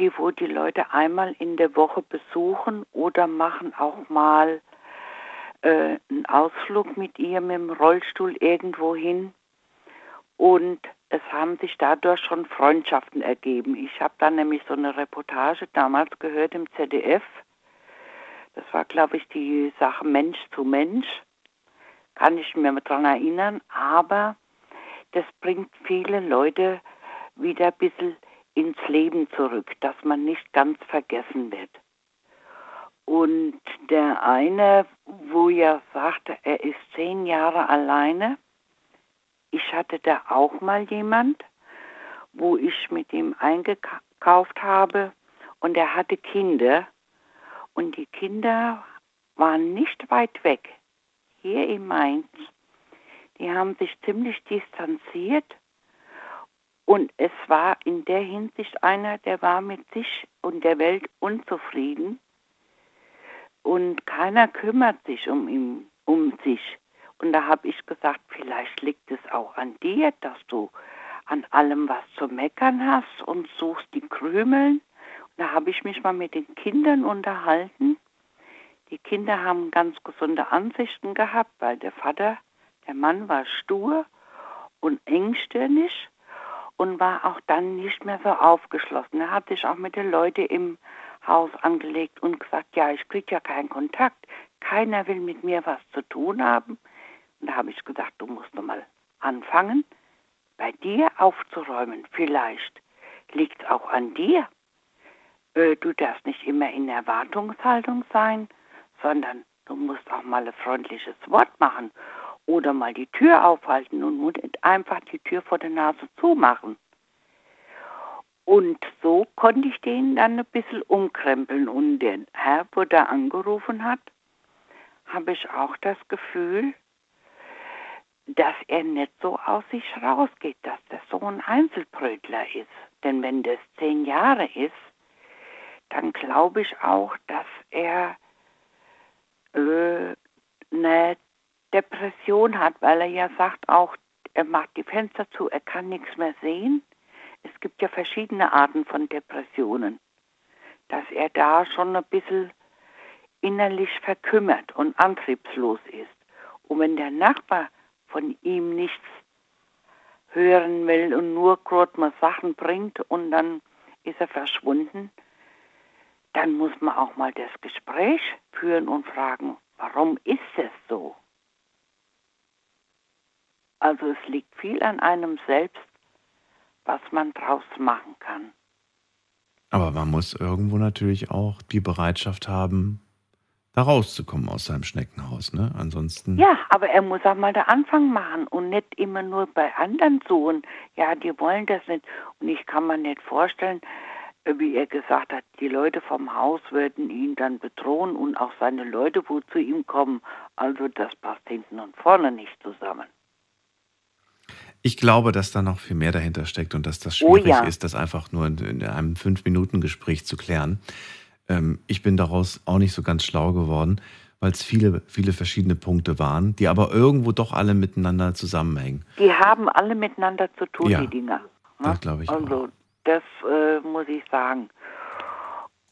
die wo die Leute einmal in der Woche besuchen oder machen auch mal äh, einen Ausflug mit ihr mit dem Rollstuhl irgendwo hin. Und es haben sich dadurch schon Freundschaften ergeben. Ich habe dann nämlich so eine Reportage damals gehört im ZDF. Das war, glaube ich, die Sache Mensch zu Mensch. Kann ich mir daran erinnern. Aber das bringt viele Leute wieder ein bisschen ins Leben zurück, dass man nicht ganz vergessen wird. Und der eine, wo ja sagte, er ist zehn Jahre alleine, ich hatte da auch mal jemand, wo ich mit ihm eingekauft habe und er hatte Kinder und die Kinder waren nicht weit weg, hier in Mainz. Die haben sich ziemlich distanziert und es war in der Hinsicht einer, der war mit sich und der Welt unzufrieden und keiner kümmert sich um ihn, um sich. Und da habe ich gesagt, vielleicht liegt es auch an dir, dass du an allem was zu meckern hast und suchst die Krümeln. Und da habe ich mich mal mit den Kindern unterhalten. Die Kinder haben ganz gesunde Ansichten gehabt, weil der Vater, der Mann war stur und engstirnig und war auch dann nicht mehr so aufgeschlossen. Er hat sich auch mit den Leuten im Haus angelegt und gesagt, ja, ich kriege ja keinen Kontakt. Keiner will mit mir was zu tun haben. Und da habe ich gesagt, du musst doch mal anfangen, bei dir aufzuräumen. Vielleicht liegt es auch an dir. Äh, du darfst nicht immer in Erwartungshaltung sein, sondern du musst auch mal ein freundliches Wort machen oder mal die Tür aufhalten und nicht einfach die Tür vor der Nase zumachen. Und so konnte ich den dann ein bisschen umkrempeln. Und der Herr, wo da angerufen hat, habe ich auch das Gefühl, dass er nicht so aus sich rausgeht, dass das so ein Einzelbrötler ist. Denn wenn das zehn Jahre ist, dann glaube ich auch, dass er äh, eine Depression hat, weil er ja sagt auch, er macht die Fenster zu, er kann nichts mehr sehen. Es gibt ja verschiedene Arten von Depressionen. Dass er da schon ein bisschen innerlich verkümmert und antriebslos ist. Und wenn der Nachbar von ihm nichts hören will und nur gerade mal Sachen bringt und dann ist er verschwunden, dann muss man auch mal das Gespräch führen und fragen, warum ist es so? Also es liegt viel an einem selbst, was man draus machen kann. Aber man muss irgendwo natürlich auch die Bereitschaft haben, da rauszukommen aus seinem Schneckenhaus, ne? Ansonsten. Ja, aber er muss auch mal den Anfang machen und nicht immer nur bei anderen suchen. Ja, die wollen das nicht. Und ich kann mir nicht vorstellen, wie er gesagt hat, die Leute vom Haus würden ihn dann bedrohen und auch seine Leute, wo zu ihm kommen, Also das passt hinten und vorne nicht zusammen. Ich glaube, dass da noch viel mehr dahinter steckt und dass das Oh schwierig ja. ist, das einfach nur in, in einem Fünf-Minuten-Gespräch zu klären. Ähm, ich bin daraus auch nicht so ganz schlau geworden, weil es viele, viele verschiedene Punkte waren, die aber irgendwo doch alle miteinander zusammenhängen. Die haben alle miteinander zu tun, Ja, die Dinger. Das glaube ich. Also das äh, muss ich sagen.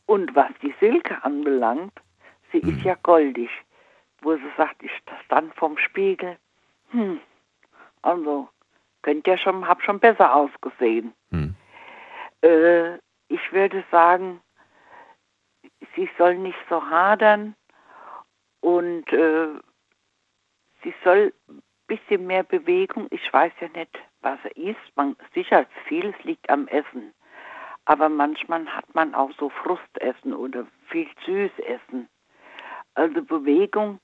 Und was die Silke anbelangt, sie Mhm. ist ja goldig. Wo sie sagt, ich stand vom Spiegel. Hm, also, könnt ja schon, hab schon besser ausgesehen. Hm. Äh, ich würde sagen, sie soll nicht so hadern und äh, sie soll ein bisschen mehr Bewegung. Ich weiß ja nicht, was er isst. Man, sicher, vieles liegt am Essen. Aber manchmal hat man auch so Frustessen oder viel Süßessen. Also Bewegung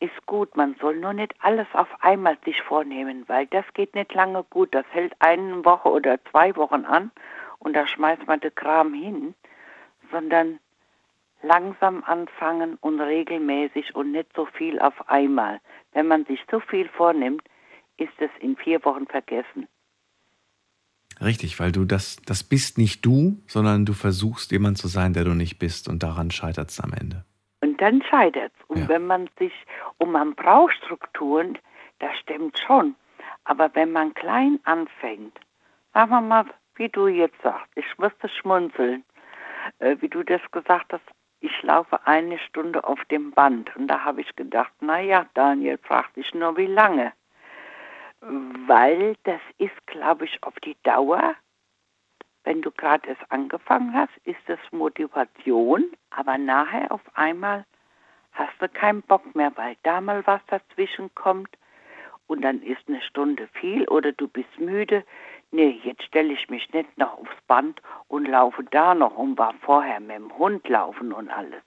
ist gut. Man soll nur nicht alles auf einmal sich vornehmen, weil das geht nicht lange gut. Das hält eine Woche oder zwei Wochen an und da schmeißt man den Kram hin, sondern langsam anfangen und regelmäßig und nicht so viel auf einmal. Wenn man sich zu viel vornimmt, ist es in vier Wochen vergessen. Richtig, weil du das, das bist nicht du, sondern du versuchst jemand zu sein, der du nicht bist und daran scheitert es am Ende. Und dann scheitert es. Und wenn man sich, und man braucht Strukturen, das stimmt schon. Aber wenn man klein anfängt, sagen wir mal, wie du jetzt sagst, ich musste schmunzeln, äh, wie du das gesagt hast, ich laufe eine Stunde auf dem Band. Und da habe ich gedacht, naja, Daniel, frag dich nur, wie lange. Weil das ist, glaube ich, auf die Dauer, wenn du gerade erst angefangen hast, ist das Motivation, aber nachher auf einmal hast du keinen Bock mehr, weil da mal was dazwischen kommt und dann ist eine Stunde viel oder du bist müde. Nee, jetzt stelle ich mich nicht noch aufs Band und laufe da noch und war vorher mit dem Hund laufen und alles.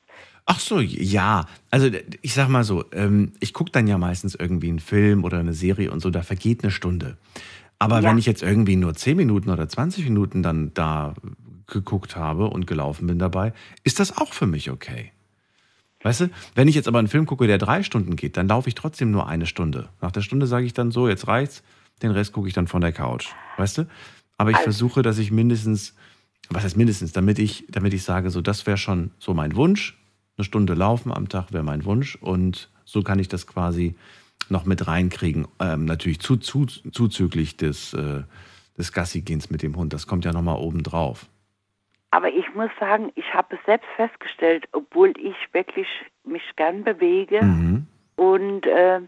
Ach so, ja. Also ich sag mal so, ähm, ich gucke dann ja meistens irgendwie einen Film oder eine Serie und so, da vergeht eine Stunde. Aber Ja. wenn ich jetzt irgendwie nur 10 Minuten oder 20 Minuten dann da geguckt habe und gelaufen bin dabei, ist das auch für mich okay. Weißt du, wenn ich jetzt aber einen Film gucke, der drei Stunden geht, dann laufe ich trotzdem nur eine Stunde. Nach der Stunde sage ich dann so, jetzt reicht's, den Rest gucke ich dann von der Couch. Weißt du? Aber ich Also- versuche, dass ich mindestens, was heißt mindestens, damit ich, damit ich sage, so, das wäre schon so mein Wunsch. Eine Stunde laufen am Tag wäre mein Wunsch und so kann ich das quasi noch mit reinkriegen. Ähm, natürlich zu, zu, zuzüglich des, äh, des Gassi-Gehens mit dem Hund. Das kommt ja nochmal oben drauf. Aber ich muss sagen, ich habe es selbst festgestellt, obwohl ich wirklich mich gern bewege Mhm. und äh,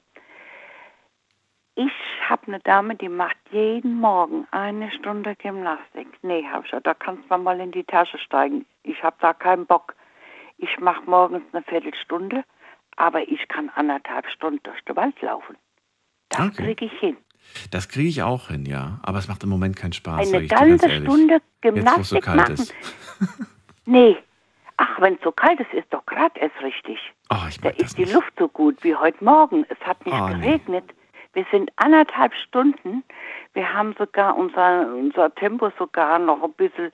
ich habe eine Dame, die macht jeden Morgen eine Stunde Gymnastik. Nee, habe ich, da kannst du mal in die Tasche steigen. Ich habe da keinen Bock. Ich mache morgens eine Viertelstunde, aber ich kann anderthalb Stunden durch den Wald laufen. Das kriege ich hin. Das kriege ich auch hin, ja. Aber es macht im Moment keinen Spaß. Eine ganz ganze ehrlich. Stunde Jetzt, Gymnastik kalt machen. ist. Nee. Ach, wenn es so kalt ist, ist doch gerade erst richtig. Oh, ich da ist die Luft so gut wie heute Morgen. Es hat nicht Oh, nee. geregnet. Wir sind anderthalb Stunden. Wir haben sogar unser, unser Tempo sogar noch ein bisschen,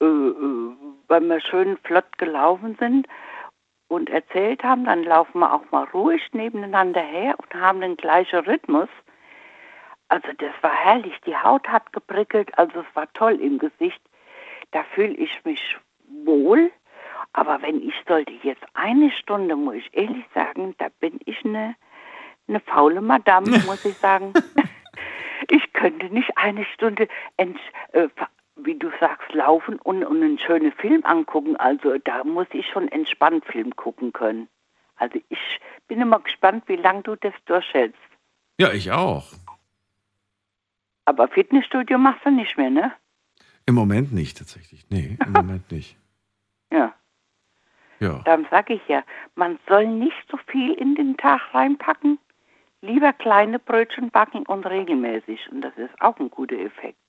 äh, äh, weil wir schön flott gelaufen sind und erzählt haben, dann laufen wir auch mal ruhig nebeneinander her und haben den gleichen Rhythmus. Also das war herrlich. Die Haut hat geprickelt, also es war toll im Gesicht. Da fühle ich mich wohl. Aber wenn ich sollte jetzt eine Stunde, muss ich ehrlich sagen, da bin ich eine, eine faule Madame, muss ich sagen. ich könnte nicht eine Stunde, äh, wie du sagst, laufen und, und einen schönen Film angucken. Also da muss ich schon entspannt Film gucken können. Also ich bin immer gespannt, wie lange du das durchhältst. Ja, ich auch. Aber Fitnessstudio machst du nicht mehr, ne? Im Moment nicht, tatsächlich. Nee, im Moment nicht. Ja. Ja. Dann sage ich ja, man soll nicht so viel in den Tag reinpacken, lieber kleine Brötchen backen und regelmäßig. Und das ist auch ein guter Effekt.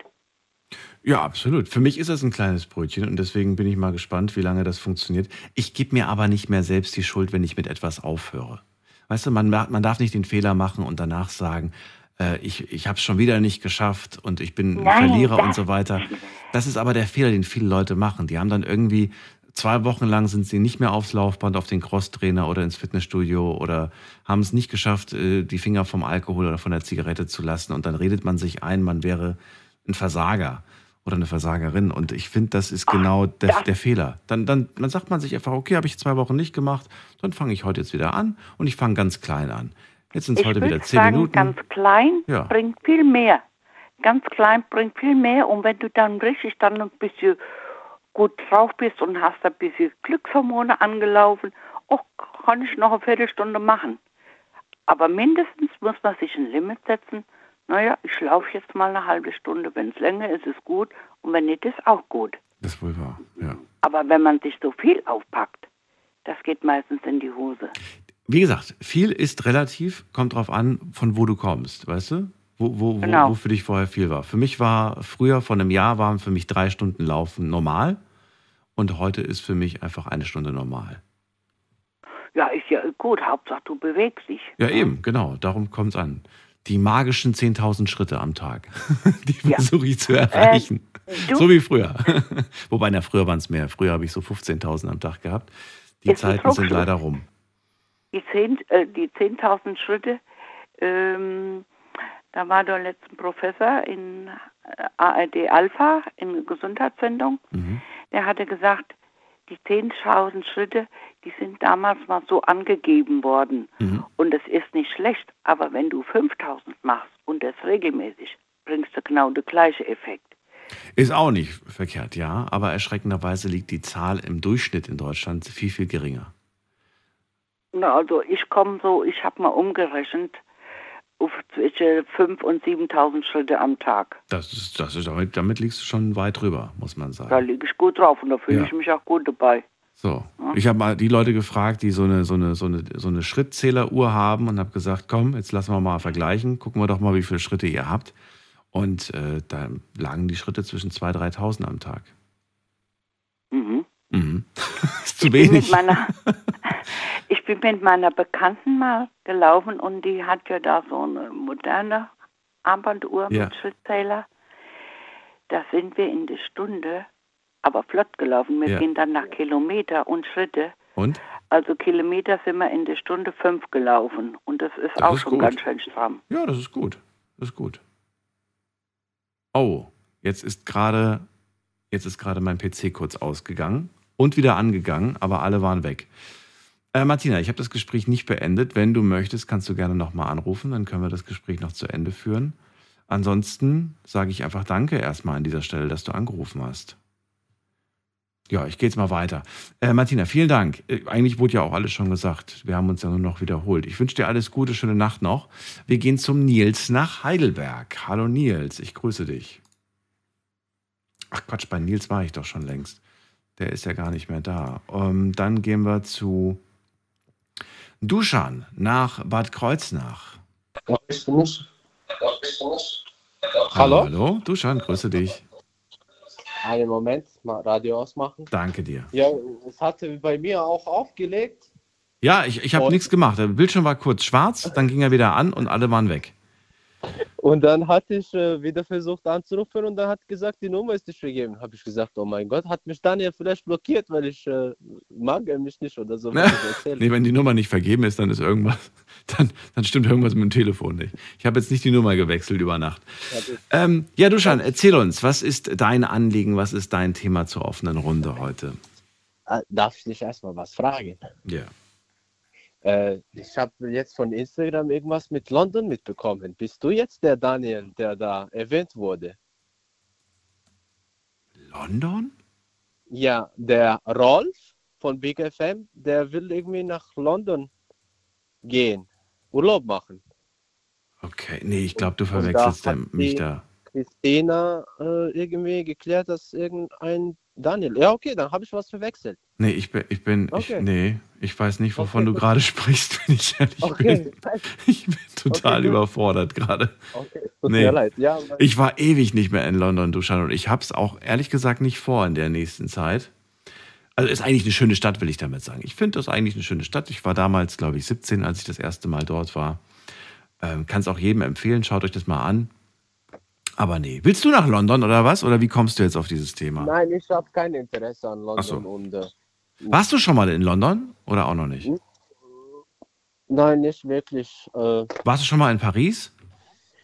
Ja, absolut. Für mich ist das ein kleines Brötchen und deswegen bin ich mal gespannt, wie lange das funktioniert. Ich gebe mir aber nicht mehr selbst die Schuld, wenn ich mit etwas aufhöre. Weißt du, man, man darf nicht den Fehler machen und danach sagen, äh, ich, ich habe es schon wieder nicht geschafft und ich bin ein Verlierer und so weiter. Das ist aber der Fehler, den viele Leute machen. Die haben dann irgendwie zwei Wochen lang sind sie nicht mehr aufs Laufband, auf den Crosstrainer oder ins Fitnessstudio oder haben es nicht geschafft, äh, die Finger vom Alkohol oder von der Zigarette zu lassen. Und dann redet man sich ein, man wäre ein Versager oder eine Versagerin. Und ich finde, das ist genau der, der Fehler. Dann, dann, dann sagt man sich einfach, okay, habe ich zwei Wochen nicht gemacht, dann fange ich heute jetzt wieder an und ich fange ganz klein an. Jetzt sind es heute wieder zehn sagen, Minuten. ganz klein Ja. bringt viel mehr. Ganz klein bringt viel mehr. Und wenn du dann richtig dann ein bisschen gut drauf bist und hast ein bisschen Glückshormone angelaufen, oh, kann ich noch eine Viertelstunde machen. Aber mindestens muss man sich ein Limit setzen. Naja, ich laufe jetzt mal eine halbe Stunde. Wenn es länger ist, ist gut. Und wenn nicht, ist auch gut. Das ist wohl wahr, ja. Aber wenn man sich so viel aufpackt, das geht meistens in die Hose. Wie gesagt, viel ist relativ, kommt drauf an, von wo du kommst, weißt du? Wo, wo, wo, Genau. wo für dich vorher viel war. Für mich war früher, vor einem Jahr, waren für mich drei Stunden Laufen normal. Und heute ist für mich einfach eine Stunde normal. Ja, ist ja gut. Hauptsache, du bewegst dich. Ja, eben, genau, darum kommt es an. Die magischen 10.000 Schritte am Tag, die versuche ich zu erreichen. du- so wie früher. Wobei, na, früher waren es mehr. Früher habe ich so 15.000 am Tag gehabt. Die die Zeiten sind leider rum. Die 10 äh, die 10.000 Schritte, ähm, da war der letzte Professor in äh, ARD Alpha in Gesundheitssendung, der hatte gesagt, die 10.000 Schritte, die sind damals mal so angegeben worden. Und es ist nicht schlecht, aber wenn du 5.000 machst und das regelmäßig, bringst du genau den gleichen Effekt. Ist auch nicht verkehrt, ja. Aber erschreckenderweise liegt die Zahl im Durchschnitt in Deutschland viel, viel geringer. Na, also ich komme so, ich habe mal umgerechnet, zwischen 5.000 und 7.000 Schritte am Tag. Das ist, das ist, damit, damit liegst du schon weit drüber, muss man sagen. Da liege ich gut drauf und da fühle Ja. ich mich auch gut dabei. So. Ich habe mal die Leute gefragt, die so eine, so eine, so eine, so eine Schrittzähleruhr haben und habe gesagt, komm, jetzt lassen wir mal vergleichen. Gucken wir doch mal, wie viele Schritte ihr habt. Und äh, da lagen die Schritte zwischen 2.000, 3.000 am Tag. Mhm. Zu Ich bin, mit wenig. meiner, ich bin mit meiner Bekannten mal gelaufen und die hat ja da so eine moderne Armbanduhr Ja. mit Schrittzähler. Da sind wir in der Stunde, aber flott gelaufen. Wir Ja. gehen dann nach Kilometer und Schritte. Und? Also Kilometer sind wir in der Stunde fünf gelaufen und das ist Das auch ist schon gut. ganz schön stramm. Ja, das ist gut. Das ist gut. Oh, jetzt ist gerade jetzt ist gerade mein PC kurz ausgegangen und wieder angegangen, aber alle waren weg. Äh, Martina, ich habe das Gespräch nicht beendet. Wenn du möchtest, kannst du gerne nochmal anrufen, dann können wir das Gespräch noch zu Ende führen. Ansonsten sage ich einfach Danke erstmal an dieser Stelle, dass du angerufen hast. Ja, ich gehe jetzt mal weiter. Äh, Martina, vielen Dank. Äh, eigentlich wurde ja auch alles schon gesagt. Wir haben uns ja nur noch wiederholt. Ich wünsche dir alles Gute, schöne Nacht noch. Wir gehen zum Nils nach Heidelberg. Hallo Nils, ich grüße dich. Ach Quatsch, bei Nils war ich doch schon längst. Der ist ja gar nicht mehr da. Ähm, dann gehen wir zu Duschan nach Bad Kreuznach. Hallo? Hallo, Duschan, grüße dich. Einen Moment, mal Radio ausmachen. Danke dir. Ja, es hatte bei mir auch aufgelegt. Ja, ich, ich habe nichts gemacht. Der Bildschirm war kurz schwarz, dann ging er wieder an und alle waren weg. Und dann hatte ich äh, wieder versucht anzurufen und dann hat gesagt, die Nummer ist nicht vergeben. Habe ich gesagt, oh mein Gott, hat mich Daniel vielleicht blockiert, weil ich äh, mag er mich nicht oder so. erzähle. Nee, wenn die Nummer nicht vergeben ist, dann ist irgendwas, dann, dann stimmt irgendwas mit dem Telefon nicht. Ich habe jetzt nicht die Nummer gewechselt über Nacht. Ähm, ja, Duschan, erzähl uns, was ist dein Anliegen, was ist dein Thema zur offenen Runde heute? Ah, Darf ich dich erstmal was fragen? Ja. Äh, ich habe jetzt von Instagram irgendwas mit London mitbekommen. Bist du jetzt der Daniel, der da erwähnt wurde? London? Ja, der Rolf von Big FM, der will irgendwie nach London gehen, Urlaub machen. Okay, nee, ich glaube, du da verwechselst der- mich da. Christina äh, irgendwie geklärt, dass irgendein Daniel. Ja, okay, dann habe ich was verwechselt. Nee, ich bin, ich bin, Okay. ich, nee, ich weiß nicht, wovon Okay, du gerade sprichst, wenn ich ehrlich Okay. bin. Ich bin total gut. überfordert gerade. Okay, tut mir leid. Ja, ich war ewig nicht mehr in London, Duschan, und ich habe es auch ehrlich gesagt nicht vor in der nächsten Zeit. Also ist eigentlich eine schöne Stadt, will ich damit sagen. Ich finde das eigentlich eine schöne Stadt. Ich war damals, glaube ich, 17, als ich das erste Mal dort war. Ähm, Kann es auch jedem empfehlen, schaut euch das mal an. Aber nee. Willst du nach London oder was? Oder wie kommst du jetzt auf dieses Thema? Nein, ich habe kein Interesse an London Ach so. und äh, Warst du schon mal in London oder auch noch nicht? Nein, nicht wirklich. Äh, Warst du schon mal in Paris?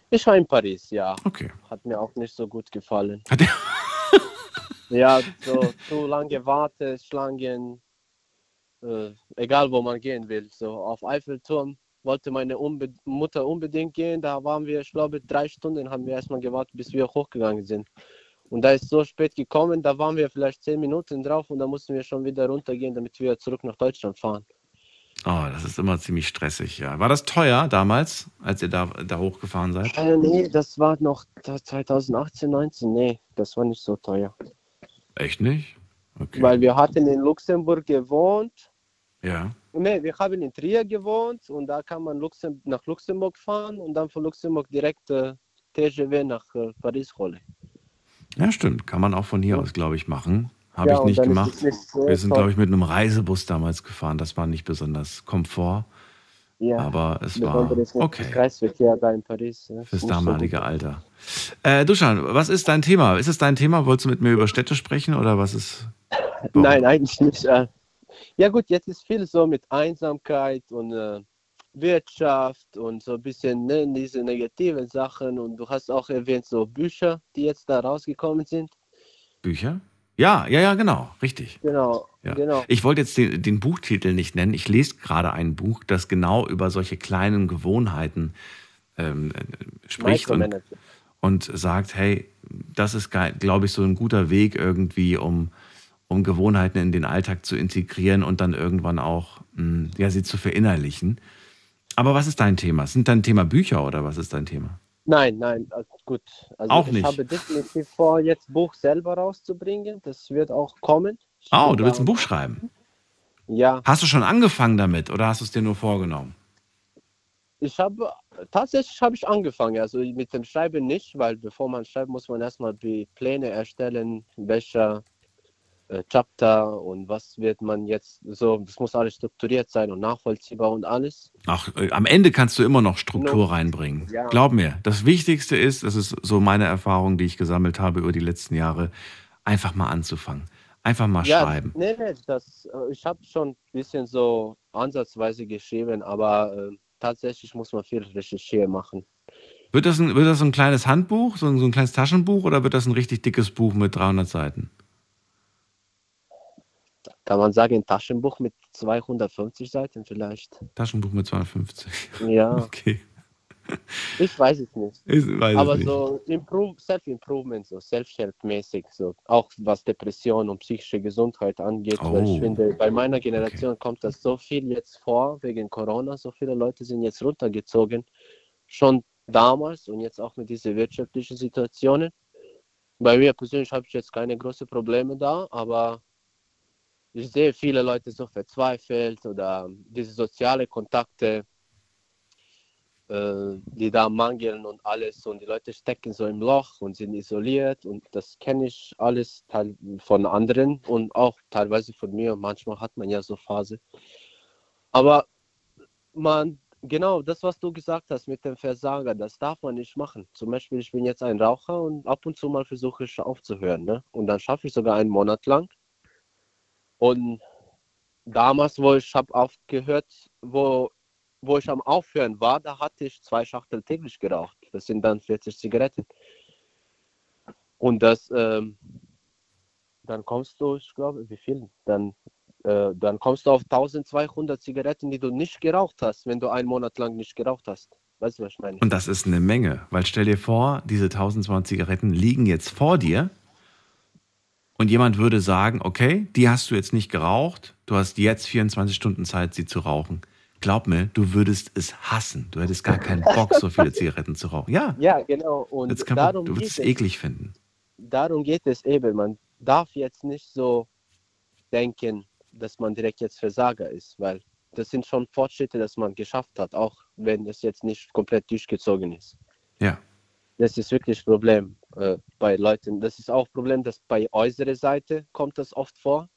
ich war in Paris, ja. Okay. Hat mir auch nicht so gut gefallen. ja, so zu lange Warteschlangen. Äh, egal, wo man gehen will. So auf Eiffelturm wollte meine unbe Mutter unbedingt gehen. Da waren wir, ich glaube, drei Stunden haben wir erstmal gewartet, bis wir hochgegangen sind. Und da ist so spät gekommen, da waren wir vielleicht zehn Minuten drauf und da mussten wir schon wieder runtergehen, damit wir zurück nach Deutschland fahren. Oh, das ist immer ziemlich stressig, ja. War das teuer damals, als ihr da, da hochgefahren seid? Äh, nee, das war noch 2018, 19. Nee, das war nicht so teuer. Echt nicht? Weil wir hatten in Luxemburg gewohnt. Ja. Nee, wir haben in Trier gewohnt und da kann man Luxem nach Luxemburg fahren und dann von Luxemburg direkt äh, TGV nach äh, Paris holen. Ja, stimmt. Kann man auch von hier aus, glaube ich, machen. Habe Ja, ich nicht gemacht. nicht so Wir sind, glaube ich, mit einem Reisebus damals gefahren. Das war nicht besonders Komfort. Ja, Aber es war okay. Kreisverkehr da in Paris. Ja, Fürs so damalige gut. Alter. Äh, Duschan, was ist dein Thema? Ist es dein Thema? Wolltest du mit mir über Städte sprechen oder was ist? Nein, eigentlich nicht. Ja gut, jetzt ist viel so mit Einsamkeit und äh, Wirtschaft und so ein bisschen ne, diese negativen Sachen. Und du hast auch erwähnt, so Bücher, die jetzt da rausgekommen sind. Bücher? Ja, ja, ja, genau, richtig. Genau, Ja. genau. Ich wollte jetzt den, den Buchtitel nicht nennen. Ich lese gerade ein Buch, das genau über solche kleinen Gewohnheiten ähm, äh, spricht und, und sagt, hey, das ist, glaube ich, so ein guter Weg irgendwie, um, um Gewohnheiten in den Alltag zu integrieren und dann irgendwann auch mh, ja, sie zu verinnerlichen. Aber was ist dein Thema? Sind dein Thema Bücher oder was ist dein Thema? Nein, nein, äh, gut. Also Auch ich nicht. habe definitiv vor, jetzt Buch selber rauszubringen. Das wird auch kommen. Oh, du willst ein Buch schreiben? Ja, Hast du schon angefangen damit oder hast du es dir nur vorgenommen? ich habe tatsächlich habe ich angefangen. Also mit dem Schreiben nicht, weil bevor man schreibt, muss man erstmal die Pläne erstellen, welcher äh, Chapter und was wird man jetzt so. Das muss alles strukturiert sein und nachvollziehbar und alles. Ach, äh, am Ende kannst du immer noch Struktur No. reinbringen. Ja. Glaub mir, das Wichtigste ist, das ist so meine Erfahrung, die ich gesammelt habe über die letzten Jahre, einfach mal anzufangen. Einfach mal ja, schreiben. Nee, nee, das, äh, ich habe schon ein bisschen so ansatzweise geschrieben, aber äh, tatsächlich muss man viel Recherche machen. Wird das ein, wird das ein kleines Handbuch, so ein, so ein kleines Taschenbuch oder wird das ein richtig dickes Buch mit 300 Seiten? Kann man sagen, ein Taschenbuch mit 250 Seiten vielleicht. Taschenbuch mit 250. Ja. Okay. Ich weiß es nicht. Ich weiß es Aber nicht. so Improve, Self-Improvement, so Self-Help-mäßig, so auch was Depression und psychische Gesundheit angeht. Weil Oh. ich finde, bei meiner Generation kommt das so viel jetzt vor wegen Corona. So viele Leute sind jetzt runtergezogen. Schon damals und jetzt auch mit diesen wirtschaftlichen Situationen. Bei mir persönlich habe ich jetzt keine großen Probleme da, aber ich sehe viele Leute so verzweifelt oder diese soziale Kontakte, äh, die da mangeln und alles und die Leute stecken so im Loch und sind isoliert und das kenne ich alles von anderen und auch teilweise von mir. Manchmal hat man ja so Phase. Aber man, genau das, was du gesagt hast mit dem Versager, das darf man nicht machen. Zum Beispiel, ich bin jetzt ein Raucher und ab und zu mal versuche ich aufzuhören. Ne? Und dann schaffe ich sogar einen Monat lang. Und damals, wo ich habe aufgehört, wo, wo ich am Aufhören war, da hatte ich zwei Schachtel täglich geraucht. Das sind dann 40 Zigaretten. Und das, ähm, dann kommst du, ich glaube, wie viel? Dann, äh, dann kommst du auf 1200 Zigaretten, die du nicht geraucht hast, wenn du einen Monat lang nicht geraucht hast. Weißt du, was ich meine? Und das ist eine Menge, weil stell dir vor, diese 1200 Zigaretten liegen jetzt vor dir und jemand würde sagen, okay, die hast du jetzt nicht geraucht, du hast jetzt 24 Stunden Zeit, sie zu rauchen. Glaub mir, du würdest es hassen. Du hättest gar keinen Bock, so viele Zigaretten zu rauchen. Ja, Ja, genau. Und jetzt kann man, du würdest es es. eklig finden. darum geht es eben. Man darf jetzt nicht so denken, dass man direkt jetzt Versager ist, weil das sind schon Fortschritte, dass man geschafft hat, auch wenn es jetzt nicht komplett durchgezogen ist. Ja. Das ist wirklich ein Problem äh, bei Leuten. Das ist auch ein Problem, dass bei äußerer Seite kommt das oft vor.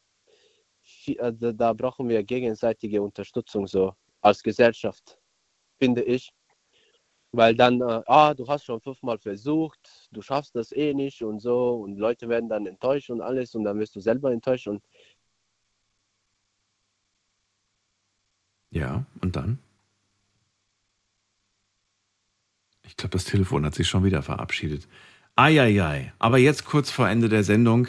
Äh, Da, da brauchen wir gegenseitige Unterstützung so als Gesellschaft, finde ich. Weil dann, äh, ah, du hast schon fünfmal versucht, du schaffst das eh nicht und so und Leute werden dann enttäuscht und alles und dann wirst du selber enttäuscht und Ja, und dann? Ich glaube, das Telefon hat sich schon wieder verabschiedet. Eieiei. Aber jetzt kurz vor Ende der Sendung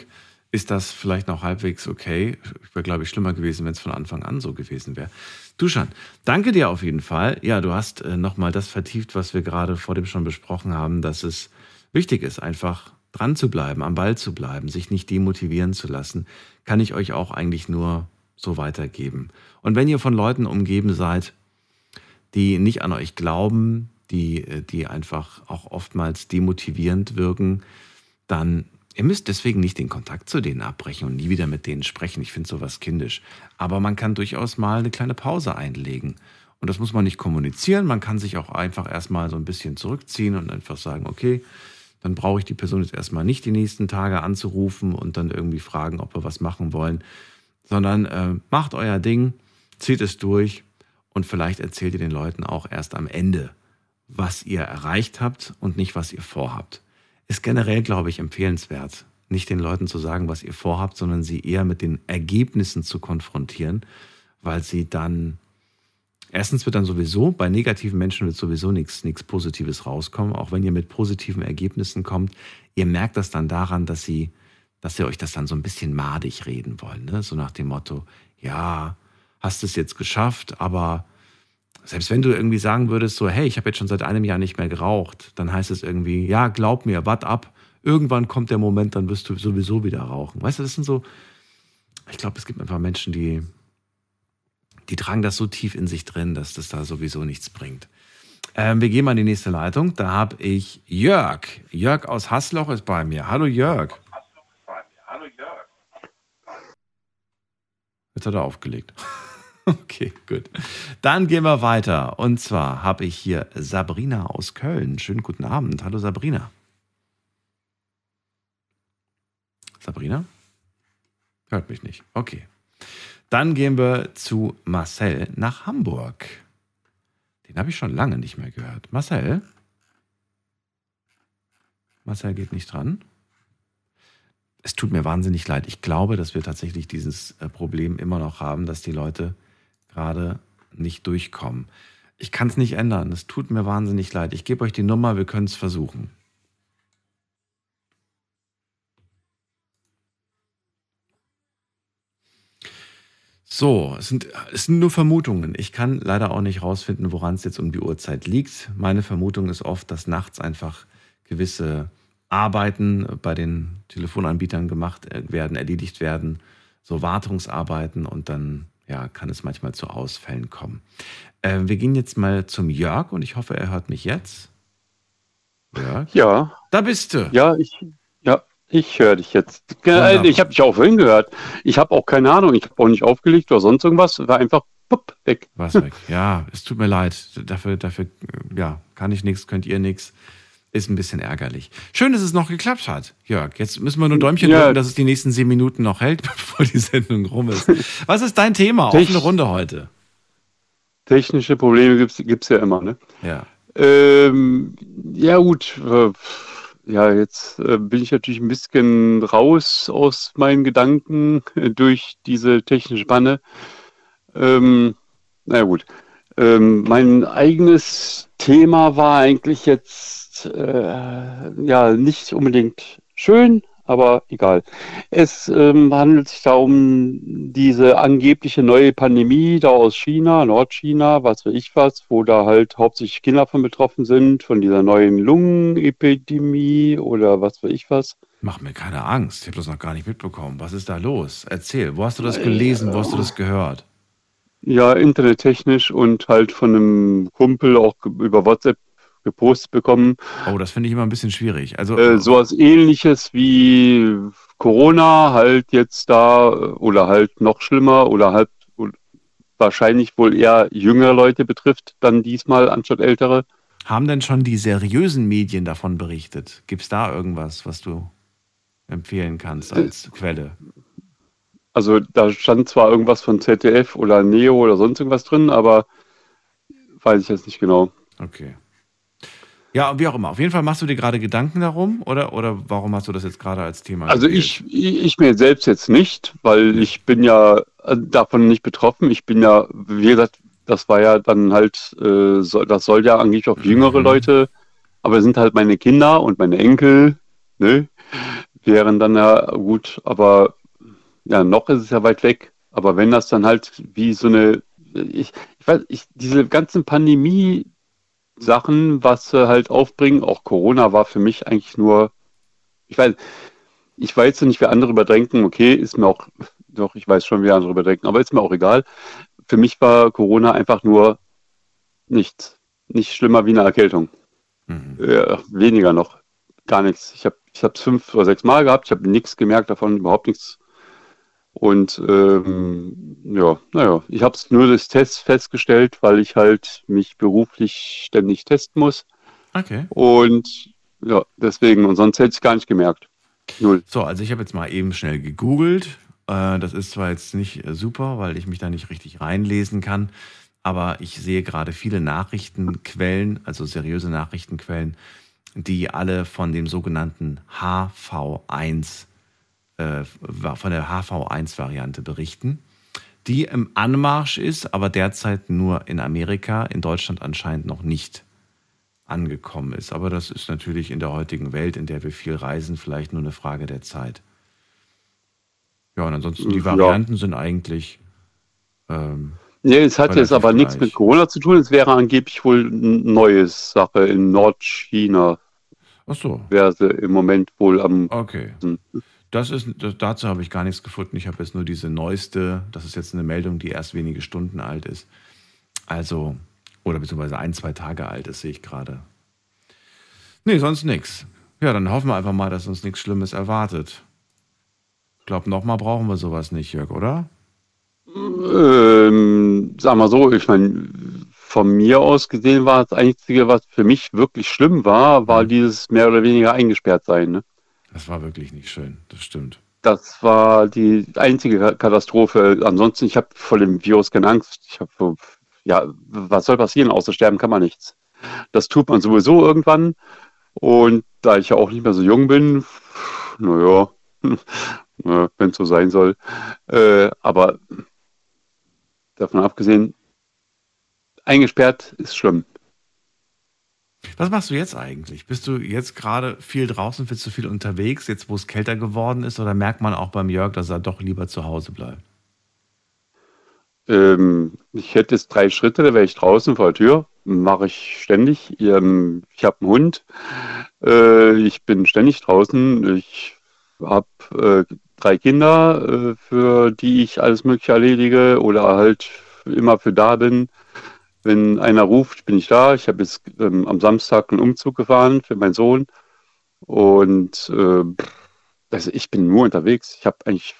ist das vielleicht noch halbwegs okay. Wäre, glaube ich, schlimmer gewesen, wenn es von Anfang an so gewesen wäre. Duschan, danke dir auf jeden Fall. Ja, du hast äh, nochmal das vertieft, was wir gerade vor dem schon besprochen haben, dass es wichtig ist, einfach dran zu bleiben, am Ball zu bleiben, sich nicht demotivieren zu lassen, kann ich euch auch eigentlich nur so weitergeben. Und wenn ihr von Leuten umgeben seid, die nicht an euch glauben, die, die einfach auch oftmals demotivierend wirken, dann Ihr müsst deswegen nicht den Kontakt zu denen abbrechen und nie wieder mit denen sprechen. Ich finde sowas kindisch. Aber man kann durchaus mal eine kleine Pause einlegen. Und das muss man nicht kommunizieren. Man kann sich auch einfach erstmal so ein bisschen zurückziehen und einfach sagen, okay, dann brauche ich die Person jetzt erstmal nicht die nächsten Tage anzurufen und dann irgendwie fragen, ob wir was machen wollen, sondern äh, macht euer Ding, zieht es durch und vielleicht erzählt ihr den Leuten auch erst am Ende, was ihr erreicht habt und nicht, was ihr vorhabt ist generell, glaube ich, empfehlenswert, nicht den Leuten zu sagen, was ihr vorhabt, sondern sie eher mit den Ergebnissen zu konfrontieren, weil sie dann, erstens wird dann sowieso, bei negativen Menschen wird sowieso nichts, nichts Positives rauskommen, auch wenn ihr mit positiven Ergebnissen kommt. Ihr merkt das dann daran, dass sie, dass sie euch das dann so ein bisschen madig reden wollen, ne? so nach dem Motto, ja, hast es jetzt geschafft, aber selbst wenn du irgendwie sagen würdest, so, hey, ich habe jetzt schon seit einem Jahr nicht mehr geraucht, dann heißt es irgendwie, ja, glaub mir, wart ab, irgendwann kommt der Moment, dann wirst du sowieso wieder rauchen. Weißt du, das sind so, ich glaube, es gibt einfach Menschen, die, die tragen das so tief in sich drin, dass das da sowieso nichts bringt. Ähm, wir gehen mal in die nächste Leitung. Da habe ich Jörg. Jörg aus Hassloch ist bei mir. Hallo Jörg. Hallo Jörg. Jetzt hat er aufgelegt. Okay, gut. Dann gehen wir weiter. Und zwar habe ich hier Sabrina aus Köln. Schönen guten Abend. Hallo Sabrina. Sabrina? Hört mich nicht. Okay. Dann gehen wir zu Marcel nach Hamburg. Den habe ich schon lange nicht mehr gehört. Marcel? Marcel geht nicht dran. Es tut mir wahnsinnig leid. Ich glaube, dass wir tatsächlich dieses äh, Problem immer noch haben, dass die Leute gerade nicht durchkommen. Ich kann es nicht ändern. Es tut mir wahnsinnig leid. Ich gebe euch die Nummer, wir können es versuchen. So, es sind, es sind nur Vermutungen. Ich kann leider auch nicht rausfinden, woran es jetzt um die Uhrzeit liegt. Meine Vermutung ist oft, dass nachts einfach gewisse Arbeiten bei den Telefonanbietern gemacht werden, erledigt werden, so Wartungsarbeiten und dann ja, kann es manchmal zu Ausfällen kommen. Äh, wir gehen jetzt mal zum Jörg und ich hoffe, er hört mich jetzt. Jörg? Ja. Da bist du. Ja, ich, ja, ich höre dich jetzt. Wunderbar. Ich habe dich auch vorhin gehört. Ich habe auch keine Ahnung. Ich habe auch nicht aufgelegt oder sonst irgendwas. War einfach pupp, weg. Was weg. Ja, es tut mir leid. Dafür, dafür ja, kann ich nichts, könnt ihr nichts ist ein bisschen ärgerlich. Schön, dass es noch geklappt hat, Jörg. Jetzt müssen wir nur Däumchen ja. drücken, dass es die nächsten sieben Minuten noch hält, bevor die Sendung rum ist. Was ist dein Thema? Techn Offene Runde heute. Technische Probleme gibt es ja immer, ne? Ja. Ähm, ja, gut. Äh, ja, jetzt äh, bin ich natürlich ein bisschen raus aus meinen Gedanken durch diese technische Panne. Ähm, na ja, gut. Ähm, mein eigenes Thema war eigentlich jetzt äh, ja nicht unbedingt schön, aber egal. Es ähm, handelt sich da um diese angebliche neue Pandemie da aus China, Nordchina, was weiß ich was, wo da halt hauptsächlich Kinder von betroffen sind, von dieser neuen Lungenepidemie oder was weiß ich was. Mach mir keine Angst, ich habe das noch gar nicht mitbekommen. Was ist da los? Erzähl, wo hast du das gelesen, wo hast du das gehört? Ja, internettechnisch und halt von einem Kumpel auch über WhatsApp gepostet bekommen. Oh, das finde ich immer ein bisschen schwierig. Also äh, sowas ähnliches wie Corona halt jetzt da oder halt noch schlimmer oder halt wahrscheinlich wohl eher jüngere Leute betrifft, dann diesmal anstatt ältere. Haben denn schon die seriösen Medien davon berichtet? Gibt es da irgendwas, was du empfehlen kannst als äh, Quelle? Also da stand zwar irgendwas von ZDF oder Neo oder sonst irgendwas drin, aber weiß ich jetzt nicht genau. Okay. Ja, wie auch immer. Auf jeden Fall machst du dir gerade Gedanken darum oder, oder warum hast du das jetzt gerade als Thema? Also ich, ich mir selbst jetzt nicht, weil ich bin ja äh, davon nicht betroffen. Ich bin ja, wie gesagt, das war ja dann halt, äh, so, das soll ja eigentlich auf jüngere Leute, aber sind halt meine Kinder und meine Enkel, ne? Wären dann ja gut, aber ja, noch ist es ja weit weg. Aber wenn das dann halt wie so eine, ich, ich weiß, ich, diese ganzen Pandemie-Sachen, was sie halt aufbringen, auch Corona war für mich eigentlich nur, ich weiß, ich weiß nicht, wie andere überdenken, okay, ist mir auch, doch, ich weiß schon, wie andere überdenken, aber ist mir auch egal. Für mich war Corona einfach nur nichts. Nicht schlimmer wie eine Erkältung. Äh, weniger noch. Gar nichts. Ich habe ich es fünf oder sechs Mal gehabt, ich habe nichts gemerkt davon, überhaupt nichts. Und ähm, ja, naja, ich habe es nur des Tests festgestellt, weil ich halt mich beruflich ständig testen muss. Okay. Und ja, deswegen, und sonst hätte ich es gar nicht gemerkt. Null. So, also ich habe jetzt mal eben schnell gegoogelt. Äh, das ist zwar jetzt nicht äh, super, weil ich mich da nicht richtig reinlesen kann, aber ich sehe gerade viele Nachrichtenquellen, also seriöse Nachrichtenquellen, die alle von dem sogenannten HV1 äh, von der HV1-Variante berichten, die im Anmarsch ist, aber derzeit nur in Amerika, in Deutschland anscheinend noch nicht angekommen ist. Aber das ist natürlich in der heutigen Welt, in der wir viel reisen, vielleicht nur eine Frage der Zeit. Ja, und ansonsten die Ja. Varianten sind eigentlich. Ähm, Nee, es hat jetzt aber nichts gleich. mit Corona zu tun. Es wäre angeblich wohl eine neue Sache in Nordchina. Ach so. Wäre sie im Moment wohl am. Okay. Das ist, dazu habe ich gar nichts gefunden. Ich habe jetzt nur diese neueste, das ist jetzt eine Meldung, die erst wenige Stunden alt ist. Also, oder beziehungsweise ein, zwei Tage alt ist, sehe ich gerade. Nee, sonst nichts. Ja, dann hoffen wir einfach mal, dass uns nichts Schlimmes erwartet. Ich glaube, nochmal brauchen wir sowas nicht, Jörg, oder? Ähm, sag mal so, ich meine, von mir aus gesehen war das Einzige, was für mich wirklich schlimm war, war dieses mehr oder weniger eingesperrt sein. Ne? Das war wirklich nicht schön, das stimmt. Das war die einzige Ka- Katastrophe. Ansonsten, ich habe vor dem Virus keine Angst. Ich habe ja, was soll passieren? Außer sterben kann man nichts. Das tut man sowieso irgendwann. Und da ich ja auch nicht mehr so jung bin, naja, wenn es so sein soll. Äh, aber davon abgesehen, eingesperrt ist schlimm. Was machst du jetzt eigentlich? Bist du jetzt gerade viel draußen, bist du viel unterwegs, jetzt wo es kälter geworden ist, oder merkt man auch beim Jörg, dass er doch lieber zu Hause bleibt? Ähm, ich hätte jetzt drei Schritte, da wäre ich draußen vor der Tür. Mache ich ständig. Ähm, ich habe einen Hund. Äh, ich bin ständig draußen. Ich habe äh, drei Kinder, äh, für die ich alles Mögliche erledige oder halt immer für da bin. Wenn einer ruft, bin ich da. Ich habe jetzt ähm, am Samstag einen Umzug gefahren für meinen Sohn. Und äh, also ich bin nur unterwegs. Ich habe eigentlich,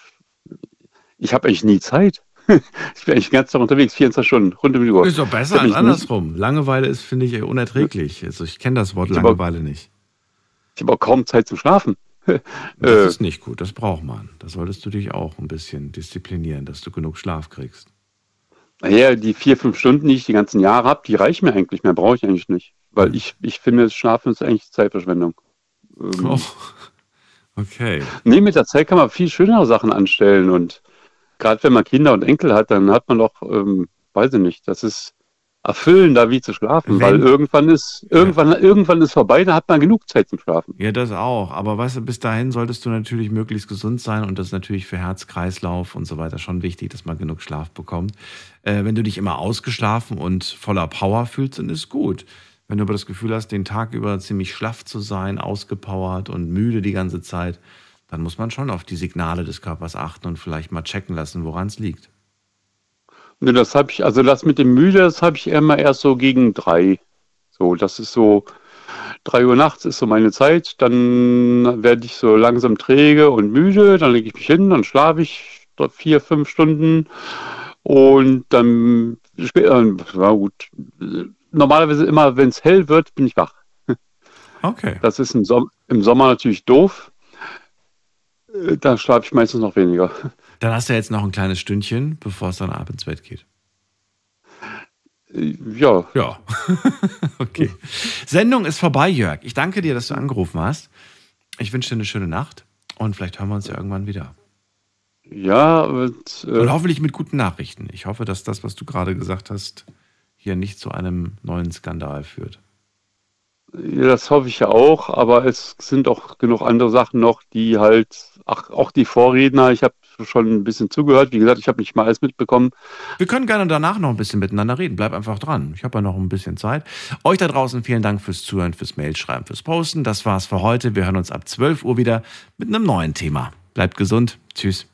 ich habe eigentlich nie Zeit. ich bin eigentlich den ganzen Tag unterwegs, 24 Stunden, rund um die Uhr. Ist doch besser als mich nie- andersrum. Langeweile ist, finde ich, unerträglich. Also ich kenne das Wort Ich hab auch- Langeweile nicht. Ich habe auch kaum Zeit zum Schlafen. Das Äh, ist nicht gut, das braucht man. Da solltest du dich auch ein bisschen disziplinieren, dass du genug Schlaf kriegst. Naja, die vier, fünf Stunden, die ich die ganzen Jahre habe, die reichen mir eigentlich. Mehr brauche ich eigentlich nicht. Weil ich, ich finde, Schlafen ist eigentlich Zeitverschwendung. Ähm, Oh, okay. Nee, mit der Zeit kann man viel schönere Sachen anstellen. Und gerade wenn man Kinder und Enkel hat, dann hat man doch, ähm, weiß ich nicht, das ist erfüllender wie zu schlafen. Wenn- weil irgendwann ist, irgendwann, irgendwann ist vorbei, da hat man genug Zeit zum Schlafen. Ja, das auch. Aber weißt du, bis dahin solltest du natürlich möglichst gesund sein und das ist natürlich für Herz, Kreislauf und so weiter schon wichtig, dass man genug Schlaf bekommt. Äh, wenn du dich immer ausgeschlafen und voller Power fühlst, dann ist gut. Wenn du aber das Gefühl hast, den Tag über ziemlich schlaff zu sein, ausgepowert und müde die ganze Zeit, dann muss man schon auf die Signale des Körpers achten und vielleicht mal checken lassen, woran es liegt. Ne, das habe ich, also das mit dem Müde, das habe ich immer erst so gegen drei. So, das ist so, drei Uhr nachts ist so meine Zeit, dann werde ich so langsam träge und müde, dann lege ich mich hin, dann schlafe ich vier, fünf Stunden und dann später, na gut, normalerweise immer, wenn es hell wird, bin ich wach. Okay. Das ist im, Som im Sommer natürlich doof. Äh, Da schlafe ich meistens noch weniger. Dann hast du jetzt noch ein kleines Stündchen, bevor es dann abends ins Bett geht. Ja. Ja. okay. Sendung ist vorbei, Jörg. Ich danke dir, dass du angerufen hast. Ich wünsche dir eine schöne Nacht und vielleicht hören wir uns ja irgendwann wieder. Ja, und, äh, Und hoffentlich mit guten Nachrichten. Ich hoffe, dass das, was du gerade gesagt hast, hier nicht zu einem neuen Skandal führt. Ja, das hoffe ich ja auch, aber es sind auch genug andere Sachen noch, die halt, ach, auch die Vorredner, ich habe schon ein bisschen zugehört, wie gesagt, ich habe nicht mal alles mitbekommen. Wir können gerne danach noch ein bisschen miteinander reden. Bleib einfach dran. Ich habe ja noch ein bisschen Zeit. Euch da draußen vielen Dank fürs Zuhören, fürs Mailschreiben, fürs Posten. Das war's für heute. Wir hören uns ab 12 Uhr wieder mit einem neuen Thema. Bleibt gesund. Tschüss.